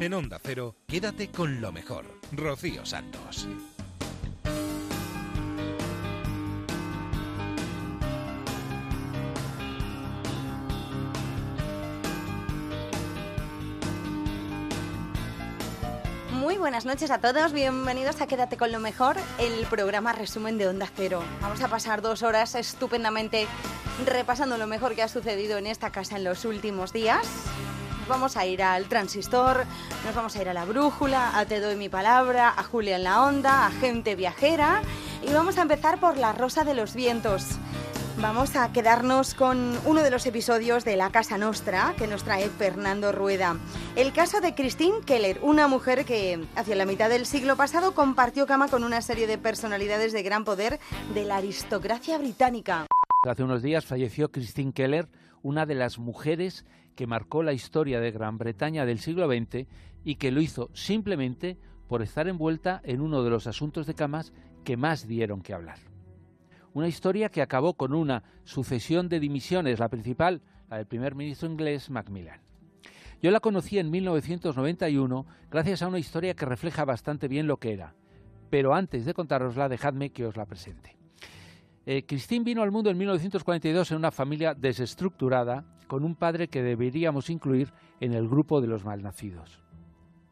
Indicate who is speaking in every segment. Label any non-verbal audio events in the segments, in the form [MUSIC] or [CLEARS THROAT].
Speaker 1: En Onda Cero, quédate con lo mejor. Rocío Santos.
Speaker 2: Muy buenas noches a todos, bienvenidos a Quédate con lo mejor, el programa resumen de Onda Cero. Vamos a pasar dos horas estupendamente repasando lo mejor que ha sucedido en esta casa en los últimos días. Vamos a ir al transistor, nos vamos a ir a la brújula, a Te doy mi palabra, a Julia en la onda, a gente viajera y vamos a empezar por la Rosa de los Vientos. Vamos a quedarnos con uno de los episodios de La Casa Nostra que nos trae Fernando Rueda. El caso de Christine Keller, una mujer que hacia la mitad del siglo pasado compartió cama con una serie de personalidades de gran poder de la aristocracia británica.
Speaker 3: Hace unos días falleció Christine Keller, una de las mujeres que marcó la historia de Gran Bretaña del siglo XX y que lo hizo simplemente por estar envuelta en uno de los asuntos de camas que más dieron que hablar. Una historia que acabó con una sucesión de dimisiones, la principal, la del primer ministro inglés Macmillan. Yo la conocí en 1991 gracias a una historia que refleja bastante bien lo que era. Pero antes de contárosla, dejadme que os la presente. Eh, Christine vino al mundo en 1942 en una familia desestructurada, con un padre que deberíamos incluir en el grupo de los malnacidos.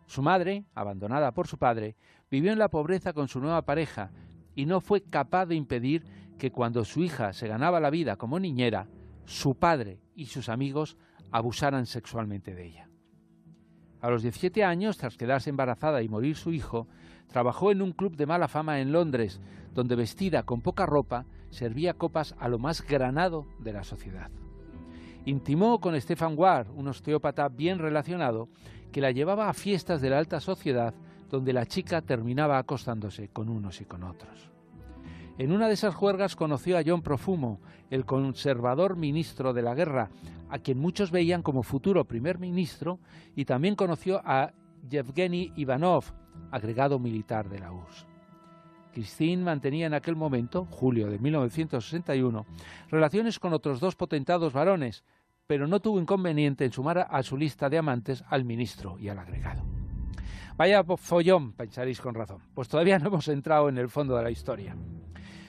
Speaker 3: Su madre, abandonada por su padre, vivió en la pobreza con su nueva pareja y no fue capaz de impedir que cuando su hija se ganaba la vida como niñera, su padre y sus amigos abusaran sexualmente de ella. A los 17 años, tras quedarse embarazada y morir su hijo, trabajó en un club de mala fama en Londres, donde vestida con poca ropa servía copas a lo más granado de la sociedad. Intimó con Stefan Ward, un osteópata bien relacionado, que la llevaba a fiestas de la alta sociedad donde la chica terminaba acostándose con unos y con otros. En una de esas juergas conoció a John Profumo, el conservador ministro de la guerra, a quien muchos veían como futuro primer ministro, y también conoció a Yevgeny Ivanov, agregado militar de la URSS. Christine mantenía en aquel momento, julio de 1961, relaciones con otros dos potentados varones, pero no tuvo inconveniente en sumar a su lista de amantes al ministro y al agregado. Vaya follón, pensaréis con razón, pues todavía no hemos entrado en el fondo de la historia.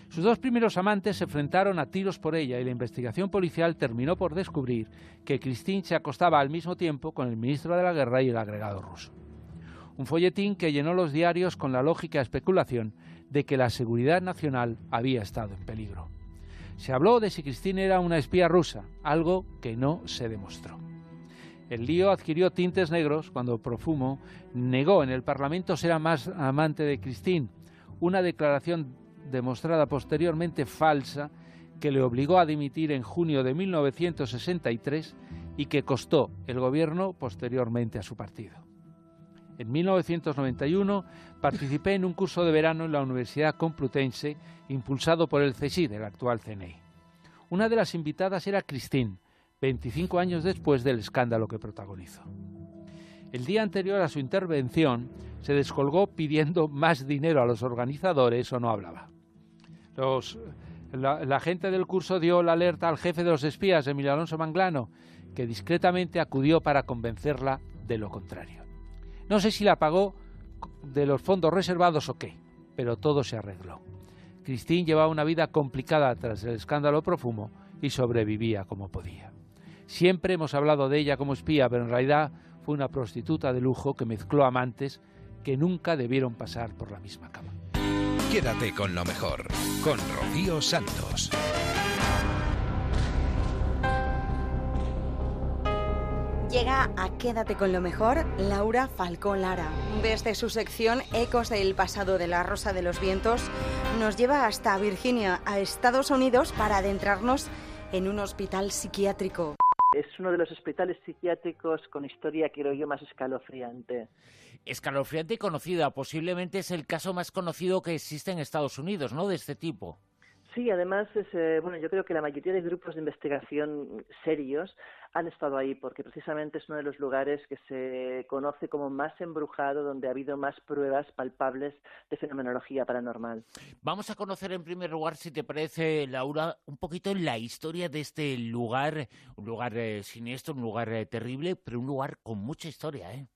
Speaker 3: Sus dos primeros amantes se enfrentaron a tiros por ella y la investigación policial terminó por descubrir que Christine se acostaba al mismo tiempo con el ministro de la guerra y el agregado ruso. Un folletín que llenó los diarios con la lógica especulación de que la seguridad nacional había estado en peligro. Se habló de si Christine era una espía rusa, algo que no se demostró. El lío adquirió tintes negros cuando Profumo negó en el Parlamento ser más amante de Christine, una declaración demostrada posteriormente falsa que le obligó a dimitir en junio de 1963 y que costó el gobierno posteriormente a su partido. En 1991 participé en un curso de verano en la Universidad Complutense impulsado por el CSID, el actual CNI. Una de las invitadas era Christine, 25 años después del escándalo que protagonizó. El día anterior a su intervención se descolgó pidiendo más dinero a los organizadores o no hablaba. la, gente del curso dio la alerta al jefe de los espías, Emilio Alonso Manglano, que discretamente acudió para convencerla de lo contrario. No sé si la pagó de los fondos reservados o qué, pero todo se arregló. Christine llevaba una vida complicada tras el escándalo profumo y sobrevivía como podía. Siempre hemos hablado de ella como espía, pero en realidad fue una prostituta de lujo que mezcló amantes que nunca debieron pasar por la misma cama.
Speaker 1: Quédate con lo mejor, con Rocío Santos.
Speaker 2: Llega a Quédate con lo mejor Laura Falcón Lara. Desde su sección Ecos del pasado de la Rosa de los Vientos, nos lleva hasta Virginia, a Estados Unidos, para adentrarnos en un hospital psiquiátrico.
Speaker 4: Es uno de los hospitales psiquiátricos con historia, creo yo, más escalofriante.
Speaker 5: Escalofriante y conocida. Posiblemente es el caso más conocido que existe en Estados Unidos, ¿no? De este tipo.
Speaker 4: Sí, además, es, eh, bueno, yo creo que la mayoría de grupos de investigación serios han estado ahí porque precisamente es uno de los lugares que se conoce como más embrujado, donde ha habido más pruebas palpables de fenomenología paranormal.
Speaker 5: Vamos a conocer en primer lugar, si te parece, Laura, un poquito la historia de este lugar, un lugar eh, siniestro, un lugar eh, terrible, pero un lugar con mucha historia, ¿eh?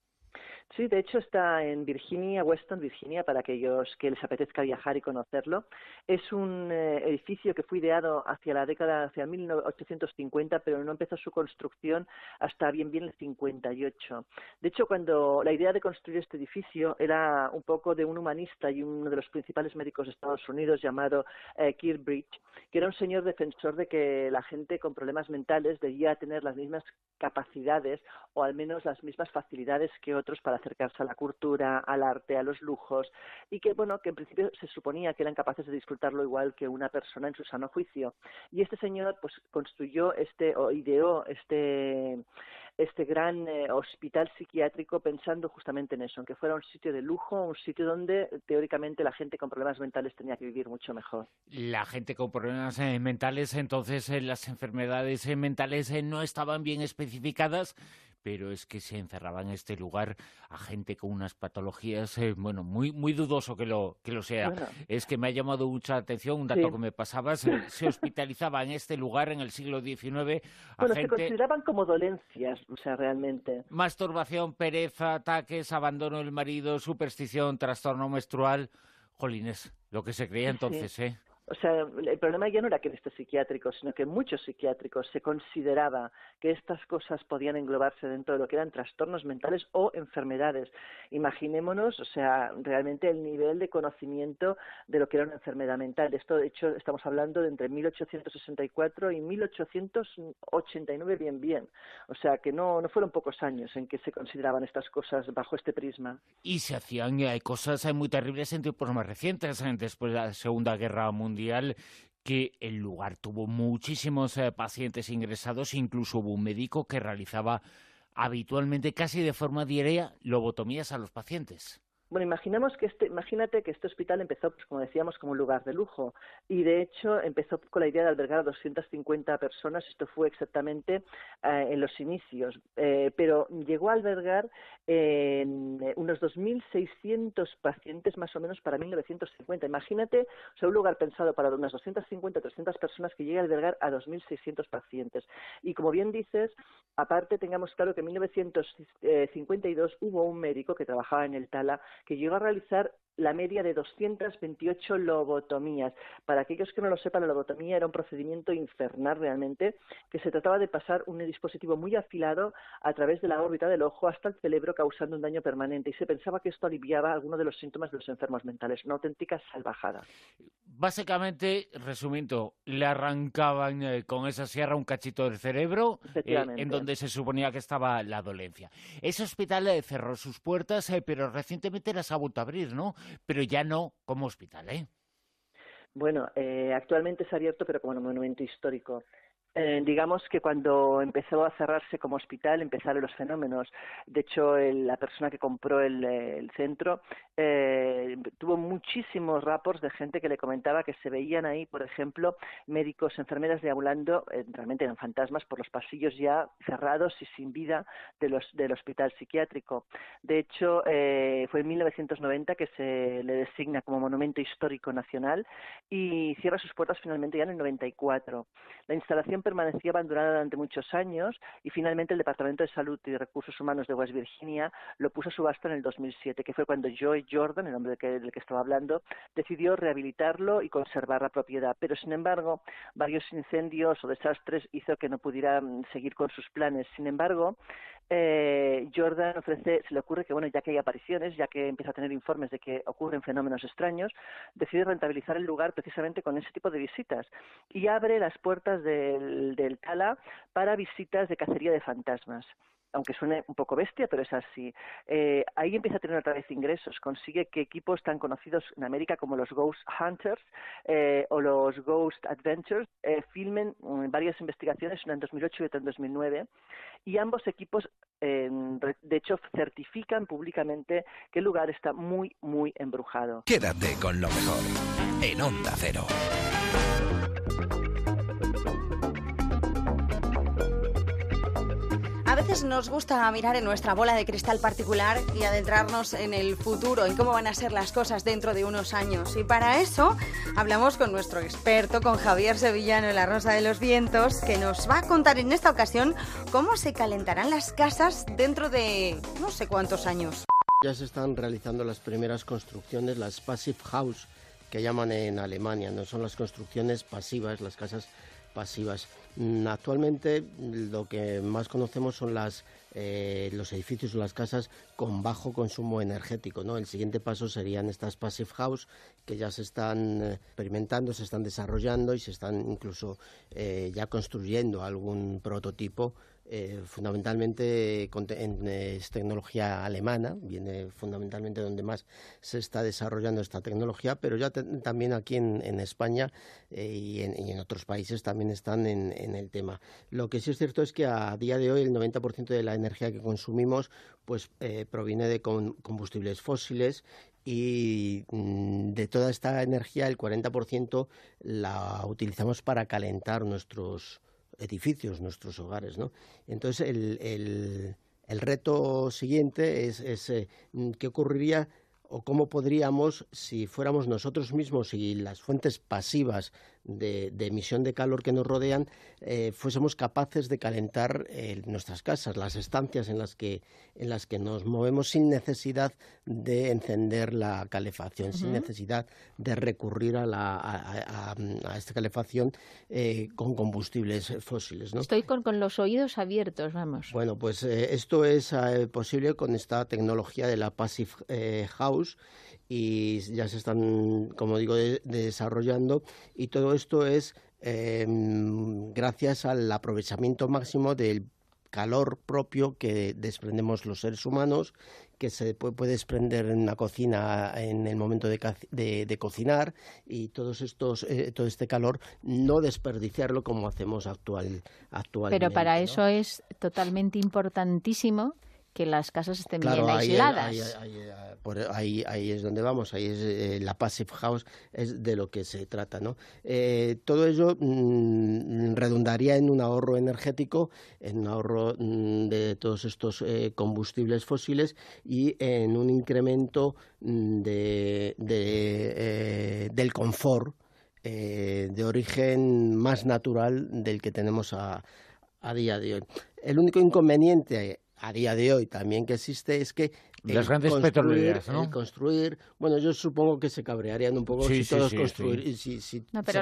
Speaker 4: Sí, de hecho está en Virginia, Weston, Virginia, para aquellos que les apetezca viajar y conocerlo. Es un eh, edificio que fue ideado hacia la década, hacia 1850, pero no empezó su construcción hasta bien bien el 58. De hecho, cuando la idea de construir este edificio era un poco de un humanista y uno de los principales médicos de Estados Unidos llamado eh, Bridge, que era un señor defensor de que la gente con problemas mentales debía tener las mismas capacidades o al menos las mismas facilidades que otros para acercarse a la cultura, al arte, a los lujos y que, bueno, que en principio se suponía que eran capaces de disfrutarlo igual que una persona en su sano juicio. Y este señor, pues, construyó este o ideó este este gran eh, hospital psiquiátrico pensando justamente en eso, en que fuera un sitio de lujo, un sitio donde teóricamente la gente con problemas mentales tenía que vivir mucho mejor.
Speaker 5: La gente con problemas eh, mentales, entonces eh, las enfermedades mentales no estaban bien especificadas, pero es que se encerraba en este lugar a gente con unas patologías, eh, bueno, muy muy dudoso que lo que lo sea. Es que me ha llamado mucha atención un dato que me pasaba, [LAUGHS] se, hospitalizaba en este lugar en el siglo XIX
Speaker 4: a bueno, se consideraban como dolencias, o sea, realmente.
Speaker 5: Masturbación, pereza, ataques, abandono del marido, superstición, trastorno menstrual. Jolines, lo que se creía entonces, ¿eh?
Speaker 4: O sea, el problema ya no era que en este psiquiátrico, sino que en muchos psiquiátricos se consideraba que estas cosas podían englobarse dentro de lo que eran trastornos mentales o enfermedades. Imaginémonos, o sea, realmente el nivel de conocimiento de lo que era una enfermedad mental. Esto, de hecho, estamos hablando de entre 1864 y 1889, bien, bien. O sea, que no, no fueron pocos años en que se consideraban estas cosas bajo este prisma.
Speaker 5: Y se hacían hay cosas muy terribles en tiempos más recientes, después de la Segunda Guerra Mundial que el lugar tuvo muchísimos eh, pacientes ingresados, incluso hubo un médico que realizaba habitualmente, casi de forma diaria, lobotomías a los pacientes.
Speaker 4: Bueno, imaginemos que este, imagínate que este hospital empezó, pues, como decíamos, como un lugar de lujo y de hecho empezó con la idea de albergar a 250 personas. Esto fue exactamente eh, en los inicios, eh, pero llegó a albergar eh, unos 2.600 pacientes más o menos para 1950. Imagínate, o sea, un lugar pensado para unas 250, 300 personas que llegue a albergar a 2.600 pacientes. Y como bien dices, aparte tengamos claro que en 1952 hubo un médico que trabajaba en el Tala que llegó a realizar la media de 228 lobotomías. Para aquellos que no lo sepan, la lobotomía era un procedimiento infernal realmente, que se trataba de pasar un dispositivo muy afilado a través de la órbita del ojo hasta el cerebro causando un daño permanente y se pensaba que esto aliviaba algunos de los síntomas de los enfermos mentales. Una auténtica salvajada.
Speaker 5: Básicamente, resumiendo, le arrancaban eh, con esa sierra un cachito del cerebro eh, en donde se suponía que estaba la dolencia. Ese hospital eh, cerró sus puertas, pero recientemente las ha vuelto a abrir, ¿no? Pero ya no como hospital, ¿eh?
Speaker 4: Bueno, eh, actualmente es abierto, pero como monumento histórico. Eh, digamos que cuando empezó a cerrarse como hospital empezaron los fenómenos. De hecho, la persona que compró el, centro eh, tuvo muchísimos rapos de gente que le comentaba que se veían ahí, por ejemplo, médicos, enfermeras deambulando, eh, realmente eran fantasmas, por los pasillos ya cerrados y sin vida de los, del hospital psiquiátrico. De hecho, fue en 1990 que se le designa como monumento histórico nacional y cierra sus puertas finalmente ya en el 94. La instalación permanecía abandonada durante muchos años y finalmente el Departamento de Salud y Recursos Humanos de West Virginia lo puso a subasta en el 2007, que fue cuando Joy Jordan, el hombre del que estaba hablando, decidió rehabilitarlo y conservar la propiedad. Pero, sin embargo, varios incendios o desastres hizo que no pudiera mm, seguir con sus planes. Sin embargo, eh, Jordan ofrece, se le ocurre que, bueno, ya que hay apariciones, ya que empieza a tener informes de que ocurren fenómenos extraños, decide rentabilizar el lugar precisamente con ese tipo de visitas y abre las puertas del, del Tala para visitas de cacería de fantasmas aunque suene un poco bestia, pero es así. Eh, ahí empieza a tener otra vez ingresos. Consigue que equipos tan conocidos en América como los Ghost Hunters eh, o los Ghost Adventures eh, filmen mm, varias investigaciones, una en 2008 y otra en 2009, y ambos equipos, de hecho, certifican públicamente que el lugar está muy, muy embrujado.
Speaker 1: Quédate con lo mejor en Onda Cero.
Speaker 2: Veces nos gusta mirar en nuestra bola de cristal particular y adentrarnos en el futuro, en cómo van a ser las cosas dentro de unos años. Y para eso hablamos con nuestro experto, con Javier Sevillano en La Rosa de los Vientos, que nos va a contar en esta ocasión cómo se calentarán las casas dentro de no sé cuántos años.
Speaker 6: Ya se están realizando las primeras construcciones, las passive house, que llaman en Alemania, no son las construcciones pasivas, las casas pasivas. Mm, actualmente lo que más conocemos son las, eh, los edificios o las casas con bajo consumo energético. ¿no? El siguiente paso serían estas passive house que ya se están eh, experimentando, se están desarrollando y se están incluso eh, ya construyendo algún prototipo eh, fundamentalmente en, es tecnología alemana, viene fundamentalmente donde más se está desarrollando esta tecnología, pero ya también aquí en, España eh, y, en, otros países también están en, el tema. Lo que sí es cierto es que a día de hoy el 90% de la energía que consumimos pues eh, proviene de combustibles fósiles y mm, de toda esta energía el 40% la utilizamos para calentar nuestros edificios, nuestros hogares, ¿no? Entonces el, el, el reto siguiente es, es eh, qué ocurriría o cómo podríamos, si fuéramos nosotros mismos y las fuentes pasivas de, emisión de calor que nos rodean, eh, fuésemos capaces de calentar eh, nuestras casas, las estancias en las que en las que nos movemos sin necesidad de encender la calefacción, sin necesidad de recurrir a, la, a, esta calefacción eh, con combustibles fósiles.
Speaker 7: Estoy con, con, los oídos abiertos, vamos.
Speaker 6: Bueno, pues esto es posible con esta tecnología de la Passive House y ya se están, como digo, desarrollando y todo esto es em, gracias al aprovechamiento máximo del calor propio que desprendemos los seres humanos, que se puede, desprender en la cocina en el momento de, cocinar y todos estos, eh, todo este calor no desperdiciarlo como hacemos actual, actualmente.
Speaker 7: Pero para eso es totalmente importantísimo que las casas estén bien aisladas.
Speaker 6: Ahí, ahí, es donde vamos, ahí es eh, la passive house, es de lo que se trata. ¿no? Eh, todo ello mm, redundaría en un ahorro energético, en un ahorro mm, de todos estos eh, combustibles fósiles y en un incremento mm, de, del confort de origen más natural del que tenemos a, a día de hoy. El único inconveniente a día de hoy también que existe es que
Speaker 5: las grandes petroleras, ¿no?
Speaker 6: construir, bueno, yo supongo que se cabrearían un poco si todos construir, si, si
Speaker 7: no, pero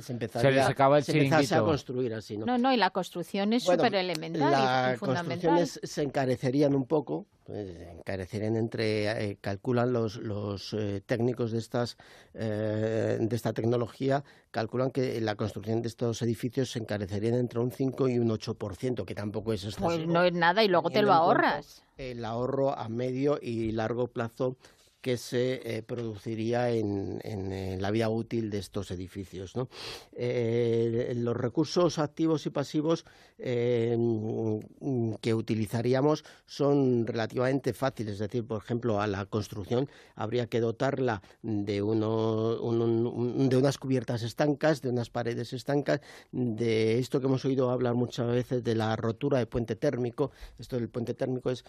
Speaker 6: se, empezaría, se a construir así, ¿no?
Speaker 7: No, no, y la construcción es súper elemental
Speaker 6: Las construcciones se encarecerían un poco, pues, encarecerían entre, eh, calculan los, los eh, técnicos de estas eh, de esta tecnología, calculan que la construcción de estos edificios se encarecerían entre un 5 y un 8%, que tampoco es excesivo.
Speaker 7: Pues no es nada y luego te lo ahorras
Speaker 6: el ahorro a medio y largo plazo que se eh, produciría en, la vida útil de estos edificios. Eh, los recursos activos y pasivos eh, que utilizaríamos son relativamente fáciles, es decir, por ejemplo, a la construcción habría que dotarla de, unas cubiertas estancas, de unas paredes estancas, de esto que hemos oído hablar muchas veces de la rotura de puente térmico. Esto del puente térmico es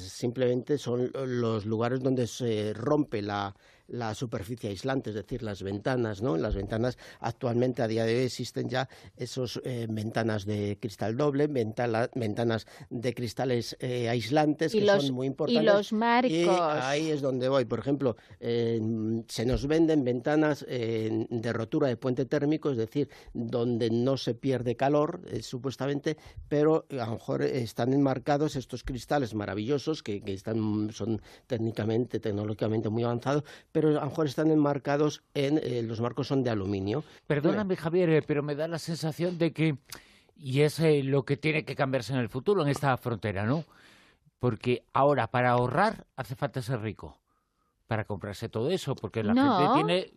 Speaker 6: simplemente son los lugares donde se rompe la, la superficie aislante, es decir, las ventanas, ¿no? las ventanas actualmente a día de hoy existen ya esos eh, ventanas de cristal doble, ventanas de cristales eh, aislantes que son muy importantes.
Speaker 7: Y los marcos.
Speaker 6: ahí es donde voy. Por ejemplo, se nos venden ventanas de rotura de puente térmico, es decir, donde no se pierde calor, eh, supuestamente, pero a lo mejor están enmarcados estos cristales maravillosos que, que están, son técnicamente, tecnológicamente muy avanzados, pero a lo mejor están enmarcados en, eh, los marcos son de aluminio.
Speaker 5: Perdóname, Javier, eh, pero me da la sensación de que, y es eh, lo que tiene que cambiarse en el futuro, en esta frontera, ¿no? Porque ahora, para ahorrar, hace falta ser rico para comprarse todo eso, porque la gente tiene...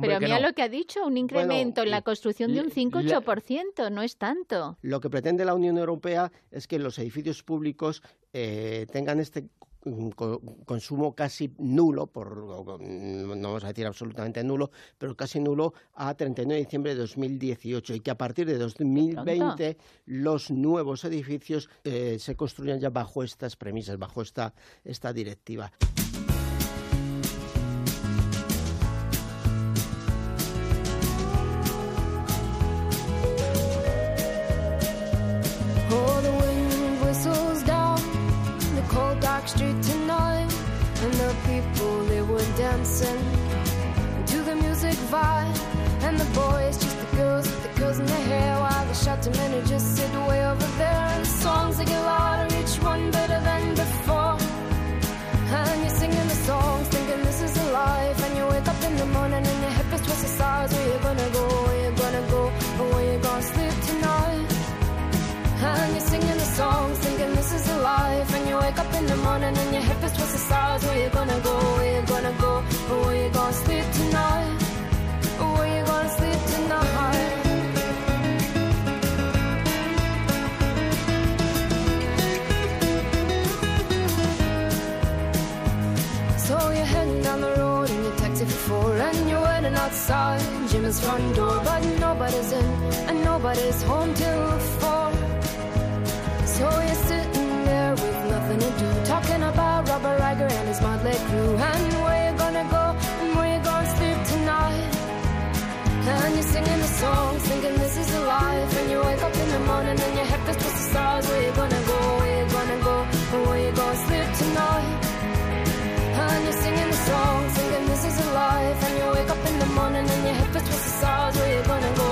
Speaker 7: pero, mira lo que ha dicho, un incremento en la construcción de un 5-8%, no es tanto.
Speaker 6: Lo que pretende la Unión Europea es que los edificios públicos tengan este consumo casi nulo, por, no vamos a decir absolutamente nulo, pero casi nulo a 39 de diciembre de 2018 y que a partir de 2020 los nuevos edificios eh, se construyan ya bajo estas premisas, bajo esta, esta directiva.
Speaker 8: The just sit way over there. And the songs they get louder, each one better than before. And you're singing the songs, thinking this is a life. And you wake up in the morning and your hip is twisted sides. Where you gonna go? Where you gonna go? Or where you gonna sleep tonight? And you're singing the songs, thinking this is a life. And you wake up in the morning and your hip is twisted sides. Where you gonna go? Where you gonna go? Outside Jim's front door But nobody's in and nobody's home till four So you're sitting there with nothing to do Talking about Robert Riger and his motley crew And where you gonna go and where you gonna sleep tonight and you're singing the songs, thinking this is a life. And you wake up in the morning and your head feels twisted stars. Where you gonna go? Where you gonna go? Where you gonna sleep morning and your head feels twisted stars. Where you gonna go?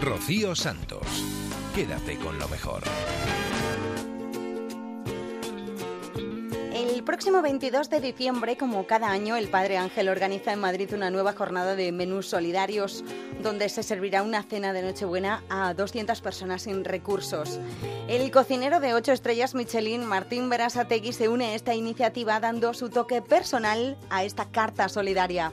Speaker 1: Rocío Santos. Quédate con lo mejor.
Speaker 2: El próximo 22 de diciembre, como cada año, el Padre Ángel organiza en Madrid una nueva jornada de menús solidarios donde se servirá una cena de Nochebuena a 200 personas sin recursos. El cocinero de 8 estrellas Michelin, Martín Berasategui, se une a esta iniciativa dando su toque personal a esta carta solidaria.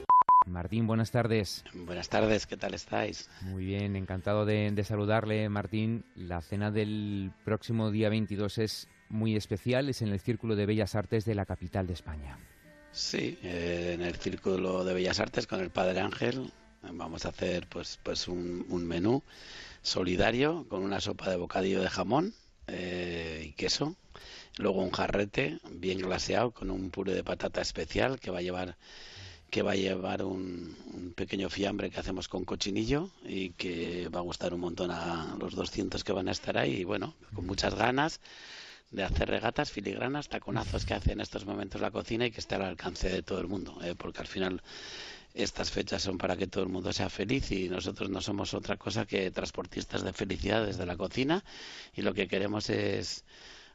Speaker 3: Martín, buenas tardes.
Speaker 9: Buenas tardes, ¿qué tal estáis?
Speaker 3: Muy bien, encantado de, de saludarle, Martín. La cena del próximo día 22 es muy especial, es en el Círculo de Bellas Artes de la capital de España.
Speaker 9: Sí, eh, en el Círculo de Bellas Artes con el Padre Ángel vamos a hacer pues, pues un, un menú solidario con una sopa de bocadillo de jamón eh, y queso, luego un jarrete bien glaseado con un puré de patata especial que va a llevar que va a llevar un, pequeño fiambre que hacemos con cochinillo y que va a gustar un montón a los 200 que van a estar ahí y bueno, con muchas ganas de hacer regatas, filigranas, taconazos que hace en estos momentos la cocina y que esté al alcance de todo el mundo, ¿eh? porque al final estas fechas son para que todo el mundo sea feliz y nosotros no somos otra cosa que transportistas de felicidad desde la cocina y lo que queremos es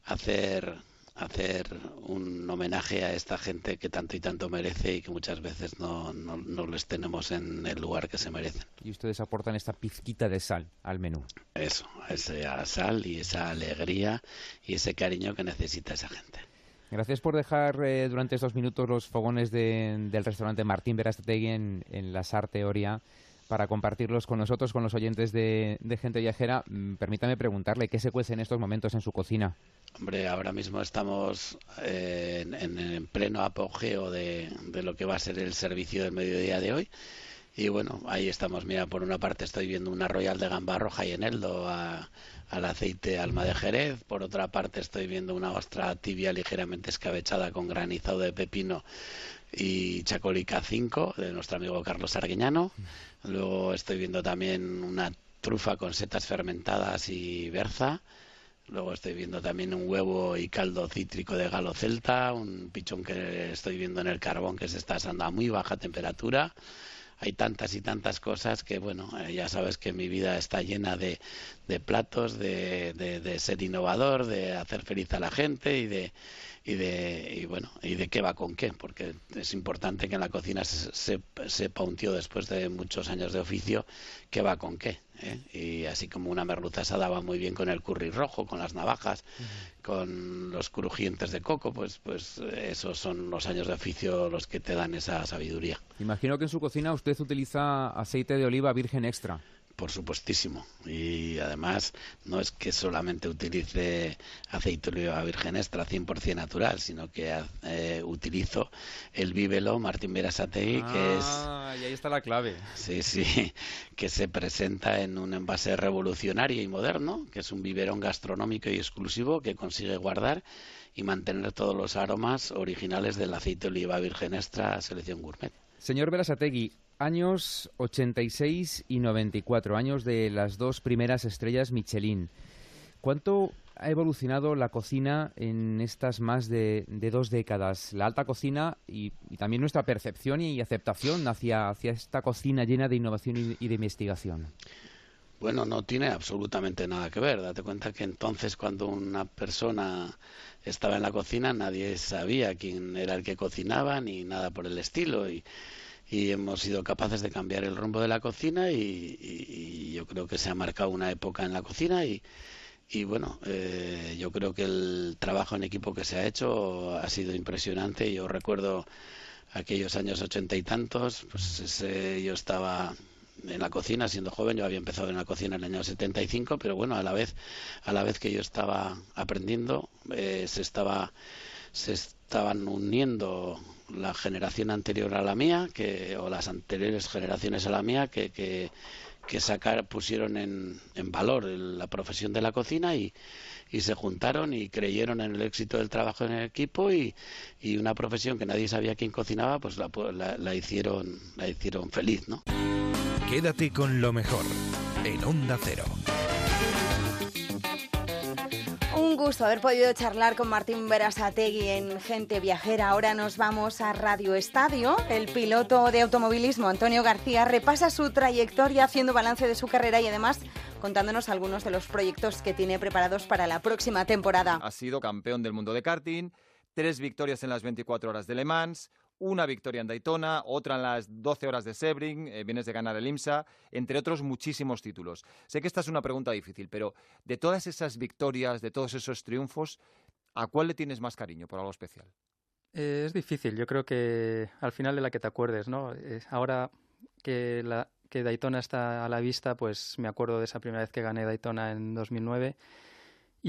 Speaker 9: hacer hacer un homenaje a esta gente que tanto y tanto merece y que muchas veces no, no, no, les tenemos en el lugar que se merecen.
Speaker 3: Y ustedes aportan esta pizquita de sal al menú.
Speaker 9: Eso, esa sal y esa alegría y ese cariño que necesita esa gente.
Speaker 3: Gracias por dejar eh, durante estos minutos los fogones de, del restaurante Martín Verastetegui en, en la Sarte Oria para compartirlos con nosotros, con los oyentes de, de Gente Viajera. Mm, permítame preguntarle, ¿qué se cuece en estos momentos en su cocina?
Speaker 9: Hombre, ahora mismo estamos eh, en, en, pleno apogeo de, de, lo que va a ser el servicio del mediodía de hoy. Y bueno, ahí estamos. Mira, por una parte estoy viendo una Royal de gamba roja y eneldo a, al aceite alma de Jerez. Por otra parte estoy viendo una ostra tibia ligeramente escabechada con granizado de pepino y chacolica 5 de nuestro amigo Carlos Arguiñano. Luego estoy viendo también una trufa con setas fermentadas y berza Luego estoy viendo también un huevo y caldo cítrico de galo celta, un pichón que estoy viendo en el carbón que se está asando a muy baja temperatura hay tantas y tantas cosas que, bueno, eh, ya sabes que mi vida está llena de, de platos, de, de, ser innovador, de hacer feliz a la gente y de, y de y bueno y de qué va con qué porque es importante que en la cocina se, sepa un tío después de muchos años de oficio qué va con qué ¿eh? y así como una merluza asada va muy bien con el curry rojo con las navajas con los crujientes de coco pues pues esos son los años de oficio los que te dan esa sabiduría.
Speaker 10: Imagino que en su cocina usted utiliza aceite de oliva virgen extra
Speaker 9: por supuestísimo. Y además no es que solamente utilice aceite de oliva virgen extra 100% natural, sino que eh, utilizo el vívelo Martín Berasategui, que es...
Speaker 10: Ah, y ahí está la clave.
Speaker 9: Sí, sí, [LAUGHS] que se presenta en un envase revolucionario y moderno, que es un biberón gastronómico y exclusivo que consigue guardar y mantener todos los aromas originales del aceite de oliva virgen extra selección gourmet.
Speaker 10: Señor Berasategui, años 86 y 94, años de las dos primeras estrellas Michelin. ¿Cuánto ha evolucionado la cocina en estas más de, dos décadas? La alta cocina y, también nuestra percepción y aceptación hacia, esta cocina llena de innovación y, de investigación.
Speaker 9: Bueno, no tiene absolutamente nada que ver. Date cuenta que entonces cuando una persona estaba en la cocina nadie sabía quién era el que cocinaba ni nada por el estilo. Y, y hemos sido capaces de cambiar el rumbo de la cocina y, yo creo que se ha marcado una época en la cocina y, y bueno, eh, yo creo que el trabajo en equipo que se ha hecho ha sido impresionante. Yo recuerdo aquellos años ochenta y tantos, pues yo estaba en la cocina siendo joven, yo había empezado en la cocina en el año 75, pero bueno, a la vez, a la vez que yo estaba aprendiendo, eh, se estaba se estaban uniendo la generación anterior a la mía, que, o las anteriores generaciones a la mía, que, que, sacar, pusieron en, en valor la profesión de la cocina y, y se juntaron y creyeron en el éxito del trabajo en el equipo y, y una profesión que nadie sabía quién cocinaba, pues la, la, la, hicieron, la hicieron feliz, ¿no?
Speaker 1: Quédate con lo mejor en Onda Cero.
Speaker 2: Gusto haber podido charlar con Martín Berasategui en Gente Viajera. Ahora nos vamos a Radio Estadio. El piloto de automovilismo Antonio García repasa su trayectoria haciendo balance de su carrera y además contándonos algunos de los proyectos que tiene preparados para la próxima temporada.
Speaker 11: Ha sido campeón del mundo de karting, tres victorias en las 24 horas de Le Mans, una victoria en Daytona, otra en las 12 horas de Sebring, eh, vienes de ganar el IMSA, entre otros muchísimos títulos. Sé que esta es una pregunta difícil, pero de todas esas victorias, de todos esos triunfos, ¿a cuál le tienes más cariño por algo especial?
Speaker 12: Eh, es difícil, yo creo que al final de la que te acuerdes, ¿no? Eh, ahora que, la, que Daytona está a la vista, pues me acuerdo de esa primera vez que gané Daytona en 2009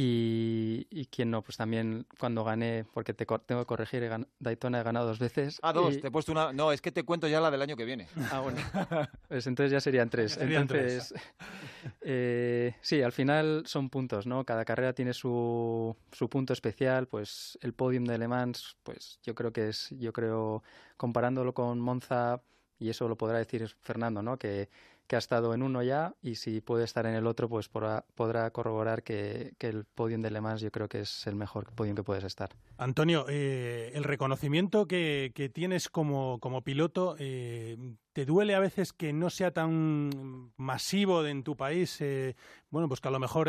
Speaker 12: y, y quien no, pues también cuando gané, porque te tengo que corregir, Daytona he ganado dos veces.
Speaker 11: Ah, dos, te he puesto una. No, es que te cuento ya la del año que viene.
Speaker 12: Ah, bueno. [LAUGHS] pues entonces ya serían tres. entonces, [LAUGHS] eh, sí, al final son puntos, ¿no? Cada carrera tiene su, su punto especial. Pues el podium de Le Mans, pues yo creo que es, yo creo, comparándolo con Monza, y eso lo podrá decir Fernando, ¿no? Que que ha estado en uno ya y si puede estar en el otro, pues podrá, corroborar que, el podium de Le Mans yo creo que es el mejor podium que puedes estar.
Speaker 13: Antonio, eh, el reconocimiento que, tienes como, como piloto, eh, ¿te duele a veces que no sea tan masivo en tu país? Eh, bueno, pues que a lo mejor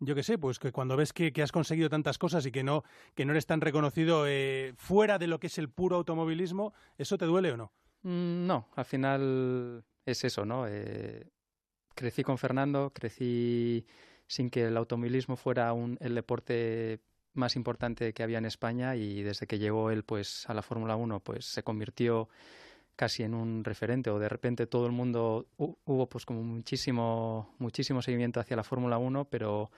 Speaker 13: yo qué sé, pues que cuando ves que, has conseguido tantas cosas y que no, que no eres tan reconocido fuera de lo que es el puro automovilismo, ¿eso te duele o no?
Speaker 12: Mm, no, al final es eso, ¿no? Eh, crecí con Fernando, crecí sin que el automovilismo fuera un, el deporte más importante que había en España y desde que llegó él pues a la Fórmula 1 pues se convirtió casi en un referente o de repente todo el mundo hubo pues como muchísimo muchísimo seguimiento hacia la Fórmula 1 pero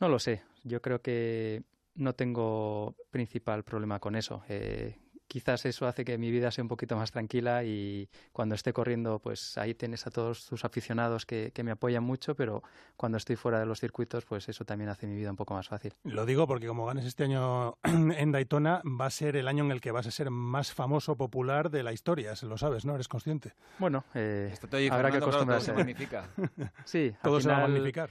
Speaker 12: no lo sé yo creo que no tengo principal problema con eso eh, quizás eso hace que mi vida sea un poquito más tranquila y cuando esté corriendo, pues ahí tienes a todos tus aficionados que, me apoyan mucho, pero cuando estoy fuera de los circuitos, pues eso también hace mi vida un poco más fácil.
Speaker 13: Lo digo porque como ganes este año [CLEARS THROAT] en Daytona, va a ser el año en el que vas a ser más famoso, popular de la historia, lo sabes, ¿no? ¿Eres consciente?
Speaker 12: Bueno, eh, habrá que acostumbrarse.
Speaker 11: Todo se magnifica. [LAUGHS]
Speaker 12: sí,
Speaker 13: todo se va a magnificar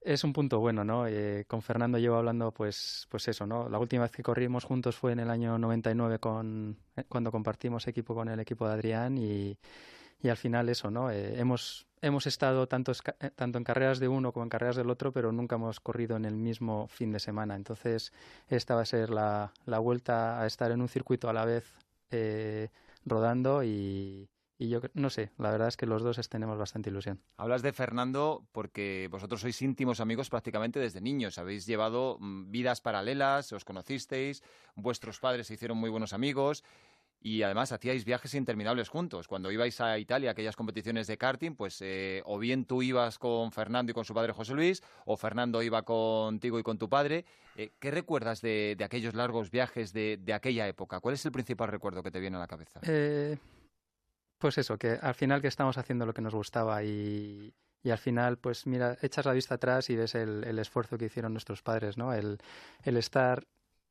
Speaker 12: es un punto bueno, ¿no? Eh, con Fernando llevo hablando, pues, pues eso, ¿no? La última vez que corrimos juntos fue en el año 99 con, eh, cuando compartimos equipo con el equipo de Adrián y, y al final eso, ¿no? Eh, hemos, hemos estado tanto, tanto en carreras de uno como en carreras del otro, pero nunca hemos corrido en el mismo fin de semana. Entonces, esta va a ser la, la vuelta a estar en un circuito a la vez rodando y, y yo no sé, la verdad es que los dos tenemos bastante ilusión.
Speaker 11: Hablas de Fernando porque vosotros sois íntimos amigos prácticamente desde niños, habéis llevado mm, vidas paralelas, os conocisteis, vuestros padres se hicieron muy buenos amigos y además hacíais viajes interminables juntos. Cuando ibais a Italia, aquellas competiciones de karting, pues eh, o bien tú ibas con Fernando y con su padre José Luis, o Fernando iba contigo y con tu padre. Eh, ¿Qué recuerdas de, aquellos largos viajes de, de, aquella época? ¿Cuál es el principal recuerdo que te viene a la cabeza?
Speaker 12: Eh, pues eso, que al final que estamos haciendo lo que nos gustaba y, y al final, pues mira, echas la vista atrás y ves el, el esfuerzo que hicieron nuestros padres, ¿no? El, el, estar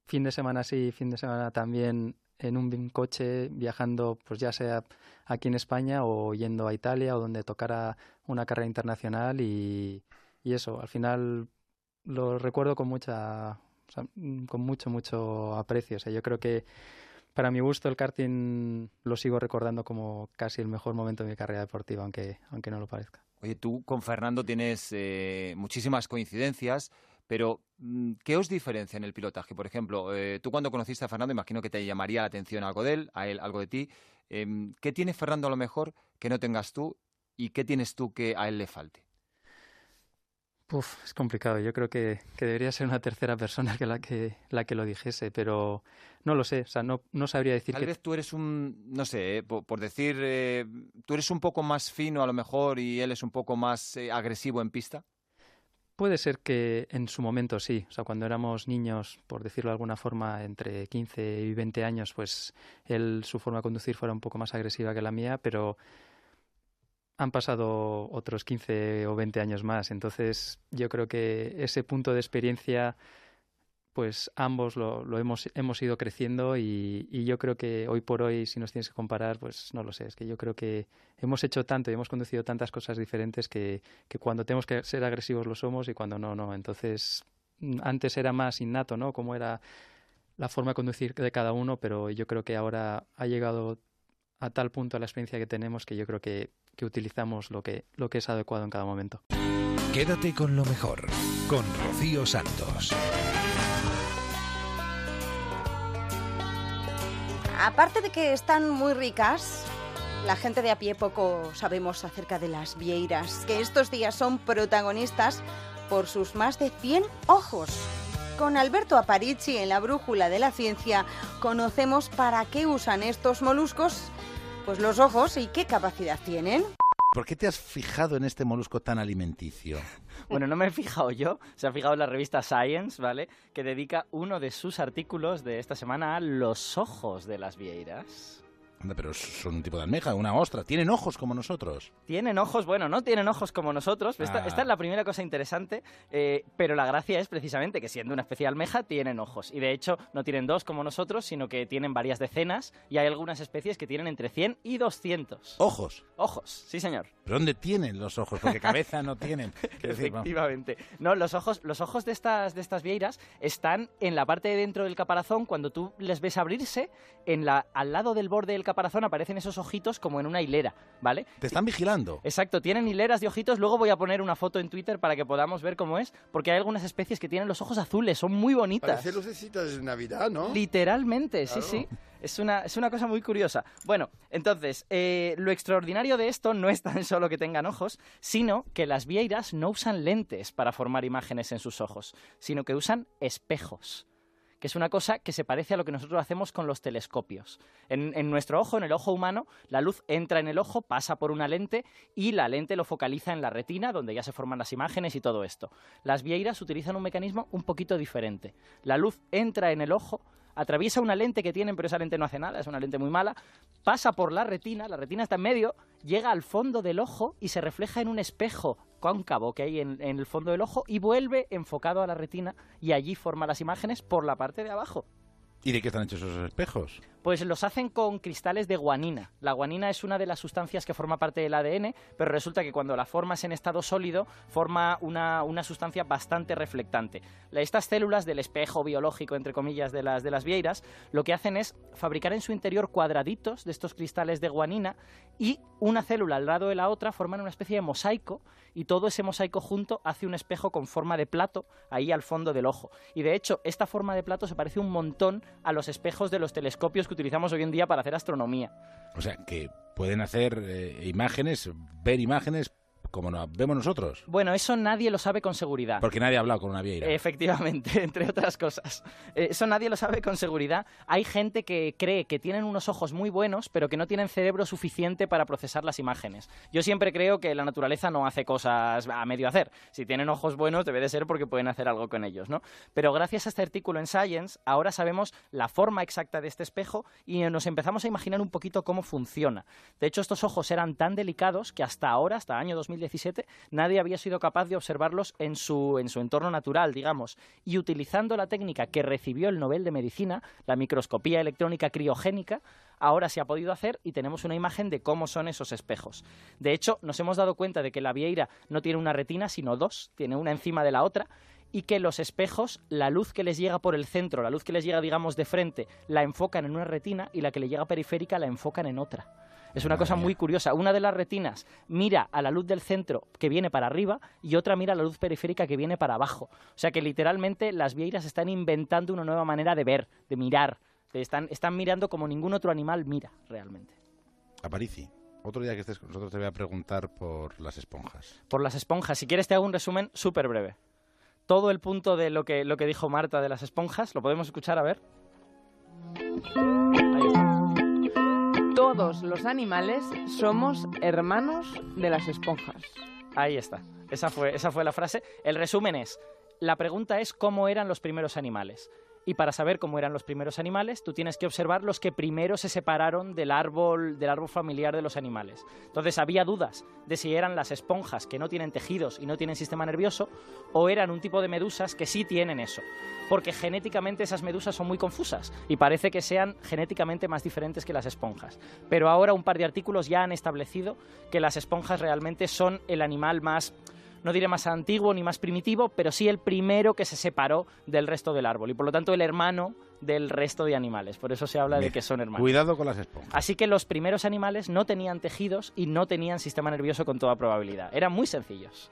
Speaker 12: fin de semana sí, fin de semana también en un coche viajando, pues ya sea aquí en España o yendo a Italia o donde tocara una carrera internacional y, y eso, al final lo recuerdo con mucha, con mucho, mucho aprecio. O sea, yo creo que para mi gusto el karting lo sigo recordando como casi el mejor momento de mi carrera deportiva, aunque, aunque no lo parezca.
Speaker 11: Oye, tú con Fernando tienes eh, muchísimas coincidencias, pero mm, ¿qué os diferencia en el pilotaje? Por ejemplo, eh, tú cuando conociste a Fernando, imagino que te llamaría la atención algo de él, a él algo de ti. Em, ¿Qué tiene Fernando a lo mejor que no tengas tú y qué tienes tú que a él le falte?
Speaker 12: Uf, es complicado. Yo creo que, debería ser una tercera persona que la que la que lo dijese, pero no lo sé. O sea, no, no sabría decir
Speaker 11: Tal vez tú eres un, no sé, eh, por, decir, eh, tú eres un poco más fino a lo mejor y él es un poco más eh, agresivo en pista.
Speaker 12: Puede ser que en su momento sí. O sea, cuando éramos niños, por decirlo de alguna forma, entre 15 y 20 años, pues él, su forma de conducir fuera un poco más agresiva que la mía, pero han pasado otros 15 o 20 años más. Entonces, yo creo que ese punto de experiencia, pues ambos lo, lo hemos, hemos ido creciendo y, yo creo que hoy por hoy, si nos tienes que comparar, pues no lo sé. Es que yo creo que hemos hecho tanto y hemos conducido tantas cosas diferentes que, que cuando tenemos que ser agresivos lo somos y cuando no, no. Entonces, antes era más innato, ¿no? Como era la forma de conducir de cada uno, pero yo creo que ahora ha llegado a tal punto la experiencia que tenemos que yo creo que, que utilizamos lo que, lo que es adecuado en cada momento.
Speaker 1: Quédate con lo mejor, con Rocío Santos.
Speaker 2: Aparte de que están muy ricas, la gente de a pie poco sabemos acerca de las vieiras, que estos días son protagonistas por sus más de 100 ojos. Con Alberto Aparici en la Brújula de la Ciencia conocemos para qué usan estos moluscos pues los ojos y qué capacidad tienen.
Speaker 14: ¿Por qué te has fijado en este molusco tan alimenticio? [LAUGHS]
Speaker 15: Bueno, no me he fijado yo, se ha fijado en la revista Science, ¿vale? Que dedica uno de sus artículos de esta semana a los ojos de las vieiras.
Speaker 14: Pero son un tipo de almeja, una ostra. Tienen ojos como nosotros.
Speaker 15: Tienen ojos, bueno, no tienen ojos como nosotros. Esta, esta es la primera cosa interesante, eh, pero la gracia es precisamente que siendo una especie de almeja tienen ojos. Y de hecho no tienen dos como nosotros, sino que tienen varias decenas y hay algunas especies que tienen entre 100 y 200.
Speaker 14: ¿Ojos?
Speaker 15: Ojos, sí señor.
Speaker 14: ¿Pero dónde tienen los ojos? Porque cabeza no tienen. [LAUGHS]
Speaker 15: Efectivamente. no, los ojos, los ojos de estas, de estas vieiras están en la parte de dentro del caparazón. Cuando tú les ves abrirse, en la, al lado del borde del caparazón aparecen esos ojitos como en una hilera, ¿vale?
Speaker 14: Te están vigilando.
Speaker 15: Exacto, tienen hileras de ojitos. Luego voy a poner una foto en Twitter para que podamos ver cómo es, porque hay algunas especies que tienen los ojos azules, son muy bonitas.
Speaker 16: Parece lucecitas de Navidad, ¿no?
Speaker 15: Literalmente, sí, sí. Es una, es una cosa muy curiosa. Bueno, entonces, eh, lo extraordinario de esto no es tan [LAUGHS] solo que tengan ojos, sino que las vieiras no usan lentes para formar imágenes en sus ojos, sino que usan espejos que es una cosa que se parece a lo que nosotros hacemos con los telescopios. En, nuestro ojo, en el ojo humano, la luz entra en el ojo, pasa por una lente y la lente lo focaliza en la retina, donde ya se forman las imágenes y todo esto. Las vieiras utilizan un mecanismo un poquito diferente. La luz entra en el ojo, atraviesa una lente que tienen, pero esa lente no hace nada, es una lente muy mala, pasa por la retina, la retina está en medio, llega al fondo del ojo y se refleja en un espejo cóncavo que hay en, el fondo del ojo y vuelve enfocado a la retina y allí forma las imágenes por la parte de abajo.
Speaker 14: ¿Y de qué están hechos esos espejos?
Speaker 15: Pues los hacen con cristales de guanina. La guanina es una de las sustancias que forma parte del ADN, pero resulta que cuando la formas en estado sólido forma una, una sustancia bastante reflectante. Estas células del espejo biológico, entre comillas, de las, de las vieiras, lo que hacen es fabricar en su interior cuadraditos de estos cristales de guanina y una célula al lado de la otra forman una especie de mosaico y todo ese mosaico junto hace un espejo con forma de plato ahí al fondo del ojo. Y de hecho, esta forma de plato se parece un montón a los espejos de los telescopios que utilizamos hoy en día para hacer astronomía.
Speaker 14: O sea, que pueden hacer eh, imágenes, ver imágenes como nos vemos nosotros.
Speaker 15: Bueno, eso nadie lo sabe con seguridad.
Speaker 14: Porque nadie ha hablado con una vieira.
Speaker 15: Efectivamente, [LAUGHS] entre otras cosas. Eh, eso nadie lo sabe con seguridad. Hay gente que cree que tienen unos ojos muy buenos, pero que no tienen cerebro suficiente para procesar las imágenes. Yo siempre creo que la naturaleza no hace cosas a medio hacer. Si tienen ojos buenos, debe de ser porque pueden hacer algo con ellos, ¿no? Pero gracias a este artículo en Science, ahora sabemos la forma exacta de este espejo y nos empezamos a imaginar un poquito cómo funciona. De hecho, estos ojos eran tan delicados que hasta ahora, hasta el año 2000 2017, nadie había sido capaz de observarlos en su, en su entorno natural, digamos. Y utilizando la técnica que recibió el Nobel de Medicina, la microscopía electrónica criogénica, ahora se ha podido hacer y tenemos una imagen de cómo son esos espejos. De hecho, nos hemos dado cuenta de que la vieira no tiene una retina, sino dos, tiene una encima de la otra, y que los espejos, la luz que les llega por el centro, la luz que les llega, digamos, de frente, la enfocan en una retina y la que le llega periférica la enfocan en otra. Es una cosa muy curiosa. Una de las retinas mira a la luz del centro que viene para arriba y otra mira a la luz periférica que viene para abajo. O sea que literalmente las vieiras están inventando una nueva manera de ver, de mirar. Están, están mirando como ningún otro animal mira realmente.
Speaker 14: Aparici. Otro día que estés con nosotros te voy a preguntar por las esponjas.
Speaker 15: Por las esponjas. Si quieres te hago un resumen súper breve. Todo el punto de lo que, lo que dijo Marta de las esponjas, ¿lo podemos escuchar? A ver
Speaker 17: todos los animales somos hermanos de las esponjas.
Speaker 15: Ahí está. Esa fue, esa fue la frase. El resumen es, la pregunta es cómo eran los primeros animales. Y para saber cómo eran los primeros animales, tú tienes que observar los que primero se separaron del árbol, del árbol familiar de los animales. Entonces había dudas de si eran las esponjas que no tienen tejidos y no tienen sistema nervioso, o eran un tipo de medusas que sí tienen eso. Porque genéticamente esas medusas son muy confusas y parece que sean genéticamente más diferentes que las esponjas. Pero ahora un par de artículos ya han establecido que las esponjas realmente son el animal más no diré más antiguo ni más primitivo, pero sí el primero que se separó del resto del árbol y por lo tanto el hermano del resto de animales. Por eso se habla de que son hermanos.
Speaker 14: Cuidado con las esponjas.
Speaker 15: Así que los primeros animales no tenían tejidos y no tenían sistema nervioso con toda probabilidad. Eran muy sencillos.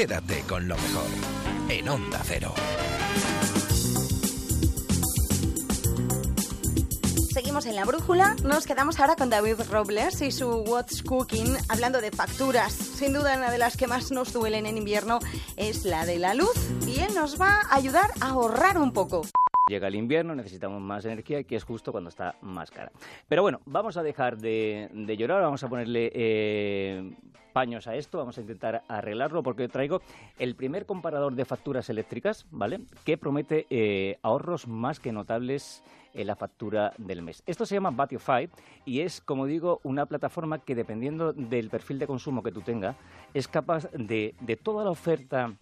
Speaker 1: Quédate con lo mejor en Onda Cero.
Speaker 2: Seguimos en la brújula, nos quedamos ahora con David Robles y su What's Cooking, hablando de facturas. Sin duda una de las que más nos duelen en invierno es la de la luz y él nos va a ayudar a ahorrar un poco.
Speaker 18: Llega el invierno, necesitamos más energía, que es justo cuando está más cara. Pero bueno, vamos a dejar de, llorar, vamos a ponerle eh, paños a esto, vamos a intentar arreglarlo porque traigo el primer comparador de facturas eléctricas, ¿vale? Que promete eh, ahorros más que notables en la factura del mes. Esto se llama Batify y es, como digo, una plataforma que dependiendo del perfil de consumo que tú tengas, es capaz de, de toda la oferta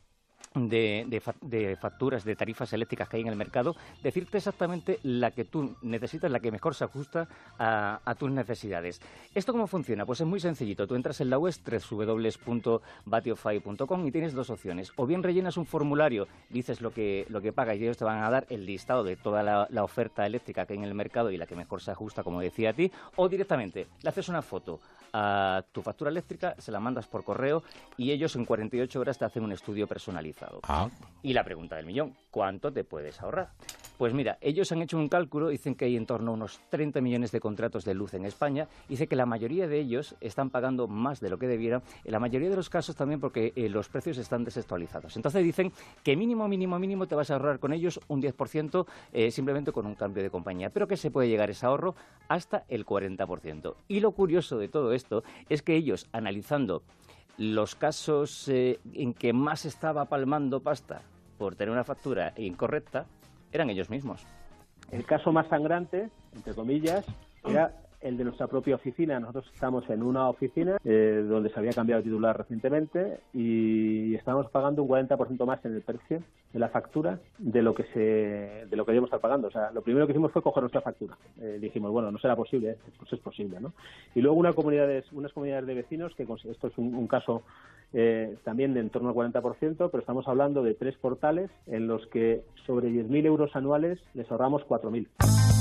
Speaker 18: de, facturas, de tarifas eléctricas que hay en el mercado, decirte exactamente la que tú necesitas, la que mejor se ajusta a, tus necesidades. ¿Esto cómo funciona? Pues es muy sencillito. Tú entras en la web www.batiofy.com y tienes dos opciones. O bien rellenas un formulario, dices lo que, lo que pagas y ellos te van a dar el listado de toda la, la oferta eléctrica que hay en el mercado y la que mejor se ajusta, como decía a ti, o directamente le haces una foto a tu factura eléctrica, se la mandas por correo y ellos en 48 horas te hacen un estudio personalizado.
Speaker 14: Ah.
Speaker 18: Y la pregunta del millón, ¿cuánto te puedes ahorrar? Pues mira, ellos han hecho un cálculo, dicen que hay en torno a unos 30 millones de contratos de luz en España, dice que la mayoría de ellos están pagando más de lo que debieran, en la mayoría de los casos también porque eh, los precios están desactualizados. Entonces dicen que mínimo, mínimo, mínimo te vas a ahorrar con ellos un 10% eh, simplemente con un cambio de compañía, pero que se puede llegar ese ahorro hasta el 40%. Y lo curioso de todo esto es que ellos, analizando los casos eh, en que más estaba palmando pasta por tener una factura incorrecta, eran ellos mismos.
Speaker 19: El caso más sangrante, entre comillas, era el de nuestra propia oficina. Nosotros estamos en una oficina eh, donde se había cambiado el titular recientemente y estamos pagando un 40% más en el precio de la factura de lo que se de lo que debíamos estar pagando. O sea, lo primero que hicimos fue coger nuestra factura. Eh, dijimos, bueno, no será posible, pues es posible, ¿no? Y luego una comunidades, unas comunidades de vecinos, que esto es un, caso eh, también de en torno al 40%, pero estamos hablando de tres portales en los que sobre 10.000 euros anuales les ahorramos 4.000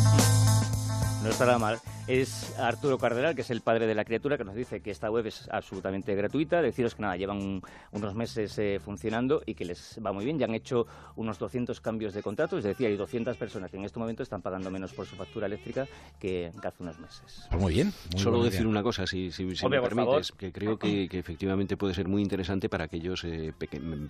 Speaker 18: no estará mal. Es Arturo Cardenal, que es el padre de la criatura, que nos dice que esta web es absolutamente gratuita. Deciros que nada, llevan unos meses eh, funcionando y que les va muy bien. Ya han hecho unos 200 cambios de contrato, es decir, hay 200 personas que en este momento están pagando menos por su factura eléctrica que, hace unos meses.
Speaker 14: Pues muy bien.
Speaker 20: Solo decir una cosa, si, si, me permites, que creo que, efectivamente puede ser muy interesante para aquellos eh,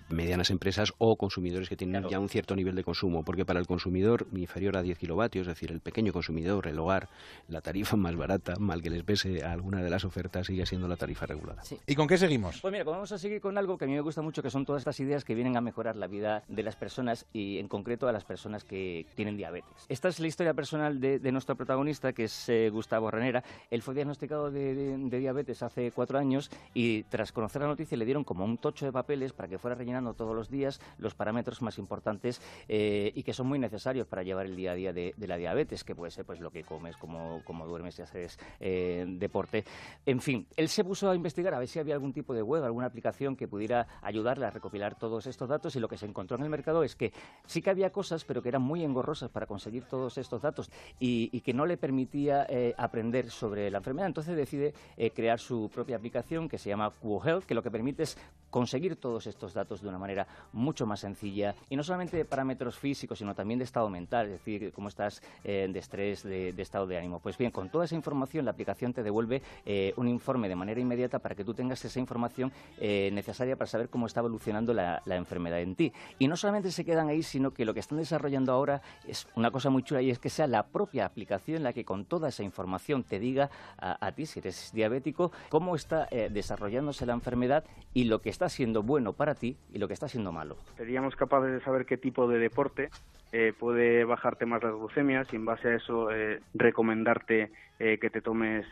Speaker 20: medianas empresas o consumidores que tienen ya un cierto nivel de consumo, porque para el consumidor inferior a 10 kilovatios, es decir, el pequeño consumidor, el hogar, la tarifa más barata, mal que les pese a alguna de las ofertas, sigue siendo la tarifa regulada.
Speaker 14: ¿Y con qué seguimos?
Speaker 18: Pues mira, pues vamos a seguir con algo que a mí me gusta mucho, que son todas estas ideas que vienen a mejorar la vida de las personas y en concreto a las personas que tienen diabetes. Esta es la historia personal de, nuestro protagonista, que es eh, Gustavo Renera. Él fue diagnosticado de, diabetes hace cuatro años y tras conocer la noticia le dieron como un tocho de papeles para que fuera rellenando todos los días los parámetros más importantes eh, y que son muy necesarios para llevar el día a día de, de la diabetes, que puede ser pues lo que comes, como, como duermes y haces eh, deporte. En fin, él se puso a investigar a ver si había algún tipo de web, alguna aplicación que pudiera ayudarle a recopilar todos estos datos y lo que se encontró en el mercado es que sí que había cosas, pero que eran muy engorrosas para conseguir todos estos datos y, que no le permitía eh, aprender sobre la enfermedad. Entonces decide eh, crear su propia aplicación que se llama QHealth, que lo que permite es conseguir todos estos datos de una manera mucho más sencilla y no solamente de parámetros físicos, sino también de estado mental, es decir, cómo estás de estrés, de, de estado de ánimo. Pues bien, con toda esa información la aplicación te devuelve eh, un informe de manera inmediata para que tú tengas esa información eh, necesaria para saber cómo está evolucionando la, enfermedad en ti. Y no solamente se quedan ahí, sino que lo que están desarrollando ahora es una cosa muy chula y es que sea la propia aplicación la que con toda esa información te diga a, ti, si eres diabético, cómo está eh, desarrollándose la enfermedad y lo que está siendo bueno para ti y lo que está siendo malo.
Speaker 21: Seríamos capaces de saber qué tipo de deporte eh, puede bajarte más las glucemias y en base a eso eh, recomendarte eh, que te tomes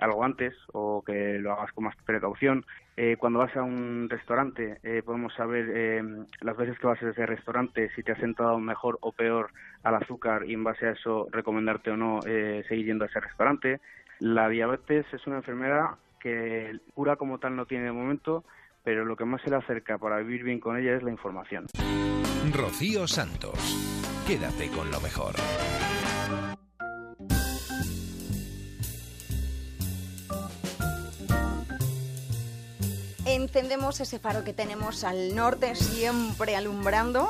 Speaker 21: algo antes o que lo hagas con más precaución. cuando vas a un restaurante podemos saber las veces que vas a ese restaurante si te has sentado mejor o peor al azúcar y en base a eso recomendarte o no seguir yendo a ese restaurante. La diabetes es una enfermedad que cura como tal no tiene de momento, pero lo que más se le acerca para vivir bien con ella es la información.
Speaker 1: Rocío Santos, quédate con lo mejor.
Speaker 2: Encendemos ese faro que tenemos al norte, siempre alumbrando.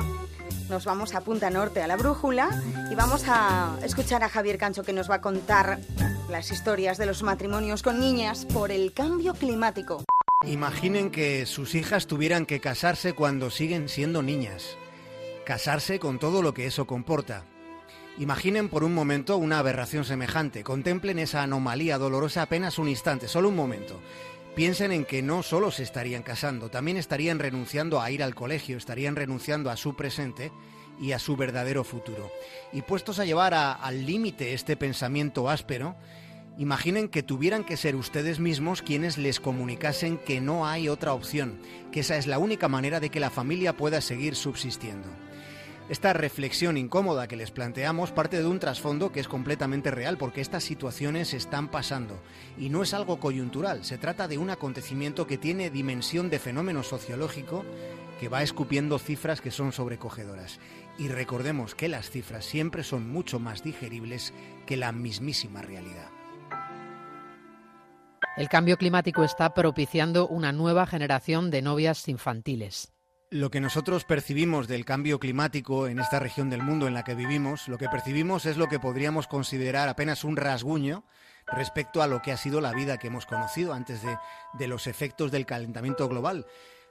Speaker 2: Nos vamos a Punta Norte, a la brújula, y vamos a escuchar a Javier Cancho que nos va a contar las historias de los matrimonios con niñas por el cambio climático.
Speaker 22: Imaginen que sus hijas tuvieran que casarse cuando siguen siendo niñas. Casarse con todo lo que eso comporta. Imaginen por un momento una aberración semejante. Contemplen esa anomalía dolorosa apenas un instante, solo un momento. Piensen en que no solo se estarían casando, también estarían renunciando a ir al colegio, estarían renunciando a su presente y a su verdadero futuro. Y puestos a llevar al límite este pensamiento áspero, Imaginen que tuvieran que ser ustedes mismos quienes les comunicasen que no hay otra opción, que esa es la única manera de que la familia pueda seguir subsistiendo. Esta reflexión incómoda que les planteamos parte de un trasfondo que es completamente real porque estas situaciones están pasando y no es algo coyuntural, se trata de un acontecimiento que tiene dimensión de fenómeno sociológico que va escupiendo cifras que son sobrecogedoras. Y recordemos que las cifras siempre son mucho más digeribles que la mismísima realidad.
Speaker 23: El cambio climático está propiciando una nueva generación de novias infantiles.
Speaker 22: Lo que nosotros percibimos del cambio climático en esta región del mundo en la que vivimos, lo que percibimos es lo que podríamos considerar apenas un rasguño respecto a lo que ha sido la vida que hemos conocido antes de, de los efectos del calentamiento global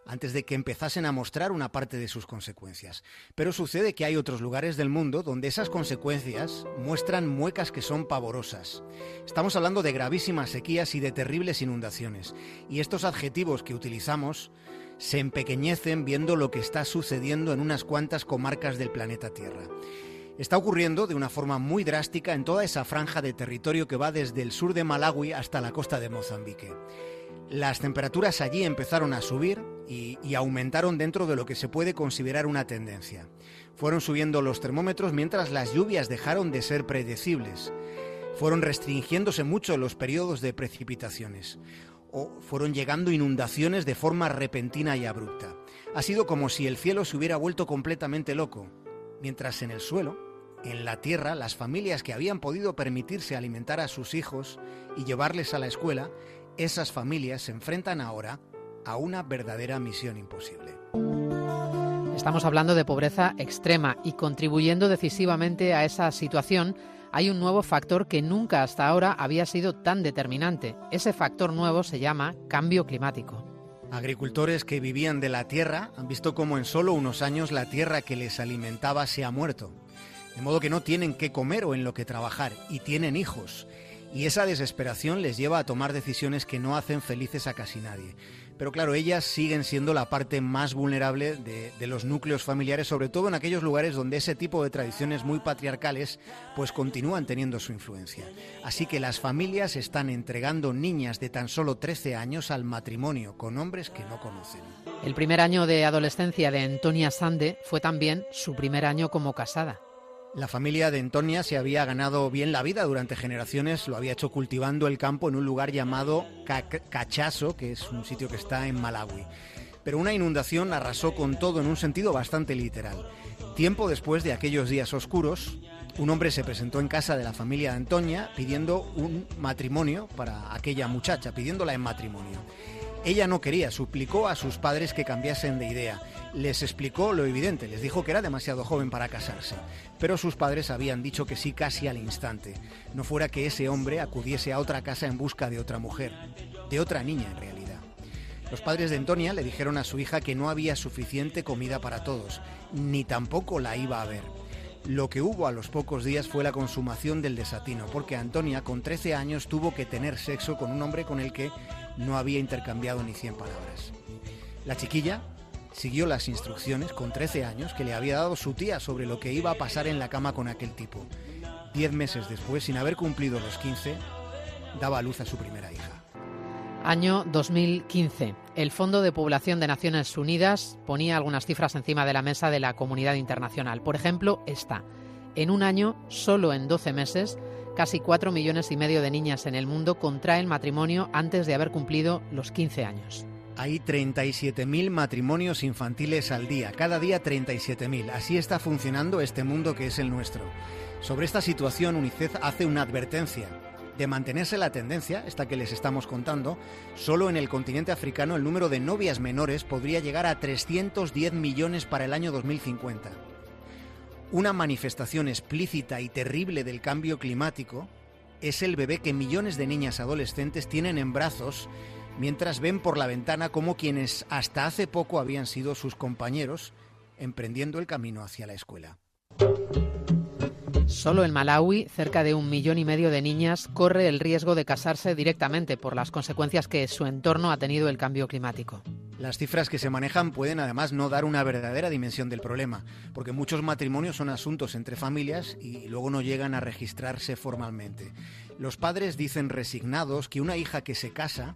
Speaker 22: antes de que empezasen a mostrar una parte de sus consecuencias. Pero sucede que hay otros lugares del mundo donde esas consecuencias muestran muecas que son pavorosas. Estamos hablando de gravísimas sequías y de terribles inundaciones. Y estos adjetivos que utilizamos se empequeñecen viendo lo que está sucediendo en unas cuantas comarcas del planeta Tierra. Está ocurriendo de una forma muy drástica en toda esa franja de territorio que va desde el sur de Malawi hasta la costa de Mozambique. Las temperaturas allí empezaron a subir y, aumentaron dentro de lo que se puede considerar una tendencia. Fueron subiendo los termómetros mientras las lluvias dejaron de ser predecibles. Fueron restringiéndose mucho los periodos de precipitaciones. Fueron llegando inundaciones de forma repentina y abrupta. Ha sido como si el cielo se hubiera vuelto completamente loco, mientras en el suelo, en la tierra, las familias que habían podido permitirse alimentar a sus hijos y llevarles a la escuela esas familias se enfrentan ahora a una verdadera misión imposible.
Speaker 23: Estamos hablando de pobreza extrema y contribuyendo decisivamente a esa situación hay un nuevo factor que nunca hasta ahora había sido tan determinante. Ese factor nuevo se llama cambio climático.
Speaker 22: Agricultores que vivían de la tierra han visto cómo en solo unos años la tierra que les alimentaba se ha muerto. De modo que no tienen qué comer o en lo que trabajar y tienen hijos y esa desesperación les lleva a tomar decisiones que no hacen felices a casi nadie. Pero claro, ellas siguen siendo la parte más vulnerable de, los núcleos familiares, sobre todo en aquellos lugares donde ese tipo de tradiciones muy patriarcales pues continúan teniendo su influencia. Así que las familias están entregando niñas de tan solo 13 años al matrimonio con hombres que no conocen.
Speaker 23: El primer año de adolescencia de Antonia Sande fue también su primer año como casada.
Speaker 22: La familia de Antonia se había ganado bien la vida durante generaciones, lo había hecho cultivando el campo en un lugar llamado Cachaso, que es un sitio que está en Malawi. Pero una inundación arrasó con todo en un sentido bastante literal. Tiempo después de aquellos días oscuros, un hombre se presentó en casa de la familia de Antonia pidiendo un matrimonio para aquella muchacha, pidiéndola en matrimonio. Ella no quería, suplicó a sus padres que cambiasen de idea. Les explicó lo evidente, les dijo que era demasiado joven para casarse. Pero sus padres habían dicho que sí casi al instante. No fuera que ese hombre acudiese a otra casa en busca de otra mujer, de otra niña en realidad. Los padres de Antonia le dijeron a su hija que no había suficiente comida para todos, ni tampoco la iba a ver. Lo que hubo a los pocos días fue la consumación del desatino, porque Antonia con 13 años tuvo que tener sexo con un hombre con el que no había intercambiado ni 100 palabras. La chiquilla siguió las instrucciones con 13 años que le había dado su tía sobre lo que iba a pasar en la cama con aquel tipo. Diez meses después, sin haber cumplido los 15, daba a luz a su primera hija.
Speaker 23: Año 2015. El Fondo de Población de Naciones Unidas ponía algunas cifras encima de la mesa de la comunidad internacional. Por ejemplo, esta. En un año, solo en 12 meses, casi 4 millones y medio de niñas en el mundo contraen matrimonio antes de haber cumplido los 15 años.
Speaker 22: Hay 37.000 matrimonios infantiles al día, cada día 37.000. Así está funcionando este mundo que es el nuestro. Sobre esta situación, UNICEF hace una advertencia. De mantenerse la tendencia, esta que les estamos contando, solo en el continente africano el número de novias menores podría llegar a 310 millones para el año 2050. Una manifestación explícita y terrible del cambio climático es el bebé que millones de niñas adolescentes tienen en brazos mientras ven por la ventana como quienes hasta hace poco habían sido sus compañeros emprendiendo el camino hacia la escuela.
Speaker 23: Solo en Malawi, cerca de un millón y medio de niñas corre el riesgo de casarse directamente por las consecuencias que su entorno ha tenido el cambio climático.
Speaker 22: Las cifras que se manejan pueden además no dar una verdadera dimensión del problema, porque muchos matrimonios son asuntos entre familias y luego no llegan a registrarse formalmente. Los padres dicen resignados que una hija que se casa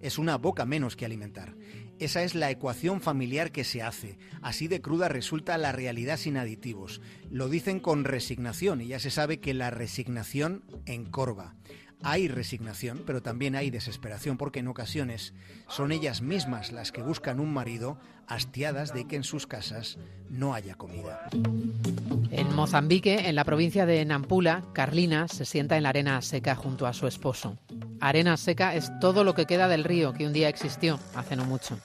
Speaker 22: es una boca menos que alimentar esa es la ecuación familiar que se hace. Así de cruda resulta la realidad sin aditivos. Lo dicen con resignación y ya se sabe que la resignación encorva. Hay resignación, pero también hay desesperación, porque en ocasiones son ellas mismas las que buscan un marido hastiadas de que en sus casas no haya comida.
Speaker 23: En Mozambique, en la provincia de Nampula, Carlina se sienta en la arena seca junto a su esposo. Arena seca es todo lo que queda del río que un día existió, hace no mucho.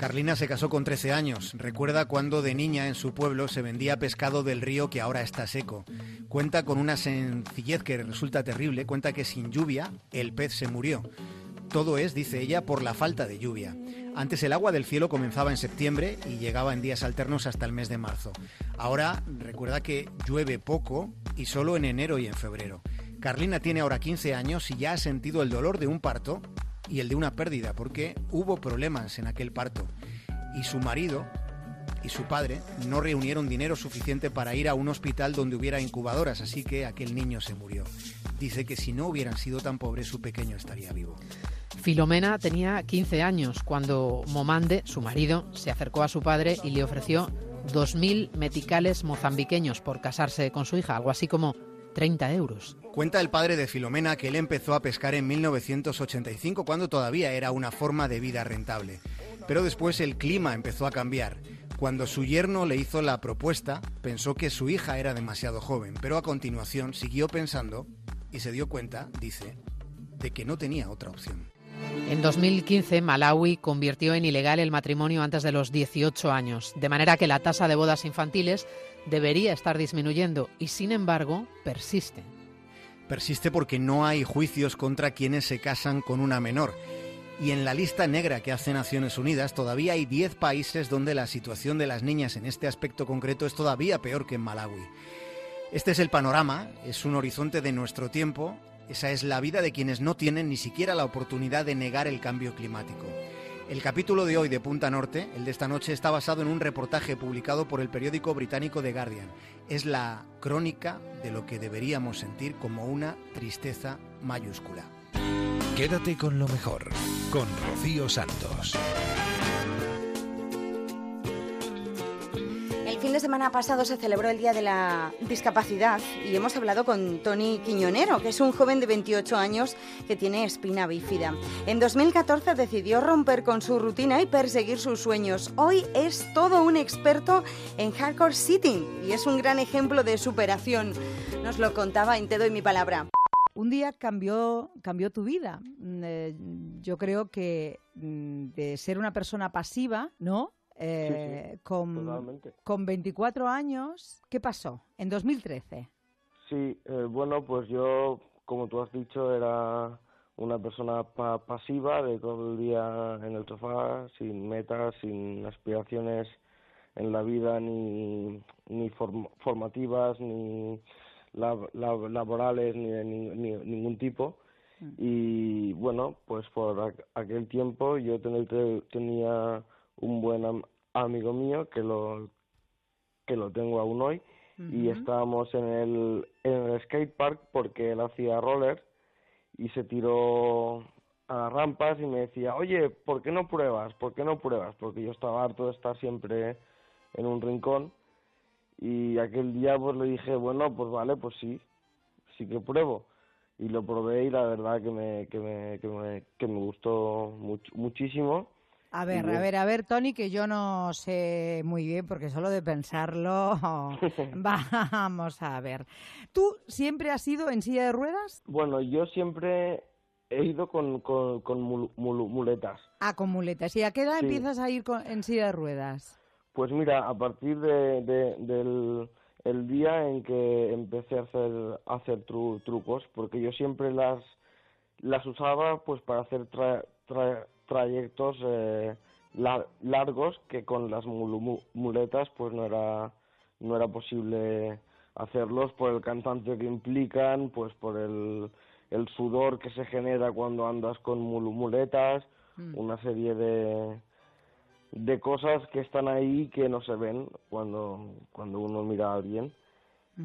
Speaker 22: Carlina se casó con 13 años. Recuerda cuando de niña en su pueblo se vendía pescado del río que ahora está seco. Cuenta con una sencillez que resulta terrible. Cuenta que sin lluvia el pez se murió. Todo es, dice ella, por la falta de lluvia. Antes el agua del cielo comenzaba en septiembre y llegaba en días alternos hasta el mes de marzo. Ahora recuerda que llueve poco y solo en enero y en febrero. Carlina tiene ahora 15 años y ya ha sentido el dolor de un parto y el de una pérdida, porque hubo problemas en aquel parto. Y su marido y su padre no reunieron dinero suficiente para ir a un hospital donde hubiera incubadoras, así que aquel niño se murió. Dice que si no hubieran sido tan pobres, su pequeño estaría vivo.
Speaker 23: Filomena tenía 15 años cuando Momande, su marido, se acercó a su padre y le ofreció 2.000 meticales mozambiqueños por casarse con su hija, algo así como 30 euros.
Speaker 22: Cuenta el padre de Filomena que él empezó a pescar en 1985 cuando todavía era una forma de vida rentable. Pero después el clima empezó a cambiar. Cuando su yerno le hizo la propuesta, pensó que su hija era demasiado joven, pero a continuación siguió pensando y se dio cuenta, dice, de que no tenía otra opción.
Speaker 23: En 2015, Malawi convirtió en ilegal el matrimonio antes de los 18 años, de manera que la tasa de bodas infantiles debería estar disminuyendo y, sin embargo, persiste.
Speaker 22: Persiste porque no hay juicios contra quienes se casan con una menor. Y en la lista negra que hace Naciones Unidas todavía hay 10 países donde la situación de las niñas en este aspecto concreto es todavía peor que en Malawi. Este es el panorama, es un horizonte de nuestro tiempo, esa es la vida de quienes no tienen ni siquiera la oportunidad de negar el cambio climático. El capítulo de hoy de Punta Norte, el de esta noche, está basado en un reportaje publicado por el periódico británico The Guardian. Es la crónica de lo que deberíamos sentir como una tristeza mayúscula.
Speaker 1: Quédate con lo mejor, con Rocío Santos.
Speaker 2: El fin de semana pasado se celebró el Día de la Discapacidad y hemos hablado con Tony Quiñonero, que es un joven de 28 años que tiene espina bífida. En 2014 decidió romper con su rutina y perseguir sus sueños. Hoy es todo un experto en hardcore sitting y es un gran ejemplo de superación. Nos lo contaba en Te doy mi palabra.
Speaker 24: Un día cambió, cambió tu vida. Mm, eh, yo creo que mm, de ser una persona pasiva, ¿no? Eh, con, con 24 años, ¿qué pasó en 2013?
Speaker 25: Sí, eh, bueno, pues yo, como tú has dicho, era una persona pasiva de todo el día en el sofá, sin metas, sin aspiraciones en la vida ni, ni formativas, ni laborales, ni de ningún tipo. Mm. Y bueno, pues por aquel tiempo yo tenía un buen amigo mío que lo, que lo tengo aún hoy y estábamos en el, en el skate park porque él hacía roller y se tiró a las rampas y me decía, oye, ¿por qué no pruebas? ¿Por qué no pruebas? Porque yo estaba harto de estar siempre en un rincón y aquel día pues le dije, bueno, pues vale, pues sí, sí que pruebo. Y lo probé y la verdad que me, que me, que me, que me gustó muchísimo
Speaker 24: a ver, a ver, a ver, Tony, que yo no sé muy bien, porque solo de pensarlo, [LAUGHS] [LAUGHS] vamos a ver. ¿Tú siempre has ido en silla de ruedas?
Speaker 25: Bueno, yo siempre he ido con, con, muletas.
Speaker 24: Ah, con muletas. ¿Y a qué edad empiezas a ir en silla de ruedas?
Speaker 25: Pues mira, a partir de, del el día en que empecé a hacer, a hacer trucos, porque yo siempre las, las usaba pues para hacer tra, trayectos eh, largos que con las muletas pues no era no era posible hacerlos por el cantante que implican pues por el, el sudor que se genera cuando andas con muletas mm. una serie de de cosas que están ahí que no se ven cuando cuando uno mira a alguien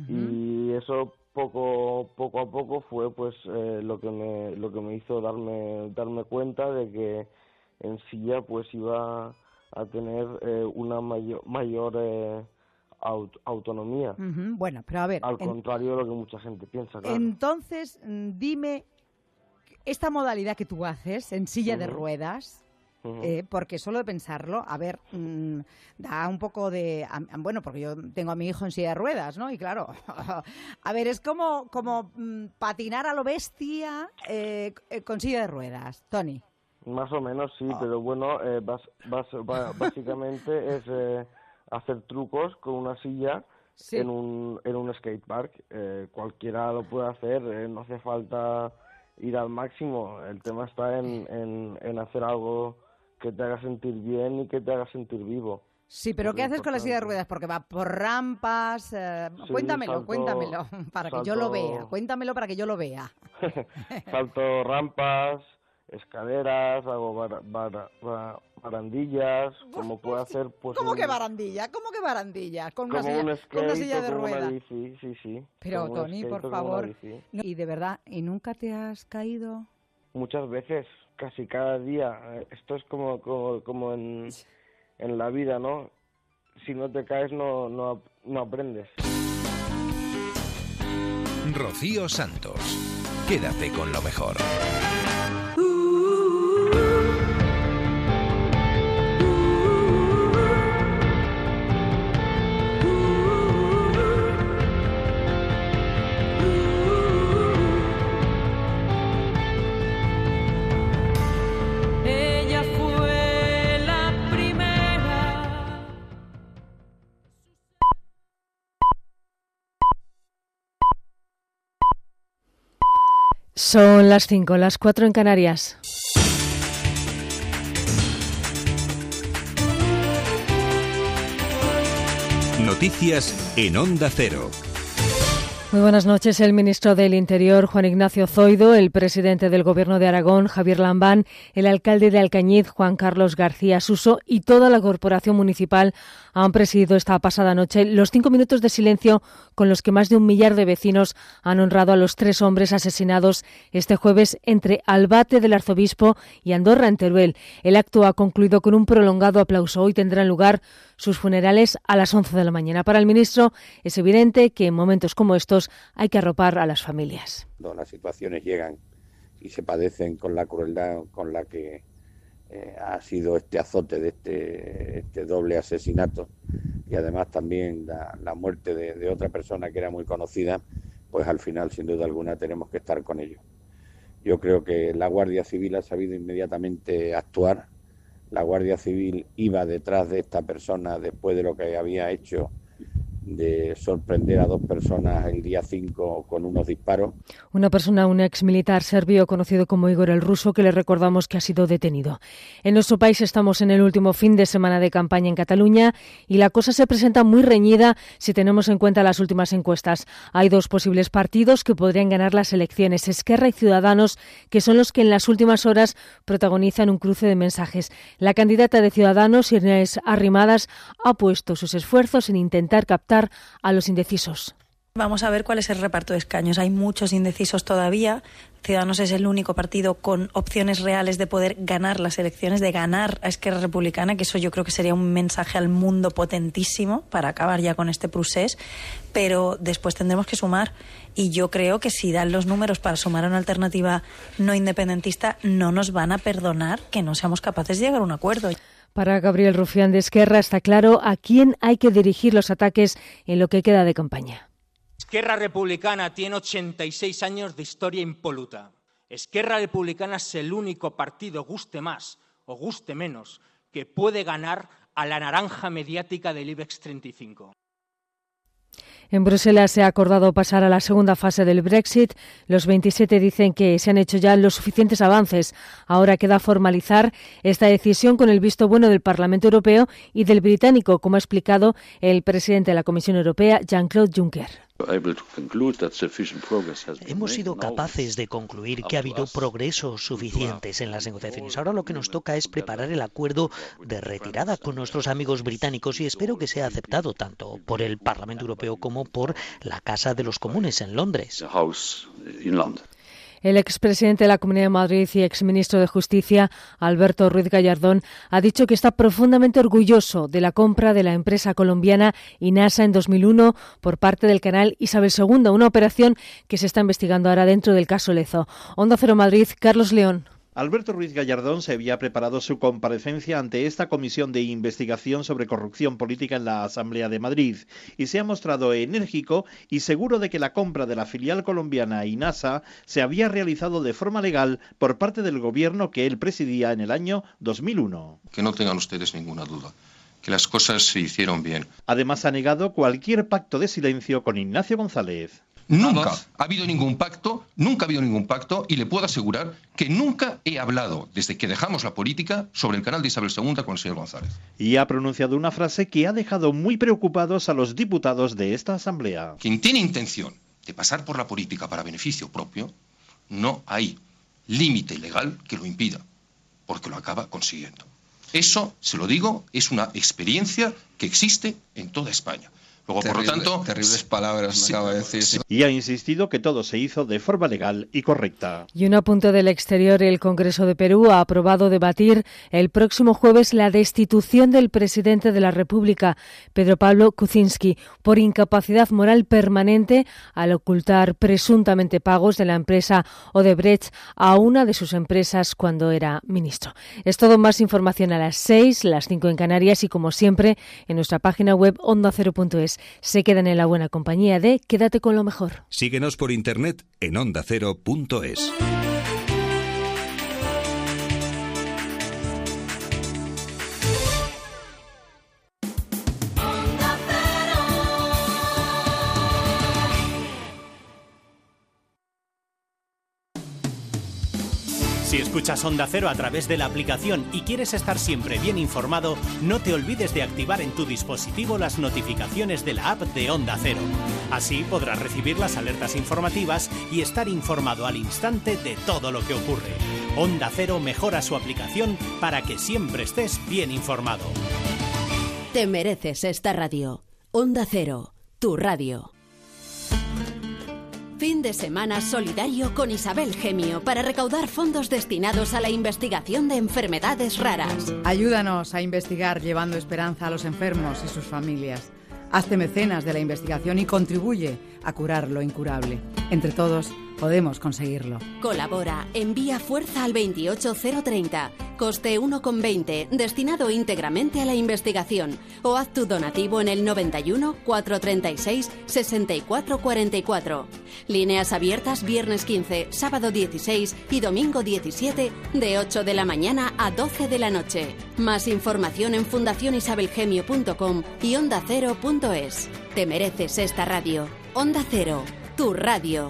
Speaker 25: y eso poco poco a poco fue pues eh, lo que me lo que me hizo darme darme cuenta de que en silla pues iba a tener eh, una mayor mayor eh, autonomía.
Speaker 24: Bueno pero a ver
Speaker 25: al contrario de lo que mucha gente piensa
Speaker 24: entonces mm, dime esta modalidad que tú haces en silla de ruedas eh, porque solo de pensarlo, a ver, mm, da un poco de... bueno, porque yo tengo a mi hijo en silla de ruedas, ¿no? Y claro, [LAUGHS] a ver, es como, como mm, patinar a lo bestia eh, eh, con silla de ruedas. Tony.
Speaker 25: Más o menos, sí, ah. pero bueno, básicamente [LAUGHS] es hacer trucos con una silla en un, en un skatepark. cualquiera lo puede hacer, no hace falta ir al máximo. El tema está en, en, en hacer algo que te haga sentir bien y que te haga sentir vivo.
Speaker 24: Sí, pero ¿qué haces con la silla de ruedas? Porque va por rampas. Eh, cuéntamelo, cuéntamelo, [LAUGHS] para que yo lo vea. Cuéntamelo para que yo lo vea. [LAUGHS]
Speaker 25: salto rampas, escaleras, hago barandillas, como puedo hacer pues
Speaker 24: ¿Cómo que barandilla? ¿Cómo que barandilla? Con, una silla, con una silla de ruedas.
Speaker 25: Sí, sí, sí.
Speaker 24: Pero Tony, por favor. y de verdad, ¿y nunca te has caído?
Speaker 25: Muchas veces casi cada día. Esto es como, como, como en, en la vida, ¿no? Si no te caes no, no, no aprendes.
Speaker 1: Rocío Santos. Quédate con lo mejor.
Speaker 26: Son las 5, las 4 en Canarias.
Speaker 1: Noticias en Onda Cero.
Speaker 26: Muy buenas noches. El ministro del Interior, Juan Ignacio Zoido, el presidente del Gobierno de Aragón, Javier Lambán, el alcalde de Alcañiz, Juan Carlos García Suso, y toda la corporación municipal han presidido esta pasada noche los cinco minutos de silencio con los que más de un millar de vecinos han honrado a los tres hombres asesinados este jueves entre Albate del Arzobispo y Andorra en Teruel. El acto ha concluido con un prolongado aplauso. Hoy tendrán lugar sus funerales a las 11 de la mañana. Para el ministro es evidente que en momentos como estos hay que arropar a las familias.
Speaker 27: Las situaciones llegan y se padecen con la crueldad con la que eh, ha sido este azote de este, este, doble asesinato y además también la, muerte de, de, otra persona que era muy conocida, pues al final sin duda alguna tenemos que estar con ellos. Yo creo que la Guardia Civil ha sabido inmediatamente actuar. La Guardia Civil iba detrás de esta persona después de lo que había hecho de sorprender a dos personas el día 5 con unos disparos.
Speaker 26: Una persona, un ex militar serbio conocido como Igor el Ruso, que le recordamos que ha sido detenido. En nuestro país estamos en el último fin de semana de campaña en Cataluña y la cosa se presenta muy reñida si tenemos en cuenta las últimas encuestas. Hay dos posibles partidos que podrían ganar las elecciones, Esquerra y Ciudadanos, que son los que en las últimas horas protagonizan un cruce de mensajes. La candidata de Ciudadanos, Inés Arrimadas, ha puesto sus esfuerzos en intentar captar a los indecisos.
Speaker 28: Vamos a ver cuál es el reparto de escaños. Hay muchos indecisos todavía. Ciudadanos es el único partido con opciones reales de poder ganar las elecciones, de ganar a Esquerra Republicana, que eso yo creo que sería un mensaje al mundo potentísimo para acabar ya con este procés. Pero después tendremos que sumar. Y yo creo que si dan los números para sumar a una alternativa no independentista, no nos van a perdonar que no seamos capaces de llegar a un acuerdo.
Speaker 26: Para Gabriel Rufián de Esquerra está claro a quién hay que dirigir los ataques en lo que queda de campaña.
Speaker 29: Esquerra Republicana tiene 86 años de historia impoluta. Esquerra Republicana es el único partido, guste más o guste menos, que puede ganar a la naranja mediática del IBEX 35.
Speaker 26: En Bruselas se ha acordado pasar a la segunda fase del Brexit. Los 27 dicen que se han hecho ya los suficientes avances. Ahora queda formalizar esta decisión con el visto bueno del Parlamento Europeo y del británico, como ha explicado el presidente de la Comisión Europea, Jean-Claude Juncker.
Speaker 30: Hemos sido capaces de concluir que ha habido progresos suficientes en las negociaciones. Ahora lo que nos toca es preparar el acuerdo de retirada con nuestros amigos británicos y espero que sea aceptado tanto por el Parlamento Europeo como por la Casa de los Comunes en Londres.
Speaker 26: El expresidente de la Comunidad de Madrid y exministro de Justicia, Alberto Ruiz Gallardón, ha dicho que está profundamente orgulloso de la compra de la empresa colombiana INASA en 2001 por parte del canal Isabel II, una operación que se está investigando ahora dentro del caso Lezo. Onda Cero Madrid, Carlos León.
Speaker 31: Alberto Ruiz Gallardón se había preparado su comparecencia ante esta comisión de investigación sobre corrupción política en la Asamblea de Madrid y se ha mostrado enérgico y seguro de que la compra de la filial colombiana INASA se había realizado de forma legal por parte del gobierno que él presidía en el año 2001.
Speaker 32: Que no tengan ustedes ninguna duda que las cosas se hicieron bien.
Speaker 31: Además ha negado cualquier pacto de silencio con Ignacio González.
Speaker 32: Nunca ha habido ningún pacto, nunca ha habido ningún pacto y le puedo asegurar que nunca he hablado desde que dejamos la política sobre el canal de Isabel II con el señor González.
Speaker 31: Y ha pronunciado una frase que ha dejado muy preocupados a los diputados de esta Asamblea.
Speaker 32: Quien tiene intención de pasar por la política para beneficio propio, no hay límite legal que lo impida, porque lo acaba consiguiendo. Eso, se lo digo, es una experiencia que existe en toda España. Luego, por lo tanto, terribles palabras me acaba de decir.
Speaker 31: Y ha insistido que todo se hizo de forma legal y correcta.
Speaker 26: Y un apunte del exterior, el Congreso de Perú ha aprobado debatir el próximo jueves la destitución del presidente de la República, Pedro Pablo Kuczynski, por incapacidad moral permanente al ocultar presuntamente pagos de la empresa Odebrecht a una de sus empresas cuando era ministro. Es todo más información a las 6, las 5 en Canarias y como siempre en nuestra página web se quedan en la buena compañía de Quédate con lo mejor.
Speaker 1: Síguenos por internet en ondacero.es.
Speaker 33: escuchas Onda Cero a través de la aplicación y quieres estar siempre bien informado, no te olvides de activar en tu dispositivo las notificaciones de la app de Onda Cero. Así podrás recibir las alertas informativas y estar informado al instante de todo lo que ocurre. Onda Cero mejora su aplicación para que siempre estés bien informado.
Speaker 34: Te mereces esta radio. Onda Cero, tu radio. Fin de semana solidario con Isabel Gemio para recaudar fondos destinados a la investigación de enfermedades raras.
Speaker 24: Ayúdanos a investigar llevando esperanza a los enfermos y sus familias. Hazte mecenas de la investigación y contribuye a curar lo incurable. Entre todos, podemos conseguirlo.
Speaker 34: Colabora, envía fuerza al 28030, coste 1,20, destinado íntegramente a la investigación, o haz tu donativo en el 91 436 6444. Líneas abiertas viernes 15, sábado 16 y domingo 17 de 8 de la mañana a 12 de la noche. Más información en fundacionisabelgemio.com y ondacero.es. Te mereces esta radio. Onda Cero, tu radio.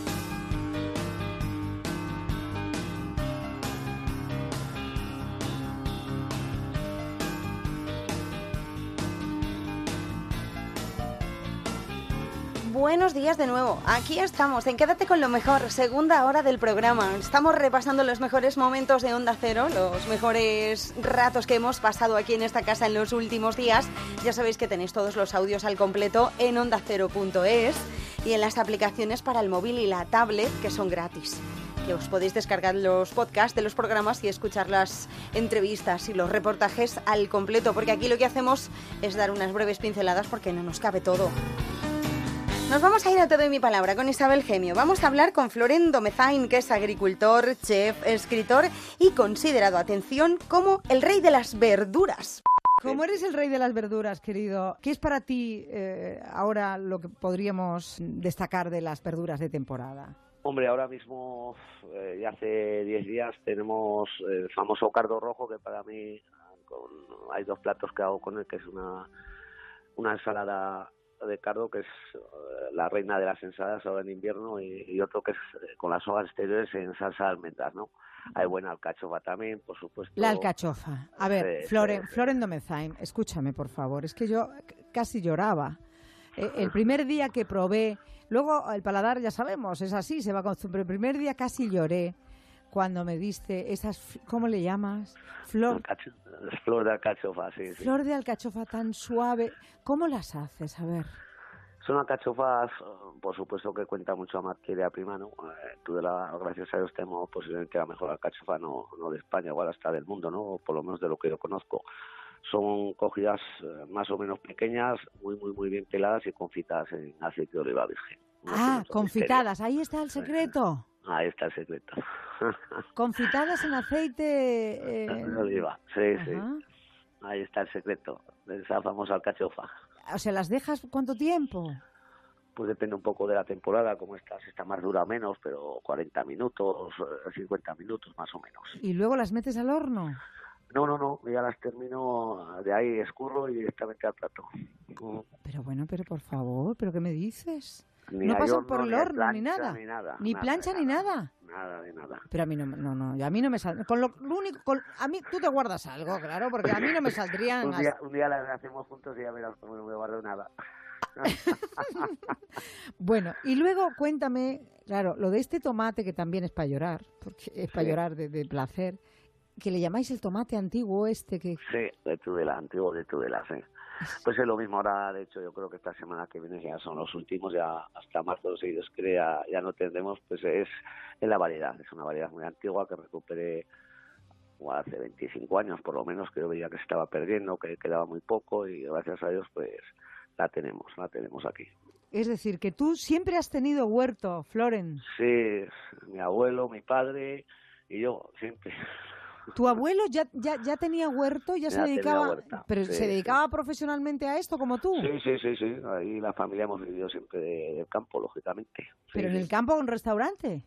Speaker 2: Buenos días de nuevo. Aquí estamos en Quédate con lo mejor, segunda hora del programa. Estamos repasando los mejores momentos de Onda Cero, los mejores ratos que hemos pasado aquí en esta casa en los últimos días. Ya sabéis que tenéis todos los audios al completo en ondacero.es y en las aplicaciones para el móvil y la tablet que son gratis que os podéis descargar los podcasts de los programas y escuchar las entrevistas y los reportajes al completo, porque aquí lo que hacemos es dar unas breves pinceladas porque no nos cabe todo. Nos vamos a ir a todo mi palabra con Isabel Gemio. Vamos a hablar con Floren Domezain, que es agricultor, chef, escritor y considerado, atención, como el rey de las verduras.
Speaker 24: Como eres el rey de las verduras, querido, ¿qué es para ti eh, ahora lo que podríamos destacar de las verduras de temporada?
Speaker 35: Hombre, ahora mismo, eh, ya hace 10 días, tenemos el famoso cardo rojo, que para mí hay dos platos que hago con él, que es una, una ensalada de cardo, que es eh, la reina de las ensaladas ahora en invierno, y, otro que es eh, con las hojas exteriores en salsa de almendras, ¿no? Hay buena alcachofa también, por supuesto.
Speaker 24: La alcachofa. A ver, Floren, Floren Domezain, escúchame, por favor. Es que yo casi lloraba. Eh, el primer día que probé, luego el paladar ya sabemos, es así, se va con El primer día casi lloré cuando me diste esas, ¿cómo le llamas?
Speaker 35: Flor. Flor de alcachofa, sí, sí.
Speaker 24: Flor de alcachofa tan suave. ¿Cómo las haces? A ver.
Speaker 35: Son alcachofas, por supuesto que cuenta mucho a materia prima, ¿no? Eh, de la, gracias a Dios tenemos posiblemente la mejor alcachofa, no, no de España, igual hasta del mundo, ¿no? Por lo menos de lo que yo conozco. Son cogidas eh, más o menos pequeñas, muy, muy, muy bien peladas y confitadas en aceite de oliva virgen.
Speaker 24: ah, confitadas, ahí está el secreto.
Speaker 35: Ahí está el secreto. [LAUGHS]
Speaker 24: Confitadas en aceite...
Speaker 35: Eh... oliva, sí, sí. Ahí está el secreto de esa famosa alcachofa.
Speaker 24: O sea, ¿las dejas cuánto tiempo?
Speaker 35: Pues depende un poco de la temporada, como estás, está más dura o menos, pero 40 minutos, 50 minutos más o menos.
Speaker 24: ¿Y luego las metes al horno?
Speaker 35: No, no, no, ya las termino, de ahí escurro y directamente al plato.
Speaker 24: Pero bueno, pero por favor, ¿pero qué me dices? No pasan por el horno
Speaker 35: ni,
Speaker 24: nada.
Speaker 35: Ni, nada,
Speaker 24: ni plancha ni nada.
Speaker 35: Nada de nada.
Speaker 24: Pero a mí no, no, no, a mí no me sale. Con lo, único, a mí tú te guardas algo, claro, porque a mí no me [LAUGHS] saldrían.
Speaker 35: un, día, un día las hacemos juntos y ya verás cómo no me guardo nada. [LAUGHS]
Speaker 24: bueno, y luego cuéntame, claro, lo de este tomate que también es para llorar, porque es para llorar de, de, placer, que le llamáis el tomate antiguo este que...
Speaker 35: Sí, de Tudela, antiguo de Tudela, sí. [LAUGHS] Pues es lo mismo ahora, de hecho, yo creo que esta semana que viene ya son los últimos, ya hasta marzo, si Dios quiere, ya, no tendremos, pues es, es la variedad, es una variedad muy antigua que recupere hace 25 años por lo menos que yo veía que se estaba perdiendo, que quedaba muy poco y gracias a Dios pues la tenemos, la tenemos aquí.
Speaker 24: Es decir, que tú siempre has tenido huerto, Floren.
Speaker 35: Sí, mi abuelo, mi padre y yo, siempre.
Speaker 24: ¿Tu abuelo ya, ya, ya tenía huerto? ¿Ya, se dedicaba? ¿Pero se dedicaba profesionalmente a esto como tú?
Speaker 35: Sí, sí, sí, sí. Ahí la familia hemos vivido siempre del campo, lógicamente.
Speaker 24: ¿Pero en el campo con restaurante?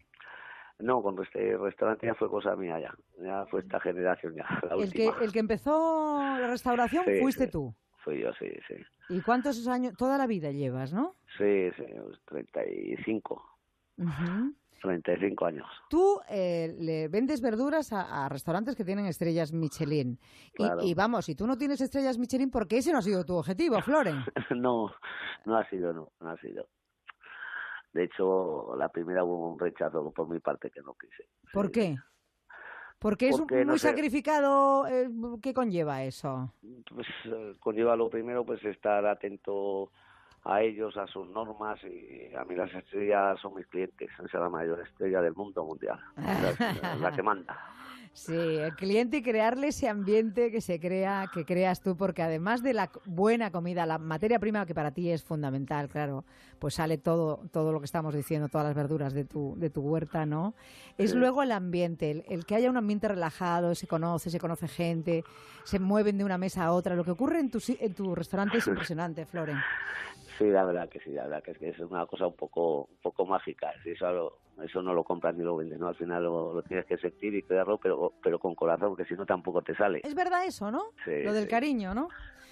Speaker 35: No, con este restaurante ya fue cosa mía ya. Ya fue esta generación ya, la
Speaker 24: el Que, el que empezó la restauración fuiste tú.
Speaker 35: Fui yo, sí, sí.
Speaker 24: ¿Y cuántos años? Toda la vida llevas, ¿no?
Speaker 35: Sí, sí, 35. Uh 35 años.
Speaker 24: Tú eh, le vendes verduras a, restaurantes que tienen estrellas Michelin. Y, vamos, si tú no tienes estrellas Michelin, ¿por qué ese no ha sido tu objetivo, Floren? [LAUGHS]
Speaker 35: no, no ha sido, no, no ha sido. De hecho, la primera hubo un rechazo por mi parte que no quise.
Speaker 24: ¿Por qué? Porque es muy sacrificado. Eh, ¿Qué conlleva eso?
Speaker 35: Pues eh, conlleva lo primero, pues estar atento a ellos, a sus normas y a mí las estrellas son mis clientes, es la mayor estrella del mundo mundial, [LAUGHS] la, que manda.
Speaker 24: Sí, el cliente y crearle ese ambiente que se crea, que creas tú, porque además de la buena comida, la materia prima que para ti es fundamental, claro, pues sale todo, todo lo que estamos diciendo, todas las verduras de tu, de tu huerta, ¿no? Es luego el ambiente, el, que haya un ambiente relajado, se conoce, se conoce gente, se mueven de una mesa a otra. Lo que ocurre en tu, en tu restaurante es [LAUGHS] impresionante, Floren.
Speaker 35: Sí, la verdad que sí, la verdad que es que es una cosa un poco, un poco mágica. Eso, eso no lo compras ni lo vendes, ¿no? Al final lo, tienes que sentir y crearlo, pero, pero con corazón, porque si no tampoco te sale.
Speaker 24: Es verdad eso, ¿no? lo del cariño, ¿no?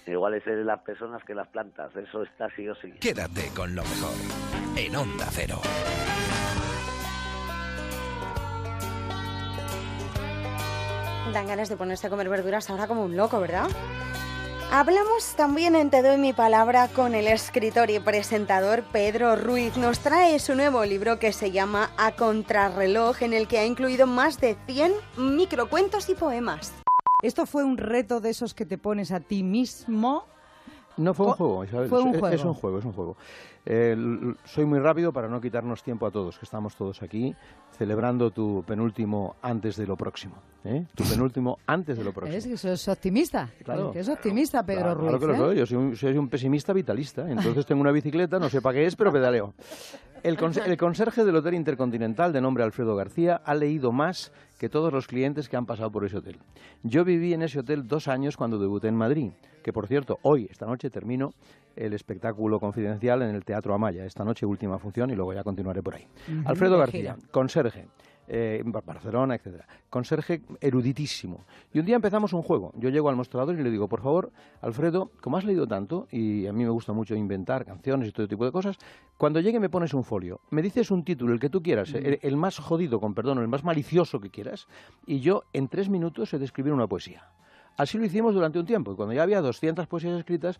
Speaker 35: Igual es las personas que las plantas, eso está sí o sí.
Speaker 1: Quédate con lo mejor en Onda Cero.
Speaker 2: Dan ganas de ponerse a comer verduras ahora como un loco, ¿verdad? Hablamos también en Te doy mi palabra con el escritor y presentador Pedro Ruiz. Nos trae su nuevo libro que se llama A Contrarreloj, en el que ha incluido más de 100 microcuentos y poemas.
Speaker 24: ¿Esto fue un reto de esos que te pones a ti mismo?
Speaker 36: No fue un juego, Isabel.
Speaker 24: Fue un juego.
Speaker 36: Es un juego, es un juego. Eh, soy muy rápido para no quitarnos tiempo a todos, que estamos todos aquí celebrando tu penúltimo antes de lo próximo. ¿eh? Tu penúltimo antes de lo próximo.
Speaker 24: Es que sos optimista. Claro. Es optimista, Pedro Ruiz.
Speaker 36: Claro que lo
Speaker 24: ¿eh?
Speaker 36: soy. Yo soy un, soy un, pesimista vitalista. Entonces tengo una bicicleta, no sé para qué es, pero pedaleo. El, el conserje del Hotel Intercontinental, de nombre Alfredo García, ha leído más que todos los clientes que han pasado por ese hotel. Yo viví en ese hotel dos años cuando debuté en Madrid, que por cierto, hoy, esta noche, termino el espectáculo confidencial en el Teatro Amaya. Esta noche última función y luego ya continuaré por ahí. Alfredo García, conserje. Eh, Barcelona, etcétera. Conserje eruditísimo. Y un día empezamos un juego. Yo llego al mostrador y le digo, por favor, Alfredo, como has leído tanto, y a mí me gusta mucho inventar canciones y todo tipo de cosas, cuando llegue me pones un folio, me dices un título, el que tú quieras, el, el, más jodido, con perdón, el más malicioso que quieras, y yo en tres minutos he de escribir una poesía. Así lo hicimos durante un tiempo. Y cuando ya había 200 poesías escritas,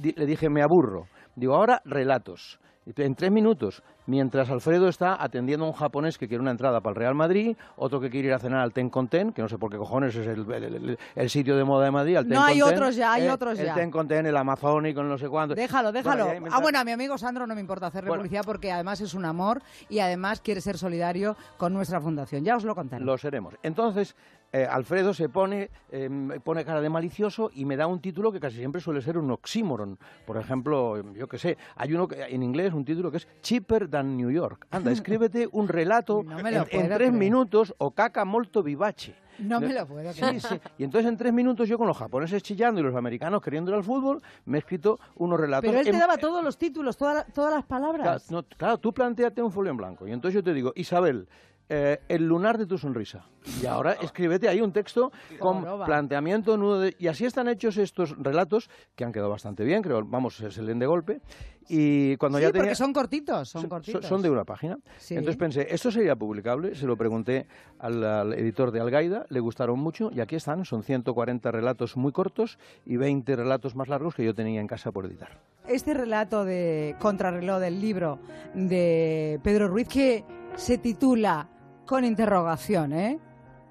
Speaker 36: le dije, me aburro. Digo, ahora relatos. En tres minutos, mientras Alfredo está atendiendo a un japonés que quiere una entrada para el Real Madrid, otro que quiere ir a cenar al Ten Conten, que no sé por qué cojones es el, sitio de moda de Madrid.
Speaker 24: no, hay otros ya, hay otros ya.
Speaker 36: El Ten Conten, el Amazónico, no sé cuándo.
Speaker 24: Déjalo, déjalo. Ah, bueno, a mi amigo Sandro no me importa hacerle publicidad porque además es un amor y además quiere ser solidario con nuestra fundación. Ya os lo contaré.
Speaker 36: Lo seremos. Entonces, eh, Alfredo se pone, em, pone cara de malicioso y me da un título que casi siempre suele ser un oxímoron. Por ejemplo, yo qué sé, hay uno que, en inglés, un título que es Cheaper Than New York. Anda, [LAUGHS] escríbete un relato en, tres minutos o caca molto vivace.
Speaker 24: No me lo puedo creer.
Speaker 36: Sí, sí. Y entonces en tres minutos yo con los japoneses chillando y los americanos queriendo ir al fútbol, me he escrito unos relatos.
Speaker 24: Pero él te daba todos los títulos, todas las palabras.
Speaker 36: Claro, claro, tú planteate un folio en blanco. Y entonces yo te digo, Isabel, eh, el lunar de tu sonrisa. Y ahora escríbete ahí un texto con planteamiento, nudo de... Y así están hechos estos relatos, que han quedado bastante bien, creo, vamos, se leen de golpe. Y cuando
Speaker 24: sí,
Speaker 36: ya
Speaker 24: porque son cortitos, son, cortitos.
Speaker 36: Son de una página. Entonces pensé, esto sería publicable, se lo pregunté al, editor de Algaida, le gustaron mucho, y aquí están, son 140 relatos muy cortos y 20 relatos más largos que yo tenía en casa por editar.
Speaker 24: Este relato de contrarreloj del libro de Pedro Ruiz, que se titula con interrogación, ¿eh?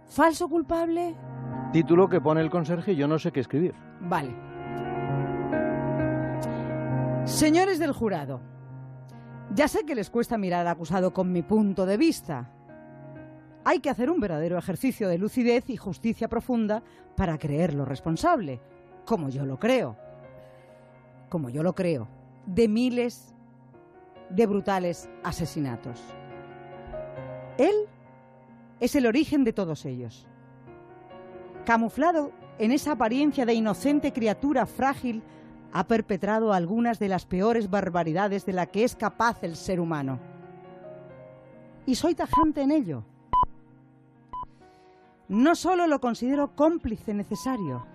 Speaker 24: ¿Falso culpable?
Speaker 36: Título que pone el conserje y yo no sé qué escribir.
Speaker 24: Vale. Señores del jurado, ya sé que les cuesta mirar al acusado con mi punto de vista. Hay que hacer un verdadero ejercicio de lucidez y justicia profunda para creerlo responsable, como yo lo creo. Como yo lo creo, de miles de brutales asesinatos. Él es el origen de todos ellos. Camuflado en esa apariencia de inocente criatura frágil, ha perpetrado algunas de las peores barbaridades de la que es capaz el ser humano. Y soy tajante en ello. No solo lo considero cómplice necesario,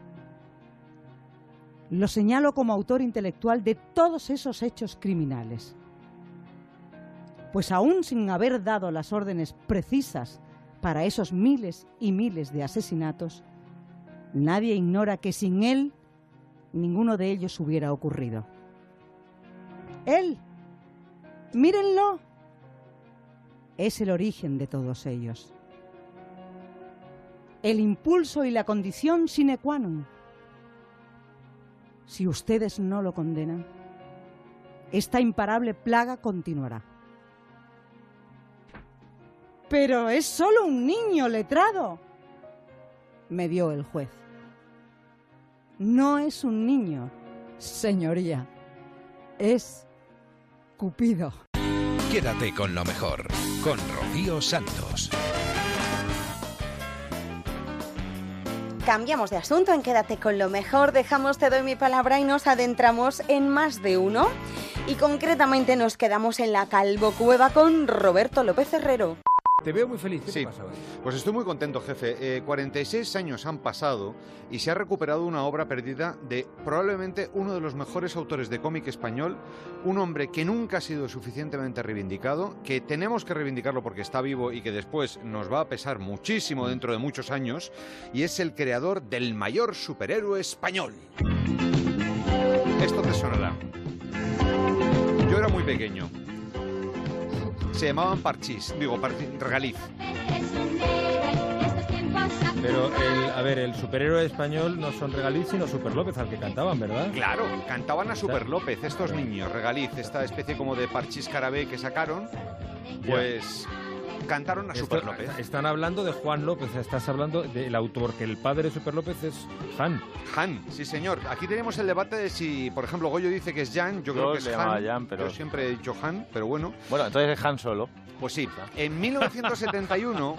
Speaker 24: lo señalo como autor intelectual de todos esos hechos criminales. Pues aún sin haber dado las órdenes precisas para esos miles y miles de asesinatos, nadie ignora que sin él ninguno de ellos hubiera ocurrido. Él, mírenlo, es el origen de todos ellos. El impulso y la condición sine qua non. Si ustedes no lo condenan, esta imparable plaga continuará. Pero es solo un niño letrado. me dio el juez. No es un niño, señoría, es Cupido.
Speaker 1: Quédate con lo mejor, con Rocío Santos.
Speaker 2: Cambiamos de asunto en Quédate con lo mejor, dejamos Te doy mi palabra y nos adentramos en más de uno. Y concretamente nos quedamos en la Calvo Cueva con Roberto López Herrero.
Speaker 37: Te veo muy feliz. ¿Qué
Speaker 38: Sí.
Speaker 37: te pasa hoy?
Speaker 38: Pues estoy muy contento, jefe. Eh, 46 años han pasado y se ha recuperado una obra perdida de probablemente uno de los mejores autores de cómic español, un hombre que nunca ha sido suficientemente reivindicado, que tenemos que reivindicarlo porque está vivo y que después nos va a pesar muchísimo dentro de muchos años, y es el creador del mayor superhéroe español. Esto te sonará. Yo era muy pequeño. Se llamaban Parchís, digo, Parchís, Regaliz.
Speaker 37: Pero, el, a ver, el superhéroe español no son Regaliz, sino Super López, al que cantaban, ¿verdad?
Speaker 38: Claro, cantaban a Super López, estos niños, Regaliz, esta especie como de Parchís Carabé que sacaron, pues cantaron a
Speaker 37: Esto-
Speaker 38: Super López.
Speaker 37: Están hablando de Juan López, estás hablando del autor, que el padre de Super López es Han.
Speaker 38: Han, sí señor. Aquí tenemos el debate de si, por ejemplo, Goyo dice que es Jan, yo,
Speaker 39: Yo
Speaker 38: creo que es Han.
Speaker 39: Jan, pero-
Speaker 38: Yo siempre he dicho Han, pero bueno.
Speaker 39: Bueno, entonces es Han Solo.
Speaker 38: Pues sí, en 1971,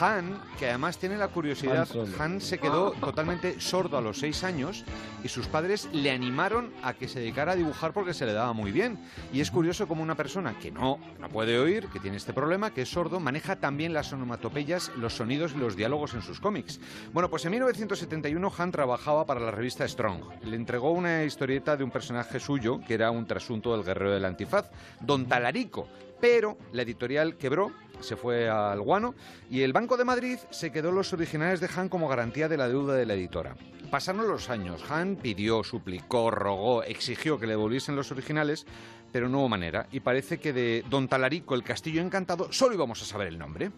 Speaker 38: Han, que además tiene la curiosidad,
Speaker 37: Han.
Speaker 38: Han se quedó totalmente sordo a los seis años y sus padres le animaron a que se dedicara a dibujar porque se le daba muy bien. Y es curioso como una persona que no, no puede oír, que tiene este problema, que es sordo, maneja también las onomatopeyas, los sonidos y los diálogos en sus cómics. Bueno, pues en 1971 Han trabajaba para la revista Strong. Le entregó una historieta de un personaje suyo, que era un trasunto del guerrero del antifaz, Don Talarico. Pero la editorial quebró, se fue al guano, y el Banco de Madrid se quedó los originales de Han como garantía de la deuda de la editora. Pasaron los años, Han pidió, suplicó, rogó, exigió que le devolviesen los originales, pero no hubo manera, y parece que de Don Talarico, el castillo encantado, solo íbamos a saber el nombre.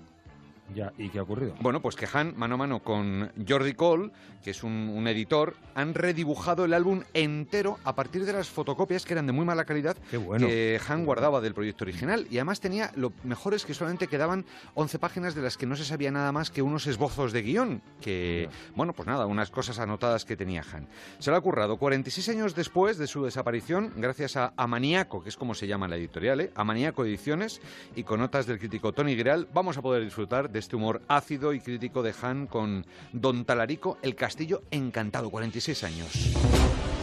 Speaker 37: Ya, ¿y qué ha ocurrido?
Speaker 38: Bueno, pues que Han, mano a mano con Jordi Cole, que es un, un editor, han redibujado el álbum entero a partir de las fotocopias que eran de muy mala calidad
Speaker 37: bueno.
Speaker 38: que Han guardaba del proyecto original. Y además tenía, lo mejor es que solamente quedaban 11 páginas de las que no se sabía nada más que unos esbozos de guion, que, bueno, pues nada, unas cosas anotadas que tenía Han. Se lo ha currado 46 años después de su desaparición, gracias a Amaniaco, que es como se llama la editorial, ¿eh? Amaniaco Ediciones, y con notas del crítico Tony Giral, vamos a poder disfrutar de este humor ácido y crítico de Han con Don Talarico, El Castillo Encantado, 46 años.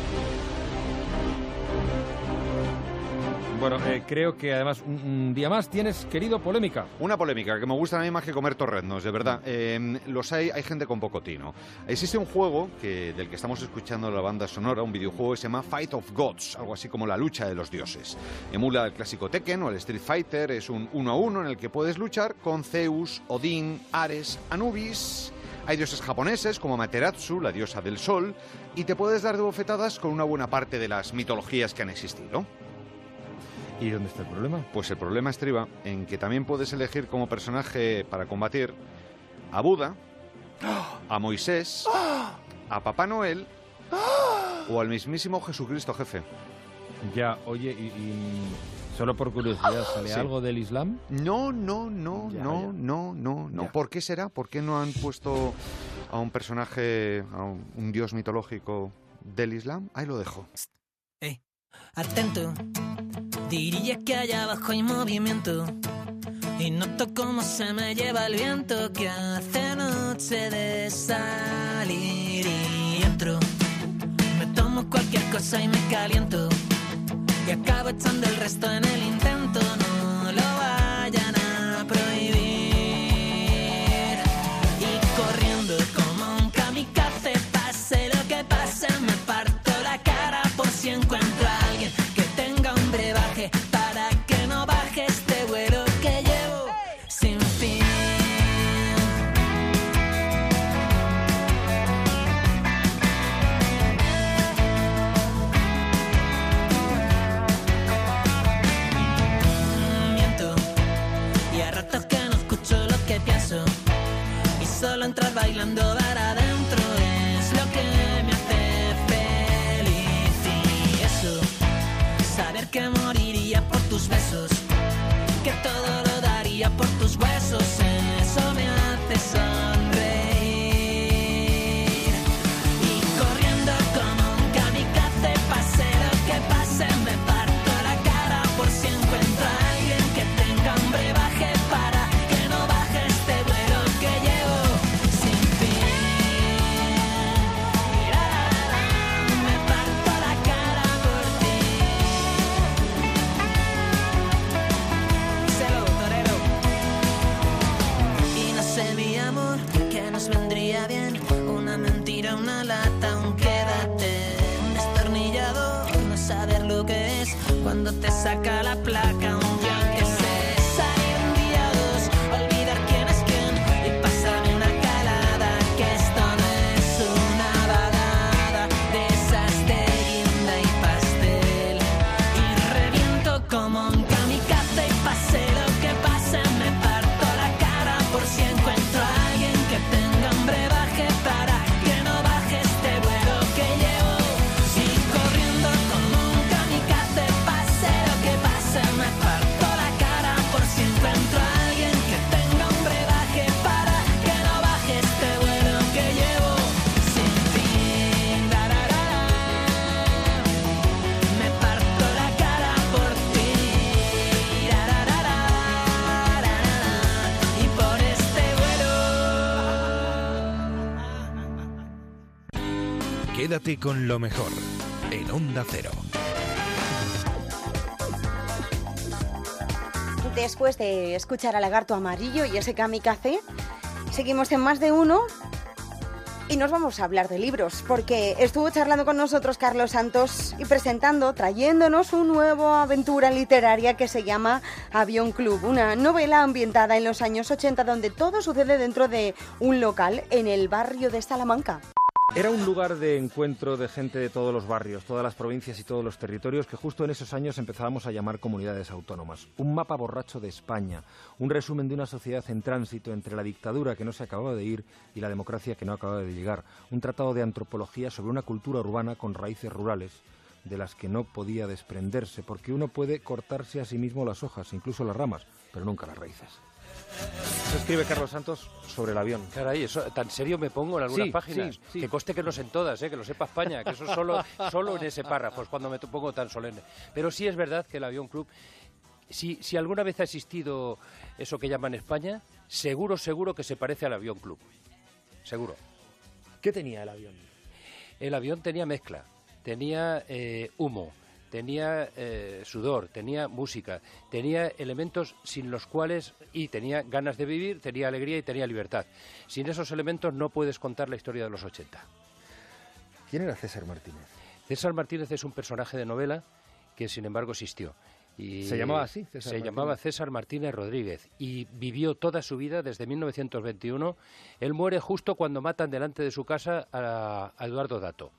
Speaker 37: Bueno, eh, creo que además un, un día más tienes, querido, polémica.
Speaker 38: Una polémica que me gusta a mí más que comer torreznos, de verdad. Eh, los hay, hay gente con poco tino. Existe un juego que, del que estamos escuchando la banda sonora, un videojuego que se llama Fight of Gods, algo así como la lucha de los dioses. Emula el clásico Tekken o el Street Fighter, es un uno a uno en el que puedes luchar con Zeus, Odín, Ares, Anubis. Hay dioses japoneses como Materatsu, la diosa del sol, y te puedes dar de bofetadas con una buena parte de las mitologías que han existido.
Speaker 37: ¿Y dónde está el problema?
Speaker 38: Pues el problema estriba en que también puedes elegir como personaje para combatir a Buda, a Moisés, a Papá Noel o al mismísimo Jesucristo, jefe.
Speaker 37: Ya, oye, y, y solo por curiosidad, ¿sale
Speaker 38: Sí.
Speaker 37: algo del Islam?
Speaker 38: No, no, no,
Speaker 37: Ya,
Speaker 38: no,
Speaker 37: ya.
Speaker 38: no, no, no.
Speaker 37: Ya.
Speaker 38: ¿Por qué será? ¿Por qué no han puesto a un personaje, a un, un dios mitológico del Islam? Ahí lo dejo.
Speaker 40: Atento, diría que allá abajo hay movimiento. Y noto cómo se me lleva el viento que hace noche de salir y entro. Me tomo cualquier cosa y me caliento. Y acabo echando el resto en el intento. Una lata, un quédate. Un destornillador, no saber lo que es cuando te saca la placa,
Speaker 1: Quédate con lo mejor en Onda Cero.
Speaker 2: Después de escuchar a Lagarto Amarillo y ese kamikaze, seguimos en más de uno y nos vamos a hablar de libros, porque estuvo charlando con nosotros Carlos Santos y presentando, trayéndonos una nueva aventura literaria que se llama Avión Club, una novela ambientada en los años 80 donde todo sucede dentro de un local en el barrio de Salamanca.
Speaker 37: Era un lugar de encuentro de gente de todos los barrios, todas las provincias y todos los territorios que justo en esos años empezábamos a llamar comunidades autónomas. Un mapa borracho de España, un resumen de una sociedad en tránsito entre la dictadura que no se acababa de ir y la democracia que no acababa de llegar. Un tratado de antropología sobre una cultura urbana con raíces rurales de las que no podía desprenderse, porque uno puede cortarse a sí mismo las hojas, incluso las ramas, pero nunca las raíces. Eso escribe Carlos Santos sobre el avión.
Speaker 41: Caray, eso tan serio me pongo en algunas
Speaker 37: Sí,
Speaker 41: páginas.
Speaker 37: sí, sí.
Speaker 41: Que coste que no es en todas, ¿eh? que lo sepa España, que eso solo, [LAUGHS] solo en ese párrafo es cuando me pongo tan solemne. Pero sí es verdad que el Avión Club, si, si alguna vez ha existido eso que llaman España, seguro, seguro que se parece al Avión Club. Seguro.
Speaker 37: ¿Qué tenía el avión?
Speaker 41: El avión tenía mezcla, tenía eh, humo, tenía eh, sudor, tenía música, tenía elementos sin los cuales, y tenía ganas de vivir, tenía alegría y tenía libertad. Sin esos elementos no puedes contar la historia de los 80.
Speaker 37: ¿Quién era César Martínez?
Speaker 41: César Martínez es un personaje de novela que sin embargo existió. Y
Speaker 37: ¿Se llamaba así, César
Speaker 41: se
Speaker 37: Martínez?
Speaker 41: llamaba César Martínez Rodríguez y vivió toda su vida desde 1921. Él muere justo cuando matan delante de su casa a, a Eduardo Dato.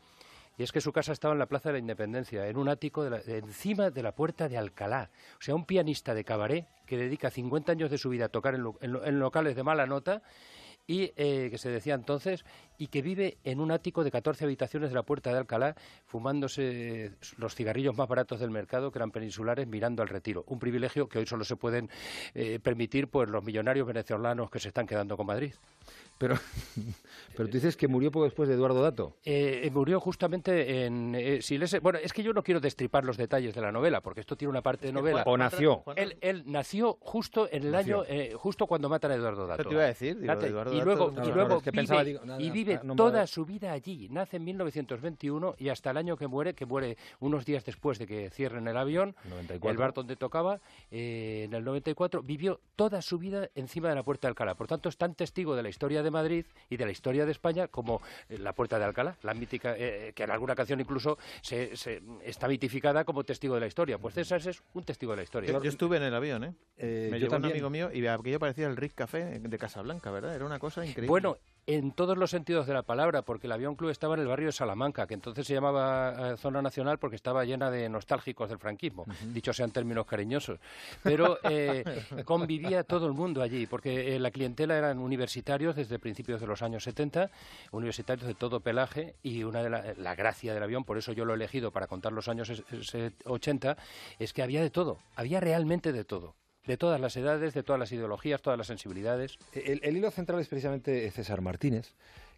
Speaker 41: Y es que su casa estaba en la Plaza de la Independencia, en un ático de la- encima de la puerta de Alcalá. O sea, un pianista de cabaret que dedica 50 años de su vida a tocar en, lo- en en locales de mala nota y eh, que se decía entonces, y que vive en un ático de 14 habitaciones de la Puerta de Alcalá, fumándose los cigarrillos más baratos del mercado, que eran peninsulares, mirando al retiro. Un privilegio que hoy solo se pueden eh, permitir pues, los millonarios venezolanos que se están quedando con Madrid.
Speaker 37: Pero, [LAUGHS] pero tú dices que murió poco después de Eduardo Dato.
Speaker 41: Eh, eh, murió justamente en eh. Bueno, es que yo no quiero destripar los detalles de la novela, porque esto tiene una parte de novela.
Speaker 37: O nació.
Speaker 41: Él, él nació justo en el
Speaker 37: Nació.
Speaker 41: año, eh, justo cuando matan a Eduardo Dato.
Speaker 36: Te iba a decir, digo, Eduardo
Speaker 41: y
Speaker 36: Dato,
Speaker 41: luego, y luego
Speaker 37: es que
Speaker 41: vive,
Speaker 37: pensaba, digo, nada,
Speaker 41: y vive
Speaker 37: no me-
Speaker 41: toda su vida allí. Nace en 1921 y hasta el año que muere, que muere unos días después de que cierren el avión,
Speaker 37: 94.
Speaker 41: el bar donde tocaba, eh, en el 94, vivió toda su vida encima de la Puerta de Alcalá. Por tanto, es tan testigo de la historia de Madrid y de la historia de España como eh, la Puerta de Alcalá, la mítica, eh, que en alguna canción incluso se, se- está mitificada como testigo de la historia. Pues César es un testigo de la historia.
Speaker 36: Yo, yo estuve en el avión, ¿eh?
Speaker 37: Eh,
Speaker 36: Me
Speaker 37: yo
Speaker 36: llevó un amigo mío y aquello parecía el Rick Café de Casablanca, ¿verdad? Era una cosa increíble.
Speaker 41: Bueno, en todos los sentidos de la palabra, porque el Avión Club estaba en el barrio de Salamanca, que entonces se llamaba eh, Zona Nacional porque estaba llena de nostálgicos del franquismo, dicho sean términos cariñosos. Pero eh, convivía todo el mundo allí, porque eh, la clientela eran universitarios desde principios de los años 70, universitarios de todo pelaje, y una de la, la gracia del avión, por eso yo lo he elegido para contar los años es- es- 80, es que había de todo, había realmente de todo. De todas las edades, de todas las ideologías, todas las sensibilidades.
Speaker 37: El, el hilo central es precisamente César Martínez,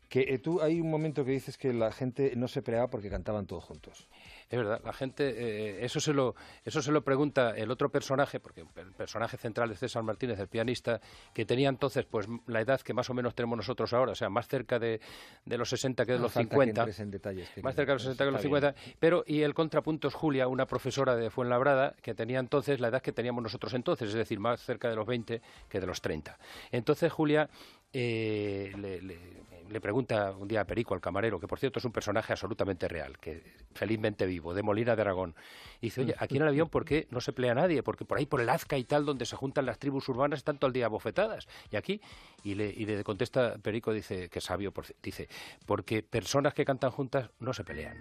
Speaker 37: que eh, tú hay un momento que dices que la gente no se peleaba porque cantaban todos juntos.
Speaker 41: Es verdad, la gente, eh, eso, se lo, eso se lo pregunta el otro personaje, porque el personaje central es César Martínez, el pianista, que tenía entonces pues la edad que más o menos tenemos nosotros ahora, o sea, más cerca de, de los 60 que de
Speaker 37: No
Speaker 41: los
Speaker 37: falta que
Speaker 41: 50.
Speaker 37: entres en detalles, que-
Speaker 41: más cerca de los 60 que de los
Speaker 37: está bien.
Speaker 41: 50. Pero, y el contrapunto es Julia, una profesora de Fuenlabrada, que tenía entonces la edad que teníamos nosotros entonces, es decir, más cerca de los 20 que de los 30. Entonces Julia eh, le, le- le pregunta un día a Perico, al camarero, que por cierto es un personaje absolutamente real, que felizmente vivo, de Molina de Aragón. Y dice, oye, aquí en el avión, ¿por qué no se pelea nadie? Porque por ahí, por el Azca y tal, donde se juntan las tribus urbanas, están todo el día bofetadas. Y aquí, y le, y le contesta Perico, dice, que sabio, por dice, porque personas que cantan juntas no se pelean.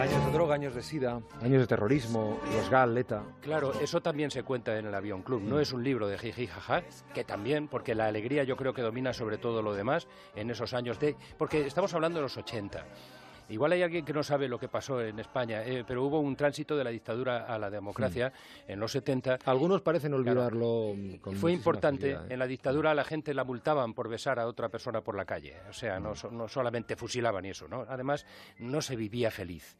Speaker 37: Años de droga, años de sida, años de terrorismo, los GAL, ETA.
Speaker 41: Claro, eso también se cuenta en el Avión Club. No es un libro de jiji jaja, que también, porque la alegría yo creo que domina sobre todo lo demás en esos años de... Porque estamos hablando de los 80. Igual hay alguien que no sabe lo que pasó en España, eh, pero hubo un tránsito de la dictadura a la democracia en los 70.
Speaker 37: Algunos parecen olvidarlo mm, con
Speaker 41: Fue importante.
Speaker 37: facilidad, ¿eh?
Speaker 41: En la dictadura a la gente la multaban por besar a otra persona por la calle. O sea, no, so- no solamente fusilaban y eso, ¿no? Además, no se vivía feliz.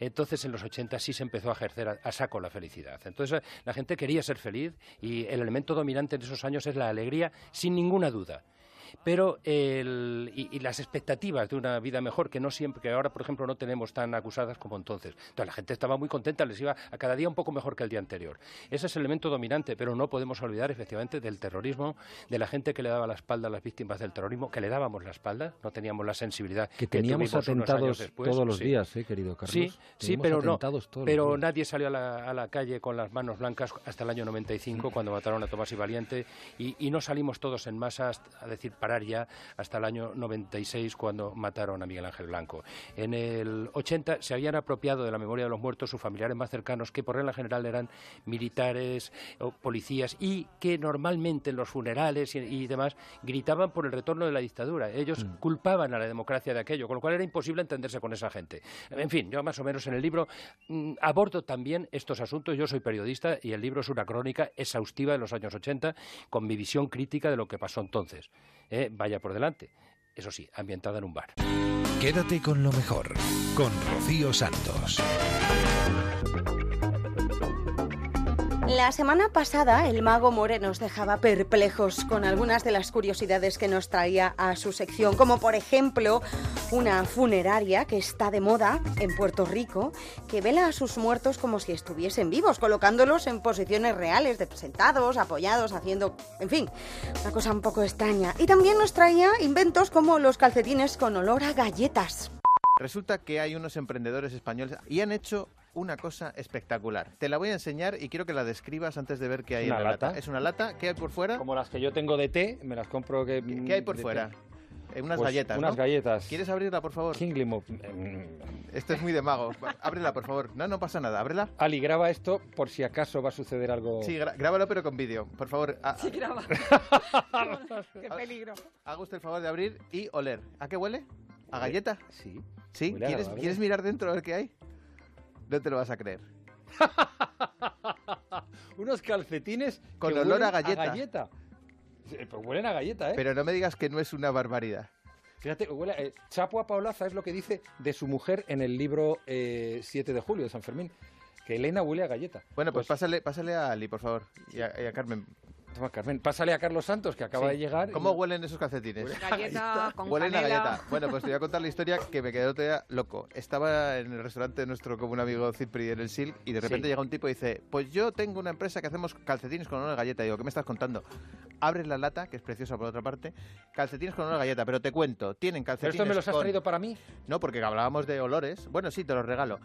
Speaker 41: Entonces, en los 80 sí se empezó a ejercer a, a saco la felicidad. Entonces, la gente quería ser feliz y el elemento dominante en esos años es la alegría, sin ninguna duda. Pero el- y, y las expectativas de una vida mejor, que no siempre, que ahora, por ejemplo, no tenemos tan acusadas como entonces. Entonces, la gente estaba muy contenta, les iba a cada día un poco mejor que el día anterior. Ese es el elemento dominante, pero no podemos olvidar, efectivamente, del terrorismo, de la gente que le daba la espalda a las víctimas del terrorismo, que le dábamos la espalda, no teníamos la sensibilidad
Speaker 37: Que teníamos
Speaker 41: años
Speaker 37: atentados
Speaker 41: después.
Speaker 37: todos los
Speaker 41: Sí.
Speaker 37: días, ¿eh, querido Carlos?
Speaker 41: Sí, sí, pero no. Pero nadie salió a la, a la calle con las manos blancas hasta el año 95, cuando mataron a Tomás y Valiente, y, y no salimos todos en masa hasta- a decir parar ya hasta el año 96, cuando mataron a Miguel Ángel Blanco. En el 80 se habían apropiado de la memoria de los muertos sus familiares más cercanos, que por regla general eran militares o policías, y que normalmente en los funerales y, y demás gritaban por el retorno de la dictadura. Ellos culpaban a la democracia de aquello, con lo cual era imposible entenderse con esa gente. En fin, yo más o menos en el libro mm, abordo también estos asuntos. Yo soy periodista y el libro es una crónica exhaustiva de los años 80 con mi visión crítica de lo que pasó entonces. Eh, Vaya por delante. Eso sí, ambientada en un bar.
Speaker 1: Quédate con lo mejor, con Rocío Santos.
Speaker 2: La semana pasada el mago More nos dejaba perplejos con algunas de las curiosidades que nos traía a su sección, como por ejemplo una funeraria que está de moda en Puerto Rico, que vela a sus muertos como si estuviesen vivos, colocándolos en posiciones reales, de sentados, apoyados, haciendo, en fin, una cosa un poco extraña. Y también nos traía inventos como los calcetines con olor a galletas.
Speaker 42: Resulta que hay unos emprendedores españoles y han hecho una cosa espectacular. Te la voy a enseñar y quiero que la describas antes de ver qué hay
Speaker 37: Una
Speaker 42: en la
Speaker 37: lata.
Speaker 42: lata. Es una lata. ¿Qué hay por fuera?
Speaker 37: Como las que yo tengo de té, me las compro que...
Speaker 42: ¿Qué hay por fuera?
Speaker 37: té.
Speaker 42: Eh, unas
Speaker 37: Pues
Speaker 42: galletas,
Speaker 37: Unas
Speaker 42: ¿no?
Speaker 37: galletas.
Speaker 42: ¿Quieres abrirla, por favor?
Speaker 37: Kingly Mo-
Speaker 42: Esto es muy de magos. Va, Ábrela, por favor. No, no pasa nada. Ábrela.
Speaker 37: Ali, graba esto por si acaso va a suceder algo...
Speaker 42: Sí, grábalo, pero con vídeo. Por favor.
Speaker 24: Sí, graba. [LAUGHS] Qué peligro.
Speaker 42: Haga usted el favor de abrir y oler. ¿A qué huele? ¿A galleta?
Speaker 37: Sí.
Speaker 42: ¿Sí? ¿Quieres. ¿Quieres mirar dentro a ver qué hay? No te lo vas a creer. [LAUGHS]
Speaker 37: Unos calcetines
Speaker 42: Con
Speaker 37: que
Speaker 42: olor a galleta.
Speaker 37: galleta. Sí, Pues huelen a galleta, ¿eh?
Speaker 42: Pero no me digas que no es una barbaridad.
Speaker 37: Fíjate, huele a- eh, Chapo a Paulaza es lo que dice de su mujer en el libro eh, 7 de julio de San Fermín. Que Elena huele a galleta.
Speaker 42: Bueno, pues, pásale, pásale a Ali, por favor. Y a, y a Carmen.
Speaker 37: Toma, Carmen, pásale a Carlos Santos, que acaba
Speaker 42: Sí.
Speaker 37: de llegar.
Speaker 42: ¿Cómo huelen esos calcetines?
Speaker 24: Galleta con
Speaker 42: Huelen a
Speaker 24: canela.
Speaker 42: galleta. Bueno, pues te voy a contar la historia que me quedó todavía loco. Estaba en el restaurante de nuestro común amigo Cipri en el Silk y de repente
Speaker 37: Sí.
Speaker 42: llega un tipo y dice, pues yo tengo una empresa que hacemos calcetines con olor a galleta. Y digo, ¿qué me estás contando? Abres la lata, que es preciosa por otra parte, calcetines con olor a galleta, pero te cuento, tienen
Speaker 37: ¿Pero
Speaker 42: calcetines
Speaker 37: esto me los has
Speaker 42: con-
Speaker 37: traído para mí?
Speaker 42: No, porque hablábamos de olores. Bueno, sí, te los regalo.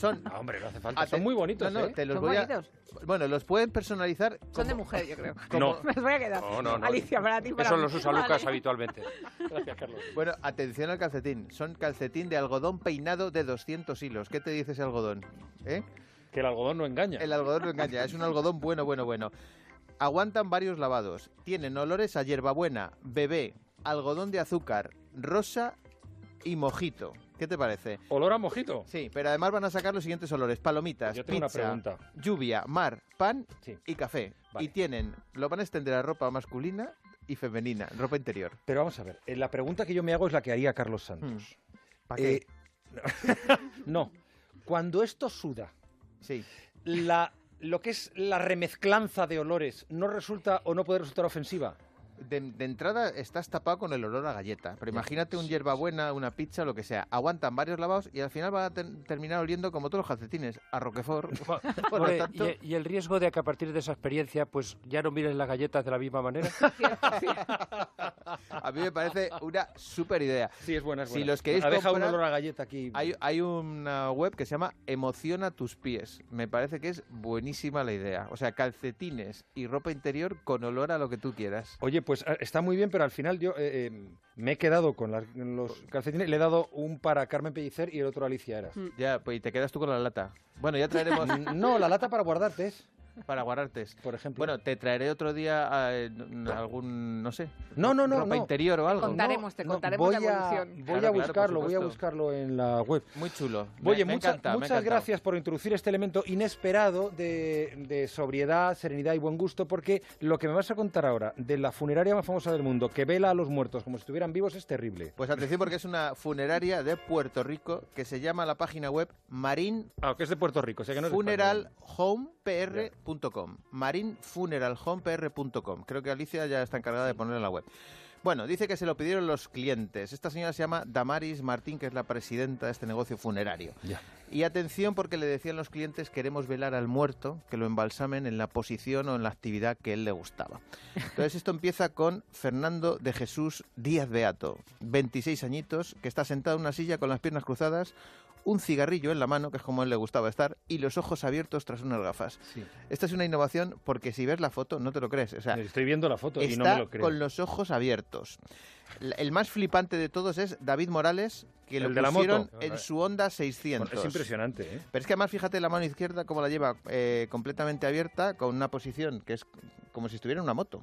Speaker 42: Son... [LAUGHS]
Speaker 37: No, hombre, no hace falta.
Speaker 42: Ah,
Speaker 37: Son muy bonitos,
Speaker 42: no, no,
Speaker 37: ¿eh?
Speaker 42: te los
Speaker 24: ¿Son
Speaker 42: voy a...
Speaker 24: bonitos?
Speaker 42: Bueno, los pueden personalizar.
Speaker 24: Son de mujer, yo creo.
Speaker 42: Como-
Speaker 24: Me los voy a quedar.
Speaker 41: No, no, no.
Speaker 24: Alicia, para ti, para
Speaker 41: Eso
Speaker 24: mí.
Speaker 41: los usa Lucas
Speaker 24: Vale.
Speaker 41: habitualmente.
Speaker 37: Gracias, Carlos.
Speaker 42: Bueno, atención al calcetín. Son calcetín de algodón peinado de 200 hilos. ¿Qué te dice ese algodón? ¿Eh?
Speaker 37: Que el algodón no engaña.
Speaker 42: El algodón no engaña. Es un algodón bueno, bueno, bueno. Aguantan varios lavados. Tienen olores a hierbabuena, bebé, algodón de azúcar, rosa y mojito. ¿Qué te parece?
Speaker 37: ¿Olor a mojito?
Speaker 42: Sí, pero además van a sacar los siguientes olores. Palomitas,
Speaker 37: Yo tengo una
Speaker 42: pizza,
Speaker 37: pregunta.
Speaker 42: lluvia, mar, pan
Speaker 37: Sí.
Speaker 42: y café.
Speaker 37: Vale.
Speaker 42: Y tienen, lo van a extender a ropa masculina y femenina, ropa interior.
Speaker 37: Pero vamos a ver, eh, la pregunta que yo me hago es la que haría Carlos Santos.
Speaker 42: ¿Para qué?
Speaker 37: Eh, [LAUGHS] no, cuando esto suda,
Speaker 42: Sí.
Speaker 37: la, lo que es la remezclanza de olores, ¿no resulta o no puede resultar ofensiva?
Speaker 42: De, de entrada estás tapado con el olor a galleta. Pero imagínate un hierbabuena, una pizza, lo que sea. Aguantan varios lavados y al final va a ten- terminar oliendo como todos los calcetines, a Roquefort. [LAUGHS] Por lo tanto-
Speaker 41: y, y el riesgo de que a partir de esa experiencia, pues ya no miren las galletas de la misma manera. [LAUGHS]
Speaker 42: A mí me parece una super idea.
Speaker 37: Sí, es buena, es
Speaker 42: Si
Speaker 37: buena.
Speaker 42: los queréis
Speaker 37: Ha dejado un
Speaker 42: comprar,
Speaker 37: olor a galleta aquí.
Speaker 42: Hay, hay una web que se llama Emociona tus pies. Me parece que es buenísima la idea. O sea, calcetines y ropa interior con olor a lo que tú quieras.
Speaker 37: Oye, pues eh, está muy bien, pero al final yo eh, eh, me he quedado con las- los calcetines. Le he dado un para Carmen Pellicer y el otro a Alicia Eras.
Speaker 42: Ya, pues y te quedas tú con la lata. Bueno, ya traeremos... [LAUGHS]
Speaker 37: no, la lata para guardarte
Speaker 42: Para guardarte. [LAUGHS]
Speaker 37: Por ejemplo.
Speaker 42: Bueno, te traeré otro día eh, algún, no sé.
Speaker 37: No, no, no.
Speaker 42: Ropa
Speaker 37: no.
Speaker 42: interior o algo.
Speaker 39: Contaremos, te
Speaker 37: No,
Speaker 39: contaremos
Speaker 37: voy
Speaker 39: la
Speaker 37: a-
Speaker 39: evolución.
Speaker 37: Voy
Speaker 42: Claro,
Speaker 37: a
Speaker 42: claro, por
Speaker 37: buscarlo, voy a buscarlo en la web.
Speaker 42: Muy chulo.
Speaker 37: Oye,
Speaker 42: me
Speaker 37: mucha-
Speaker 42: encanta, me ha
Speaker 37: muchas gracias por introducir este elemento inesperado de, de sobriedad, serenidad y buen gusto, porque lo que me vas a contar ahora de la funeraria más famosa del mundo, que vela a los muertos como si estuvieran vivos, es terrible.
Speaker 42: Pues atención porque es una funeraria de Puerto Rico que se llama la página web Marine
Speaker 37: Ah, que es de Puerto Rico, o sea que no es de
Speaker 42: funeralhomepr.com. Marinefuneralhomepr.com. Creo que Alicia ya está encargada de ponerlo en la web. Bueno, dice que se lo pidieron los clientes. Esta señora se llama Damaris Martín, que es la presidenta de este negocio funerario.
Speaker 37: Ya.
Speaker 42: Y atención porque le decían los clientes, queremos velar al muerto, que lo embalsamen en la posición o en la actividad que él le gustaba. Entonces esto empieza con Fernando de Jesús Díaz Beato, 26 añitos, que está sentado en una silla con las piernas cruzadas, un cigarrillo en la mano, que es como a él le gustaba estar, y los ojos abiertos tras unas gafas.
Speaker 37: Sí.
Speaker 42: Esta es una innovación porque si ves la foto no te lo crees. O sea,
Speaker 37: Estoy viendo la foto y no me lo creo.
Speaker 42: con los ojos abiertos. El más flipante de todos es David Morales, que lo pusieron en su Honda 600.
Speaker 37: Bueno, es impresionante, ¿eh?
Speaker 42: Pero es que además fíjate la mano izquierda cómo la lleva eh, completamente abierta, con una posición que es como si estuviera en una moto.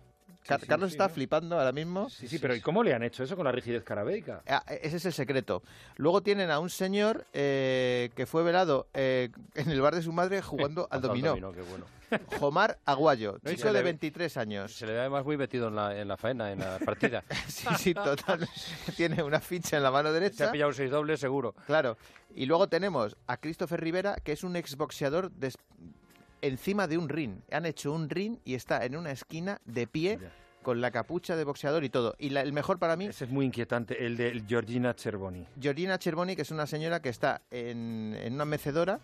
Speaker 42: Car- Carlos está
Speaker 37: ¿no?
Speaker 42: flipando ahora mismo.
Speaker 37: Sí, sí, pero ¿y cómo le han hecho eso con la rigidez carabéica?
Speaker 42: Ah, ese es el secreto. Luego tienen a un señor eh, que fue velado eh, en el bar de su madre jugando [LAUGHS] al dominó.
Speaker 41: qué bueno. [LAUGHS]
Speaker 42: Jomar Aguayo, chico
Speaker 41: se
Speaker 42: de
Speaker 41: le-
Speaker 42: 23 años.
Speaker 41: Se le ve además muy metido en la, en la faena, en la [LAUGHS] partida.
Speaker 42: Sí, sí, total. Tiene una ficha en la mano
Speaker 41: Se
Speaker 42: derecha.
Speaker 41: ha pillado seis dobles seguro.
Speaker 42: Claro. Y luego tenemos a Christopher Rivera, que es un exboxeador des- encima de un ring. Han hecho un ring y está en una esquina de pie con la capucha de boxeador y todo. Y la- el mejor para mí,
Speaker 37: Ese es muy inquietante, el de Georgina Cervoni.
Speaker 42: Georgina Cherboni, que es una señora que está en, en una mecedora.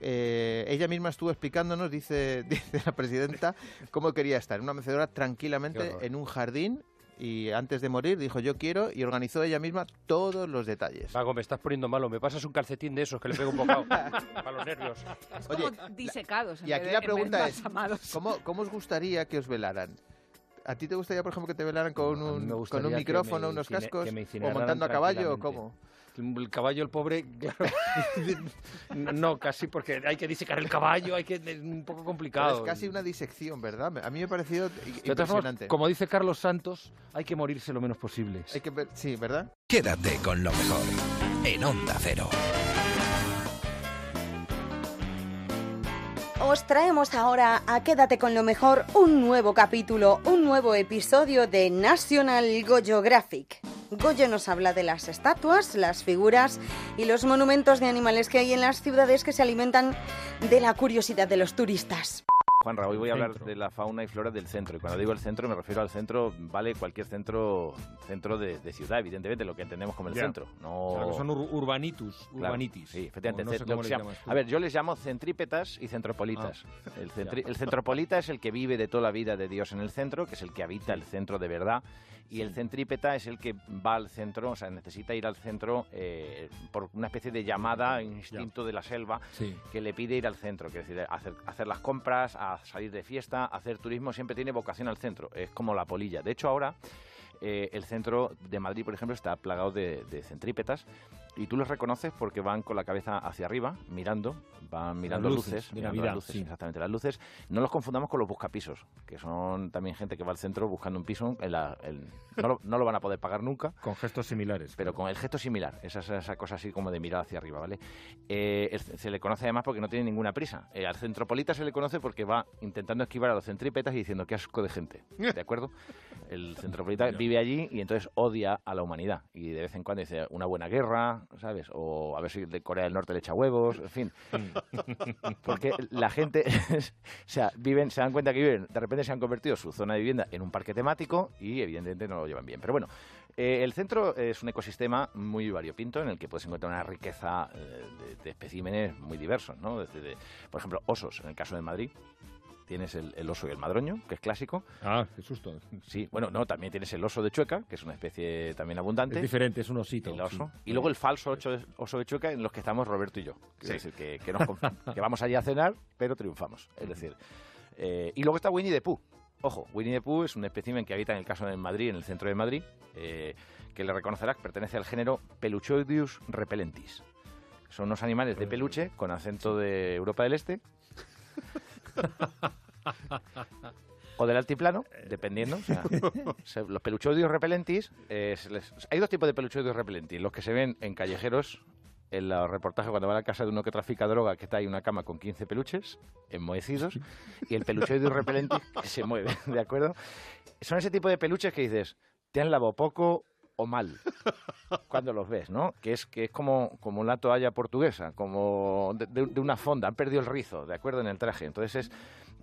Speaker 42: Eh, ella misma estuvo explicándonos, dice, [LAUGHS] dice la presidenta, cómo quería estar en una mecedora tranquilamente en un jardín y antes de morir dijo yo quiero y organizó ella misma todos los detalles.
Speaker 41: Pago, me estás poniendo malo. ¿Me pasas un calcetín de esos que le pego un bocado? [LAUGHS] para los nervios.
Speaker 39: Es
Speaker 42: Oye,
Speaker 39: como disecados. en
Speaker 42: Y aquí
Speaker 39: vez
Speaker 42: la pregunta es. ¿cómo, ¿cómo os gustaría que os velaran? ¿A ti te gustaría, por ejemplo, que te velaran con un, con un micrófono,
Speaker 37: me
Speaker 42: unos cascos o montando a caballo o cómo?
Speaker 37: El caballo, el pobre, claro. [LAUGHS] no, casi porque hay que disecar el caballo, hay que es un poco
Speaker 42: Pero
Speaker 37: complicado.
Speaker 42: es casi una disección, ¿verdad? A mí me ha parecido impresionante.
Speaker 37: como dice Carlos Santos, hay que morirse lo menos posible.
Speaker 42: Hay que ver- sí, ¿verdad?
Speaker 1: Quédate con lo mejor en Onda Cero.
Speaker 2: Os traemos ahora a Quédate con lo mejor un nuevo capítulo, un nuevo episodio de National Geographic. Goyo nos habla de las estatuas, las figuras y los monumentos de animales que hay en las ciudades que se alimentan de la curiosidad de los turistas.
Speaker 43: Juanra, hoy voy a hablar de la fauna y flora del centro. Y cuando digo el centro, me refiero al centro, vale cualquier centro centro de, de ciudad, evidentemente, lo que entendemos como el centro. No...
Speaker 37: Claro, que son ur- urbanitus,
Speaker 43: Claro,
Speaker 37: urbanitis.
Speaker 43: Sí, efectivamente.
Speaker 37: No sé cómo les llamas
Speaker 43: a ver, yo les llamo centrípetas y centropolitas. el, centri- el centropolita es el que vive de toda la vida de Dios en el centro, que es el que habita el centro de verdad. Y el centrípeta es el que va al centro, o sea, necesita ir al centro eh, por una especie de llamada, instinto de la selva,
Speaker 37: Sí.
Speaker 43: que le pide ir al centro, que es decir, hacer, hacer las compras, a salir de fiesta, hacer turismo, siempre tiene vocación al centro, es como la polilla. De hecho, ahora eh, el centro de Madrid, por ejemplo, está plagado de, de centrípetas y tú los reconoces porque van con la cabeza hacia arriba, mirando, van mirando
Speaker 37: luces
Speaker 43: mirando las luces,
Speaker 37: sí.
Speaker 43: exactamente, las luces. No los confundamos con los buscapisos, que son también gente que va al centro buscando un piso, en la- en- no, lo, no lo van a poder pagar nunca.
Speaker 37: Con gestos similares.
Speaker 43: Pero con el gesto similar, esa, esa, cosa así como de mirar hacia arriba, ¿vale? Eh, se le conoce además porque no tiene ninguna prisa. Eh, al centropolita se le conoce porque va intentando esquivar a los centrípetas y diciendo qué asco de gente, ¿de acuerdo? El centropolita [LAUGHS] vive allí y entonces odia a la humanidad y de vez en cuando dice una buena guerra, ¿sabes? O a ver si de Corea del Norte le echa huevos, en fin. Porque la gente, [LAUGHS] o sea, viven, se dan cuenta que viven, de repente se han convertido su zona de vivienda en un parque temático y evidentemente no lo llevan bien. Pero bueno, eh, el centro es un ecosistema muy variopinto en el que puedes encontrar una riqueza eh, de, de especímenes muy diversos, ¿no? Desde, de- por ejemplo, osos, en el caso de Madrid. Tienes el, el oso y el madroño, que es clásico.
Speaker 37: Ah, qué susto.
Speaker 43: Sí, bueno, no, también tienes el oso de Chueca, que es una especie también abundante.
Speaker 37: Es diferente, es un osito.
Speaker 43: El oso.
Speaker 37: sí.
Speaker 43: Y luego el falso oso de Chueca en los que estamos Roberto y yo.
Speaker 37: Sí.
Speaker 43: Es decir, que, que nos [LAUGHS] que vamos allí a cenar, pero triunfamos. Es decir, eh, y luego está Winnie the Pooh. Ojo, Winnie the Pooh es un espécimen que habita en el caso de Madrid, en el centro de Madrid, eh, que le reconocerás pertenece al género Peluchoideus repellentis. Son unos animales de peluche con acento de Europa del Este. [LAUGHS] [LAUGHS] o del altiplano, dependiendo. o sea, [LAUGHS] se- los peluchoides repellentis, eh, les- hay dos tipos de peluchoides repellentis, los que se ven en callejeros, en los reportajes cuando van a la casa de uno que trafica droga, que está ahí una cama con 15 peluches enmohecidos, y el peluchoides repellentis que se mueve, [LAUGHS] ¿de acuerdo? Son ese tipo de peluches que dices, te han lavado poco o mal cuando los ves, ¿no? Que es que es como, como una toalla portuguesa, como de, de- una fonda, han perdido el rizo, ¿de acuerdo? En el traje. Entonces es,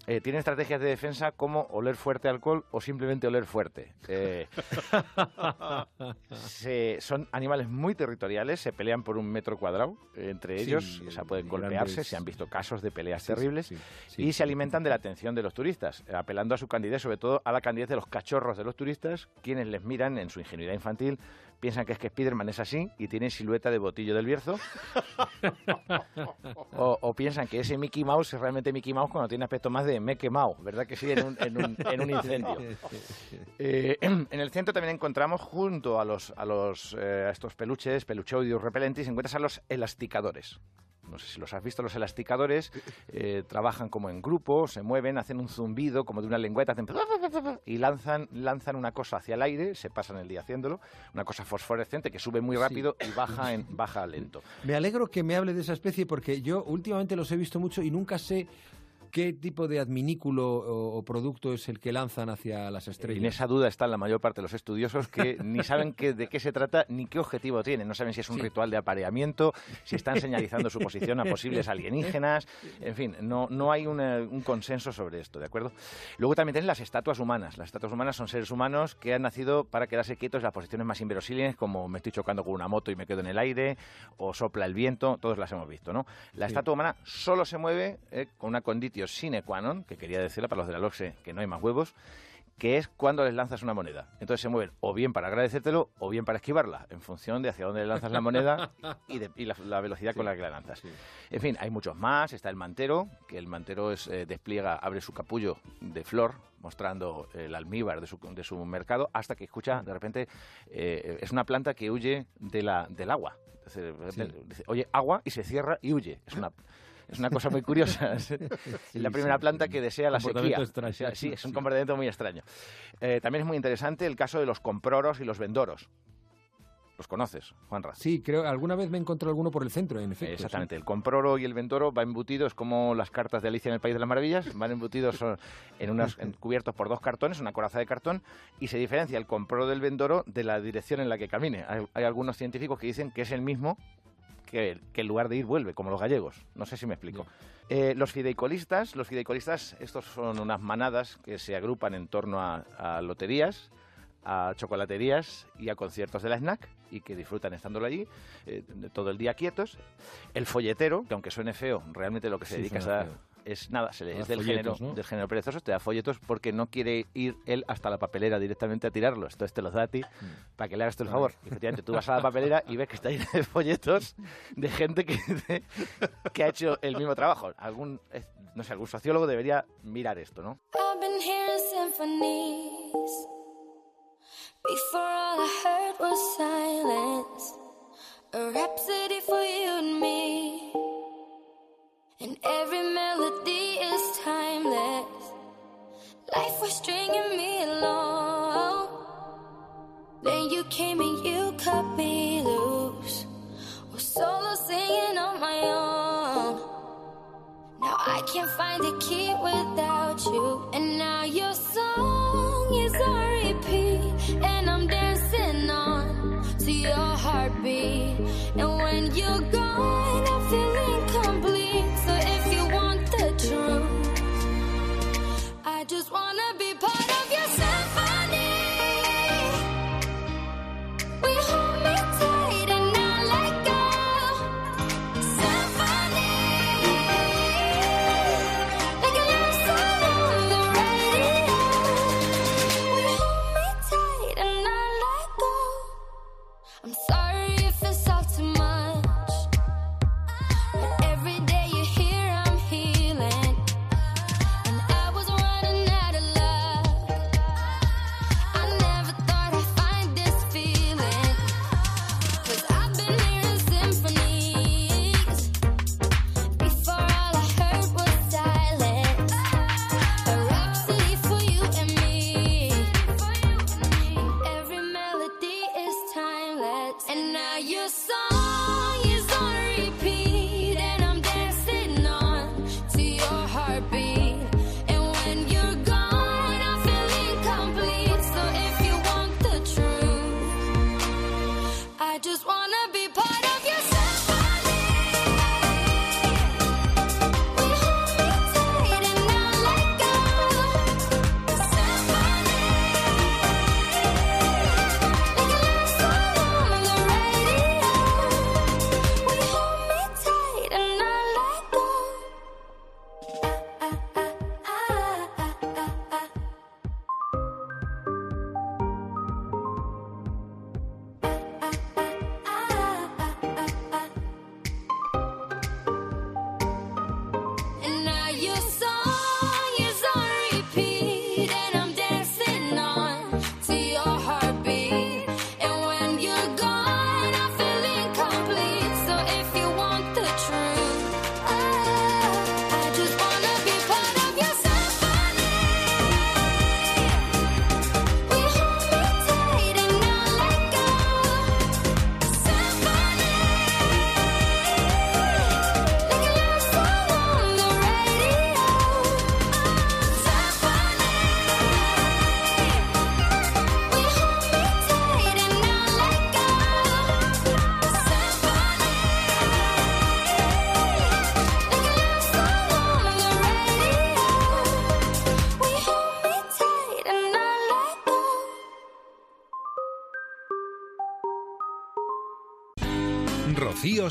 Speaker 43: eh, tienen estrategias de defensa como oler fuerte alcohol o simplemente oler fuerte. Eh, [LAUGHS] se- son animales muy territoriales, se pelean por un metro cuadrado entre
Speaker 37: Sí,
Speaker 43: ellos, o sea, pueden golpearse, se han visto casos de peleas
Speaker 37: Sí,
Speaker 43: terribles,
Speaker 37: sí,
Speaker 43: y se alimentan de la atención de los turistas, apelando a su candidez, sobre todo a la candidez de los cachorros de los turistas, quienes les miran en su ingenuidad infantil, piensan que es que Spiderman es así y tiene silueta de botillo del Bierzo, [LAUGHS] o, o piensan que ese Mickey Mouse es realmente Mickey Mouse cuando tiene aspecto más de me he quemado, ¿verdad que sí? En un, en un- en un incendio. [LAUGHS] Eh, [CLEARS THROAT] en el centro también encontramos, junto a los a los eh, a estos peluches, peluchoideus repellentis, encuentras a los elasticadores. No sé si los has visto, los elasticadores eh, trabajan como en grupo, se mueven, hacen un zumbido como de una lengüeta hacen [LAUGHS] y lanzan, lanzan una cosa hacia el aire, se pasan el día haciéndolo, una cosa fosforescente que sube muy rápido y baja, en, [LAUGHS] baja lento.
Speaker 37: Me alegro que me hable de esa especie porque yo últimamente los he visto mucho y nunca sé qué tipo de adminículo o, o producto es el que lanzan hacia las
Speaker 43: En
Speaker 37: estrellas.
Speaker 43: esa duda están la mayor parte de los estudiosos que [LAUGHS] ni saben de qué se trata ni qué objetivo tiene. No saben si es un ritual de apareamiento, si están señalizando su posición a posibles alienígenas. En fin, no, no hay una- un consenso sobre esto, ¿de acuerdo? Luego también tienen las estatuas humanas. Las estatuas humanas son seres humanos que han nacido para quedarse quietos en las posiciones más inverosímiles, como me estoy chocando con una moto y me quedo en el aire, o sopla el viento, todos las hemos visto, ¿no? La
Speaker 37: Sí.
Speaker 43: estatua humana solo se mueve eh, con una sine qua non, que quería decirle para los de la LOXE que no hay más huevos, que es cuando les lanzas una moneda. Entonces se mueven o bien para agradecértelo o bien para esquivarla, en función de hacia dónde le lanzas la moneda [LAUGHS] y, de- y la, la velocidad con la que la lanzas. En fin, hay muchos más. Está el mantero, que el mantero es, eh, despliega, abre su capullo de flor, mostrando el almíbar de su, de su mercado, hasta que escucha, de repente, eh, es una planta que huye de la, del agua. Decir, dice, oye, agua, y se cierra y huye. Es una... Es una cosa muy curiosa. [LAUGHS] Es la primera
Speaker 37: sí.
Speaker 43: planta que desea la sequía.
Speaker 37: extraño.
Speaker 43: O sea, sí, es un comportamiento muy extraño. Eh, también es muy interesante el caso de los comproros y los vendoros. ¿Los conoces, Juanra?
Speaker 37: Sí, creo alguna vez me encontré alguno por el centro, en efecto.
Speaker 43: Exactamente, el comproro y el vendoro va embutidos como las cartas de Alicia en el País de las Maravillas, van embutidos son, en unos en- cubiertos por dos cartones, una coraza de cartón, y se diferencia el comproro del vendoro de la dirección en la que camine. Hay, hay algunos científicos que dicen que es el mismo que, que en lugar de ir vuelve, como los gallegos. No sé si me explico. Eh, los fideicolistas, los fideicolistas, estos son unas manadas que se agrupan en torno a, a loterías, a chocolaterías y a conciertos de la snack y que disfrutan estándolo allí eh, todo el día quietos. El folletero, que aunque suene feo, realmente lo que se
Speaker 37: Sí,
Speaker 43: dedica es, a-. es nada, se le- es del género,
Speaker 37: ¿no?
Speaker 43: del género perezoso, te da folletos porque no quiere ir él hasta la papelera directamente a tirarlos. Entonces te los da a ti
Speaker 37: Mm.
Speaker 43: para que le hagas tú el favor. Y efectivamente, tú vas a la papelera y ves que está llena de folletos de gente que, que ha hecho el mismo trabajo. Algún, no sé, algún sociólogo debería mirar esto, ¿no?
Speaker 44: I've been hearing symphonies. Before all I heard was silence. A rhapsody for you and me. And every melody is timeless. Life was stringing me along. Then you came and you cut me loose. Was solo singing on my own. Now I can't find a key without you. And now your song is on repeat. And I'm dancing on to your heartbeat.